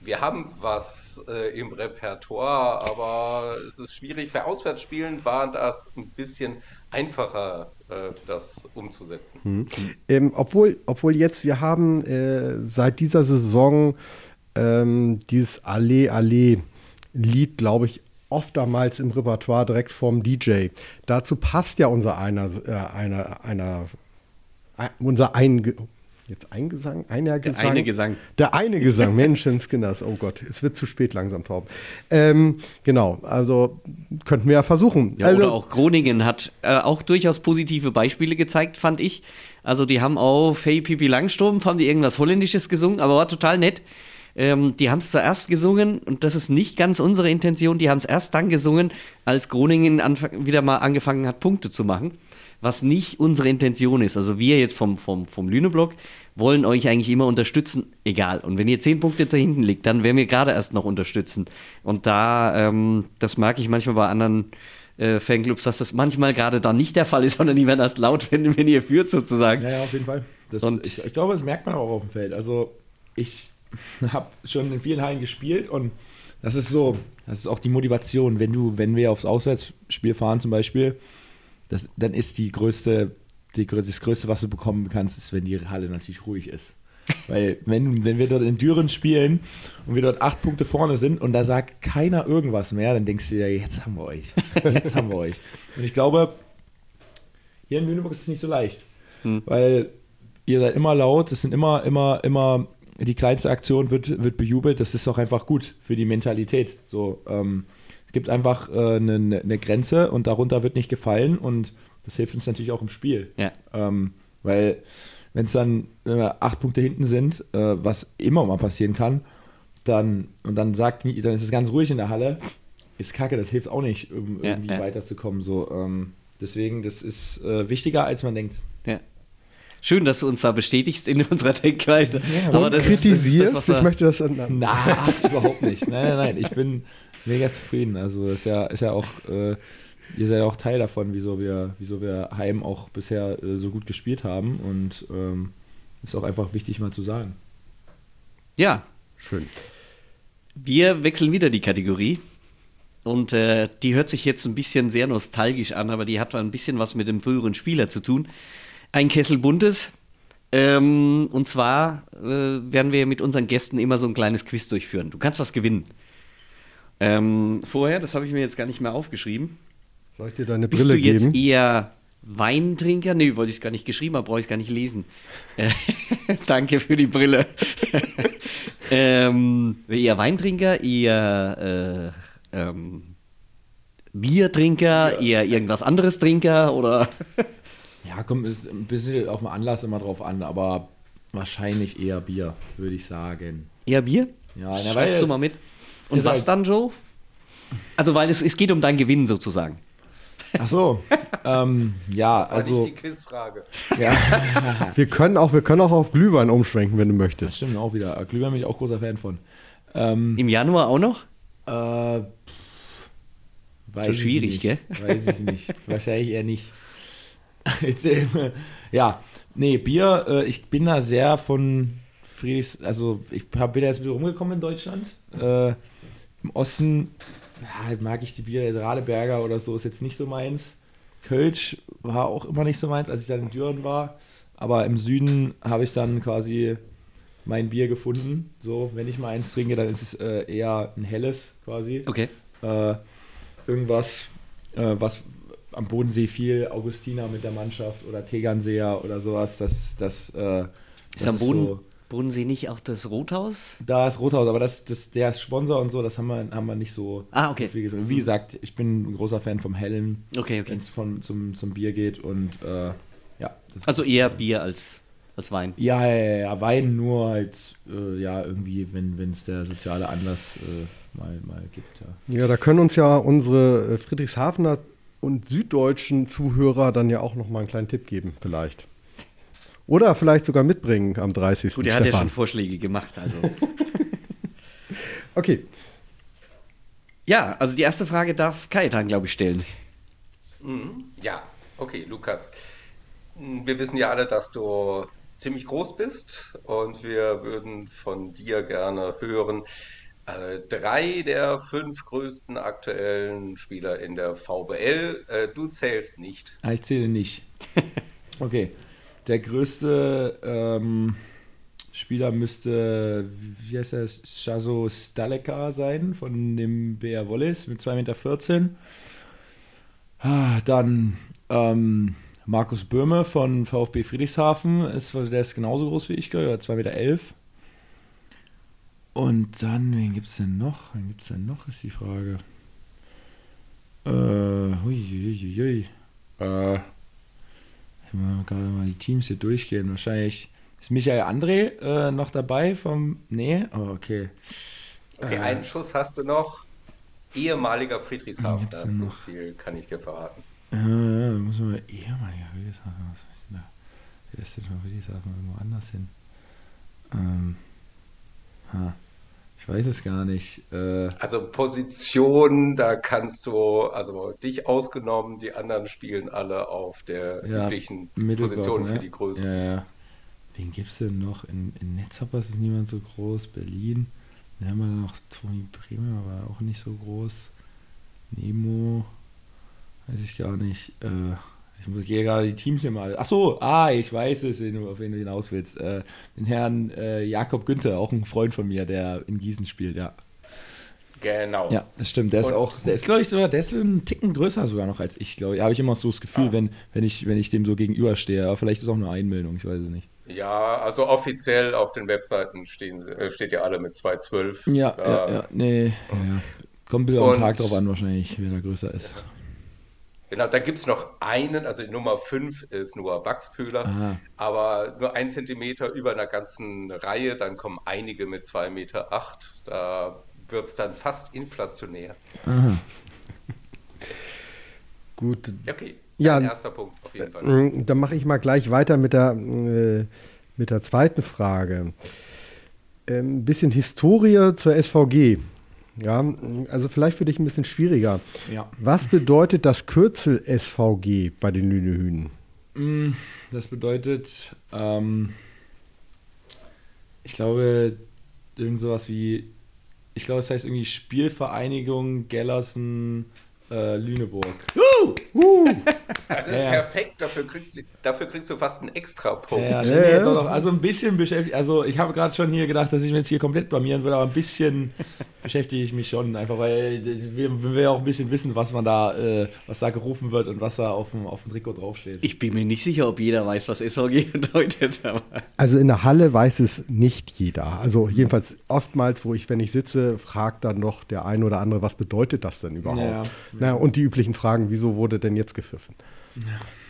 wir haben was äh, im Repertoire, aber es ist schwierig. Bei Auswärtsspielen war das ein bisschen einfacher, äh, das umzusetzen. Mhm. Ähm, obwohl, obwohl jetzt, wir haben äh, seit dieser Saison ähm, dieses Allee Allee Lied, glaube ich, oftmals im Repertoire direkt vom DJ. Dazu passt ja unser einer, äh, einer, einer, unser ein, Jetzt ein Gesang, einer Gesang. Der eine Gesang. Der eine Gesang, Menschenskinders. Oh Gott, es wird zu spät langsam, Torben. Ähm, genau, also könnten wir ja versuchen. Ja, also, oder auch Groningen hat äh, auch durchaus positive Beispiele gezeigt, fand ich. Also die haben auf Hey Pipi Langstrumpf, haben die irgendwas Holländisches gesungen, aber war total nett. Ähm, die haben es zuerst gesungen und das ist nicht ganz unsere Intention. Die haben es erst dann gesungen, als Groningen wieder mal angefangen hat, Punkte zu machen was nicht unsere Intention ist. Also wir jetzt vom, vom, vom Lüneblock wollen euch eigentlich immer unterstützen, egal. Und wenn ihr zehn Punkte da hinten liegt, dann werden wir gerade erst noch unterstützen. Und da, ähm, das merke ich manchmal bei anderen äh, Fanclubs, dass das manchmal gerade da nicht der Fall ist, <laughs> sondern die werden erst laut, wenn, wenn ihr führt sozusagen. Ja, ja, auf jeden Fall. Das, und ich, ich glaube, das merkt man auch auf dem Feld. Also ich <laughs> habe schon in vielen Hallen gespielt und das ist so, das ist auch die Motivation, wenn du, wenn wir aufs Auswärtsspiel fahren zum Beispiel, das, dann ist die größte, die, das Größte, was du bekommen kannst, ist, wenn die Halle natürlich ruhig ist. <laughs> Weil wenn, wenn wir dort in Düren spielen und wir dort acht Punkte vorne sind und da sagt keiner irgendwas mehr, dann denkst du dir, jetzt haben wir euch. Jetzt haben wir euch. <laughs> Und ich glaube, hier in Lüneburg ist es nicht so leicht. Hm. Weil ihr seid immer laut, es sind immer, immer, immer die kleinste Aktion wird, wird bejubelt. Das ist auch einfach gut für die Mentalität. So, ähm, es gibt einfach eine äh, ne, ne Grenze und darunter wird nicht gefallen und das hilft uns natürlich auch im Spiel. Ja. Ähm, weil wenn es dann äh, acht Punkte hinten sind, äh, was immer mal passieren kann, dann und dann sagt, dann ist es ganz ruhig in der Halle, ist kacke, das hilft auch nicht, um ja, irgendwie ja. weiterzukommen. So, ähm, deswegen, das ist äh, wichtiger, als man denkt. Ja. Schön, dass du uns da bestätigst in <laughs> unserer Denkweise. Ja, Aber das kritisierst, ist, das ist das, ich möchte das ändern. Nein, überhaupt nicht. <laughs> Nein, nein, nein, ich bin mega zufrieden. Also ist ja, ist ja auch, äh, ihr seid auch Teil davon, wieso wir, wieso wir Heim auch bisher äh, so gut gespielt haben. Und ähm, ist auch einfach wichtig mal zu sagen. Ja. Schön. Wir wechseln wieder die Kategorie. Und äh, die hört sich jetzt ein bisschen sehr nostalgisch an, aber die hat ein bisschen was mit dem früheren Spieler zu tun. Ein Kessel Buntes. Ähm, und zwar äh, werden wir mit unseren Gästen immer so ein kleines Quiz durchführen. Du kannst was gewinnen. Ähm, vorher, das habe ich mir jetzt gar nicht mehr aufgeschrieben. Soll ich dir deine Brille geben? Bist du jetzt eher Weintrinker? Nee, wollte ich es gar nicht geschrieben haben, brauche ich es gar nicht lesen. Äh, <laughs> danke für die Brille. <laughs> ähm, eher Weintrinker, eher äh, ähm, Biertrinker, ja. eher irgendwas anderes Trinker oder? ja, kommt ist ein bisschen auf den Anlass immer drauf an, aber wahrscheinlich eher Bier, würde ich sagen. Eher Bier? Ja, schreibst du mal mit. Und was halt dann, Joe? Also, weil es, es geht um dein Gewinn sozusagen. Ach so, <laughs> ähm, ja, das war also. Nicht die Quizfrage. Ja. <laughs> wir, können auch, wir können auch auf Glühwein umschwenken, wenn du möchtest. Das stimmt auch wieder. Glühwein bin ich auch großer Fan von. Ähm, Im Januar auch noch? Äh, weiß Schon schwierig, ich gell? Weiß ich nicht. <laughs> Wahrscheinlich eher nicht. Jetzt, ja, nee, Bier, äh, ich bin da sehr von Friedrichs, also ich hab, bin da jetzt ein bisschen rumgekommen in Deutschland. Äh, Im Osten ja, mag ich die Biere, der Radeberger oder so, ist jetzt nicht so meins. Kölsch war auch immer nicht so meins, als ich dann in Düren war. Aber im Süden habe ich dann quasi mein Bier gefunden. So, wenn ich mal eins trinke, dann ist es äh, eher ein helles quasi. Okay. Äh, irgendwas, äh, was am Bodensee viel Augustiner mit der Mannschaft oder Tegernseer oder sowas. Das, das, äh, ist am Boden, so, Bodensee nicht auch das Rothaus? Da ist Rothaus, aber das, das, der ist Sponsor und so, das haben wir, haben wir nicht so ah, okay. viel getrunken. Wie gesagt, ich bin ein großer Fan vom Hellen, okay, okay. wenn es zum, zum Bier geht und äh, ja. Also eher Bier als als Wein. Ja, ja, ja, Wein nur halt, äh, ja, irgendwie, wenn es der soziale Anlass äh, mal, mal gibt. Ja. ja, da können uns ja unsere äh, Friedrichshafener und süddeutschen Zuhörer dann ja auch noch mal einen kleinen Tipp geben, vielleicht. Oder vielleicht sogar mitbringen am 30. Gut, er hat ja schon Vorschläge gemacht, also. <laughs> okay. Ja, also die erste Frage darf Kajetan, glaube ich, stellen. Mhm. Ja, okay, Lukas. Wir wissen ja alle, dass du ziemlich groß bist und wir würden von dir gerne hören, äh, drei der fünf größten aktuellen Spieler in der VBL. Äh, du zählst nicht. Ah, ich zähle nicht. <laughs> okay. Der größte ähm, Spieler müsste, wie heißt er, Shazo Staleka sein von dem BR Wallis mit 2,14 Meter. Ah, dann ähm, Markus Böhme von VfB Friedrichshafen, ist, der ist genauso groß wie ich, oder 2,11 Meter. Und dann, wen gibt es denn noch? Wen gibt es denn noch, ist die Frage. Äh, hui, hui, hui. Äh, ich muss gerade mal die Teams hier durchgehen. Wahrscheinlich ist Michael André äh, noch dabei vom. Nee, oh, okay. Okay, äh, einen Schuss hast du noch. Ehemaliger Friedrichshafen. So viel kann ich dir verraten. Ja, ja, muss man mal ehemaliger Friedrichshafen, was ich denn da? Wer ist denn von Friedrichshafen irgendwo anders hin? Ähm, ha, ich weiß es gar nicht. Äh, also Position, da kannst du, also dich ausgenommen, die anderen spielen alle auf der ja, üblichen Position ne? für die Größe. Ja, ja. Wen gibt es denn noch? In, in Netzhoppers ist niemand so groß. Berlin. Da haben wir noch Toni Bremer, aber auch nicht so groß. Nemo. Weiß ich gar nicht. Äh, ich gehe gerade die Teams hier mal. Ach so, ah, ich weiß es, auf wen du hinaus willst. Äh, den Herrn äh, Jakob Günther, auch ein Freund von mir, der in Gießen spielt, ja. Genau. Ja, das stimmt. Der ist auch, der ist, glaube ich, sogar, der ist ein Ticken größer sogar noch als ich, glaube ich. Habe ich immer so das Gefühl, ah. wenn, wenn, ich, wenn ich dem so gegenüberstehe. Aber vielleicht ist auch eine Einbildung, ich weiß es nicht. Ja, also offiziell auf den Webseiten stehen, äh, steht ja alle mit 212. Ja, ja, ja, nee. Ja. Kommt ein bisschen am Tag drauf an, wahrscheinlich, wer da größer ist. Genau, da gibt es noch einen, also die Nummer 5 ist nur Wachspühler, Aha. aber nur ein Zentimeter über einer ganzen Reihe, dann kommen einige mit 2,8 Meter. Acht. Da wird es dann fast inflationär. Aha. <laughs> Gut. Okay, ja, erster Punkt auf jeden Fall. Mm, dann mache ich mal gleich weiter mit der, äh, mit der zweiten Frage. Ein ähm, bisschen Historie zur SVG. Ja, also vielleicht für dich ein bisschen schwieriger. Ja. Was bedeutet das Kürzel SVG bei den Lünehühnen? Mm, das bedeutet, ähm, ich glaube, irgend sowas wie, ich glaube, es heißt irgendwie Spielvereinigung Gellersen äh, Lüneburg. Uh! <laughs> Uh! Das <laughs> ist ja. perfekt, dafür kriegst, du, dafür kriegst du fast einen extra Punkt. Ja, nee, doch, doch. Also ein bisschen beschäftigt, also ich habe gerade schon hier gedacht, dass ich mich jetzt hier komplett blamieren würde, aber ein bisschen <laughs> beschäftige ich mich schon, einfach weil wir, wir ja auch ein bisschen wissen, was man da, äh, was da gerufen wird und was da auf dem, auf dem Trikot draufsteht. Ich bin mir nicht sicher, ob jeder weiß, was SVG <laughs> bedeutet. Also in der Halle weiß es nicht jeder. Also jedenfalls oftmals, wo ich, wenn ich sitze, fragt dann noch der eine oder andere, was bedeutet das denn überhaupt? Ja, ja. und die üblichen Fragen, wieso wurde denn jetzt gepfiffen? Ja.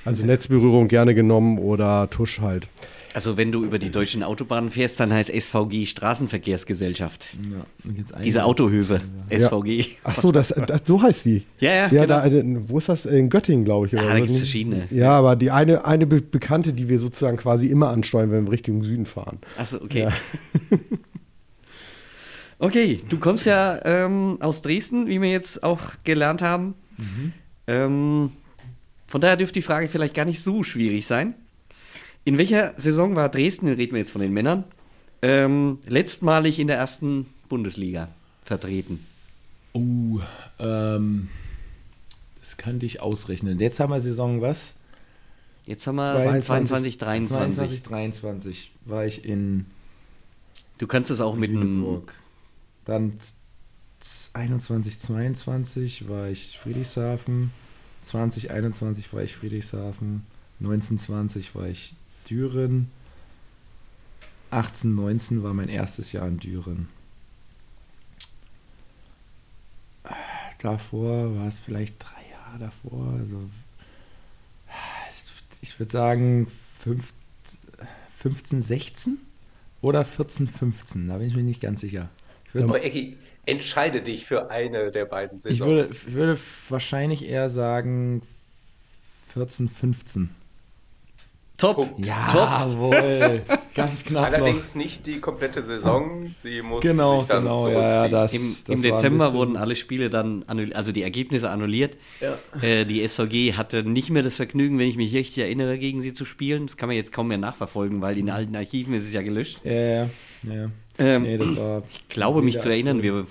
Also Netzberührung gerne genommen oder Tusch halt. Also wenn du über die deutschen Autobahnen fährst, dann halt SVG Straßenverkehrsgesellschaft. Ja, Diese Autohöfe, ja. SVG. Ach so, das, <laughs> das, so heißt die. Ja, ja, ja genau. da, wo ist das? In Göttingen, glaube ich. Oder ah, da gibt es verschiedene. Ja, aber die eine, eine Bekannte, die wir sozusagen quasi immer ansteuern, wenn wir Richtung Süden fahren. Achso, okay. Ja. <laughs> okay, du kommst ja ähm, aus Dresden, wie wir jetzt auch gelernt haben. Mhm. Ähm, von daher dürfte die Frage vielleicht gar nicht so schwierig sein. In welcher Saison war Dresden, reden wir jetzt von den Männern, ähm, letztmalig in der ersten Bundesliga vertreten? Oh, ähm, das könnte ich ausrechnen. Jetzt haben wir Saison was? Jetzt haben wir 22, 23. 22, 23 war ich in. Du kannst es auch mit einem. Dann 21, 22 war ich Friedrichshafen. 2021 war ich Friedrichshafen. 1920 war ich Düren. 18, 19 war mein erstes Jahr in Düren. Davor war es vielleicht drei Jahre davor. Also ich würde sagen 15, 16 oder 14, 15. Da bin ich mir nicht ganz sicher. Aber Ecki, entscheide dich für eine der beiden Saisons. Ich würde, ich würde wahrscheinlich eher sagen 14, 15. Top. Ja, Jawohl. <laughs> Ganz knapp Allerdings noch. nicht die komplette Saison. Sie muss genau, sich dann genau, ja, ja, das, Im, das Im Dezember wurden alle Spiele dann, also die Ergebnisse annulliert. Ja. Äh, die SVG hatte nicht mehr das Vergnügen, wenn ich mich richtig erinnere, gegen sie zu spielen. Das kann man jetzt kaum mehr nachverfolgen, weil in den alten Archiven ist es ja gelöscht. Ja, ja, ja. Ähm, nee, ich glaube mich zu erinnern, wir,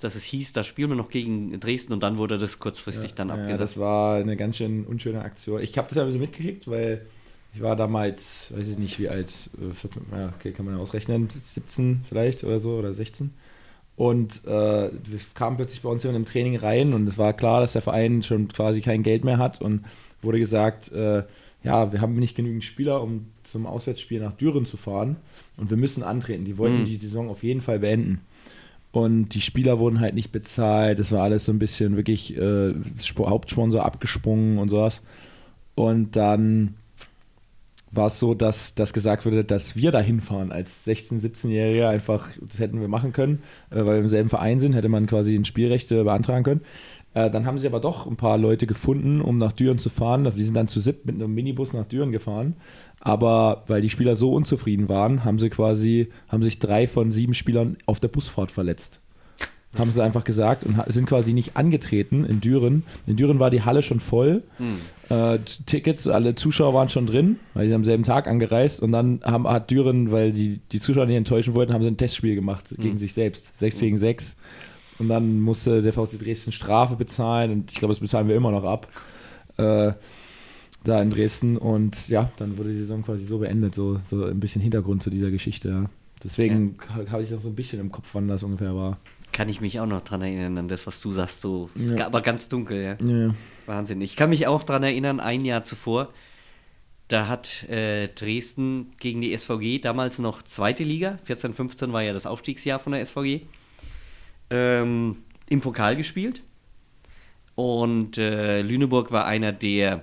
dass es hieß, da spielen wir noch gegen Dresden und dann wurde das kurzfristig ja, dann abgesagt. Ja, das war eine ganz schön unschöne Aktion. Ich habe das ja ein bisschen mitgekriegt, weil ich war damals, weiß ich nicht wie alt, 14, äh, ja, okay, kann man ja ausrechnen, 17 vielleicht oder so oder 16. Und äh, wir kamen plötzlich bei uns hier im Training rein und es war klar, dass der Verein schon quasi kein Geld mehr hat und wurde gesagt, äh, ja, wir haben nicht genügend Spieler, um zum Auswärtsspiel nach Düren zu fahren und wir müssen antreten. Die wollten mhm. die Saison auf jeden Fall beenden. Und die Spieler wurden halt nicht bezahlt. Das war alles so ein bisschen wirklich äh, Hauptsponsor abgesprungen und sowas. Und dann war es so, dass das gesagt wurde, dass wir da hinfahren als 16-, 17-Jähriger einfach, das hätten wir machen können, äh, weil wir im selben Verein sind, hätte man quasi ein Spielrechte beantragen können. Äh, dann haben sie aber doch ein paar Leute gefunden, um nach Düren zu fahren. Die sind dann zu SIP mit einem Minibus nach Düren gefahren. Aber weil die Spieler so unzufrieden waren, haben sie quasi, haben sich drei von sieben Spielern auf der Busfahrt verletzt haben sie einfach gesagt und sind quasi nicht angetreten in Düren. In Düren war die Halle schon voll. Mhm. Äh, Tickets, alle Zuschauer waren schon drin, weil die am selben Tag angereist. Und dann haben, hat Düren, weil die, die Zuschauer nicht enttäuschen wollten, haben sie ein Testspiel gemacht mhm. gegen sich selbst. 6 mhm. gegen 6. Und dann musste der VC Dresden Strafe bezahlen. Und ich glaube, das bezahlen wir immer noch ab. Äh, da in Dresden. Und ja, dann wurde die Saison quasi so beendet. So, so ein bisschen Hintergrund zu dieser Geschichte. Ja. Deswegen ja. habe ich auch so ein bisschen im Kopf, wann das ungefähr war kann ich mich auch noch dran erinnern, an das, was du sagst, so, ja. aber ganz dunkel, ja. ja. Wahnsinn. Ich kann mich auch dran erinnern, ein Jahr zuvor Da hat äh, Dresden gegen die SVG damals noch zweite Liga, 14, 15 war ja das Aufstiegsjahr von der SVG, ähm, im Pokal gespielt. Und äh, Lüneburg war einer der,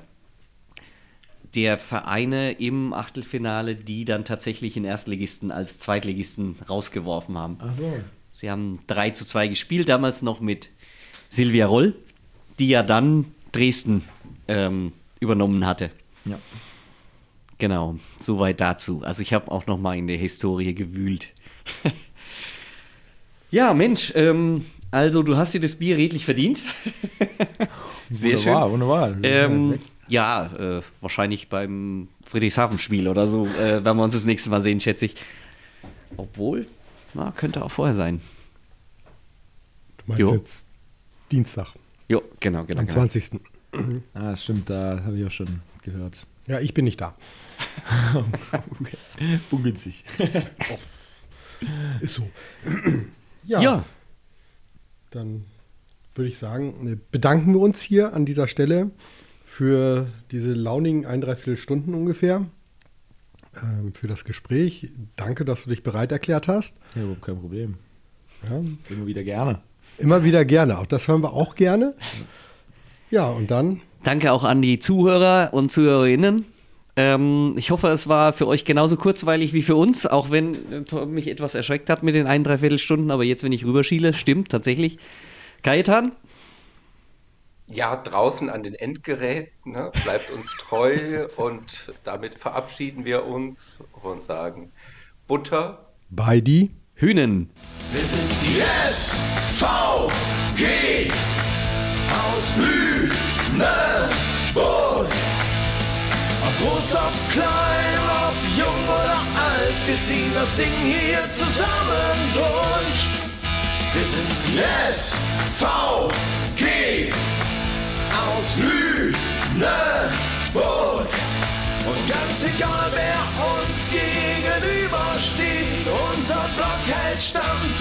der Vereine im Achtelfinale, die dann tatsächlich in Erstligisten als Zweitligisten rausgeworfen haben. Ach so. Sie haben 3 zu 2 gespielt, damals noch mit Silvia Roll, die ja dann Dresden ähm, übernommen hatte. Ja. Genau, soweit dazu. Also ich habe auch noch mal in der Historie gewühlt. <laughs> ja, Mensch, ähm, also du hast dir das Bier redlich verdient. <laughs> Sehr wunderbar, schön. Wunderbar, ähm, ja, äh, wahrscheinlich beim Friedrichshafen-Spiel oder so, äh, werden wir uns das nächste Mal sehen, schätze ich. Obwohl, na, könnte auch vorher sein. Du meinst jo. jetzt Dienstag. Jo, genau, genau. Am 20. Genau. ah, stimmt, da habe ich auch schon gehört. Ja, ich bin nicht da. <laughs> Ungünstig. oh. <laughs> Ist so. Ja. ja. Dann würde ich sagen, äh, bedanken wir uns hier an dieser Stelle für diese launigen ein, dreiviertel Stunden ungefähr. Ähm, für das Gespräch. Danke, dass du dich bereit erklärt hast. Ja, überhaupt kein Problem. Ja. Immer wieder gerne. Immer wieder gerne. Auch das hören wir auch gerne. Ja, und dann. Danke auch an die Zuhörer und Zuhörerinnen. Ähm, ich hoffe, es war für euch genauso kurzweilig wie für uns, auch wenn äh, mich etwas erschreckt hat mit den ein, dreiviertel Stunden. Aber jetzt, wenn ich rüberschiele, stimmt tatsächlich. Kajetan? Ja, draußen an den Endgeräten, ne, bleibt uns treu <laughs> und damit verabschieden wir uns und sagen Butter bei die Hühnen. Wir sind die SVG aus Lüneburg. Ob groß, ob klein, ob jung oder alt, wir ziehen das Ding hier zusammen durch. Wir sind die SVG aus Lüneburg. Und ganz egal, wer uns gegenübersteht, unser Block hält Stand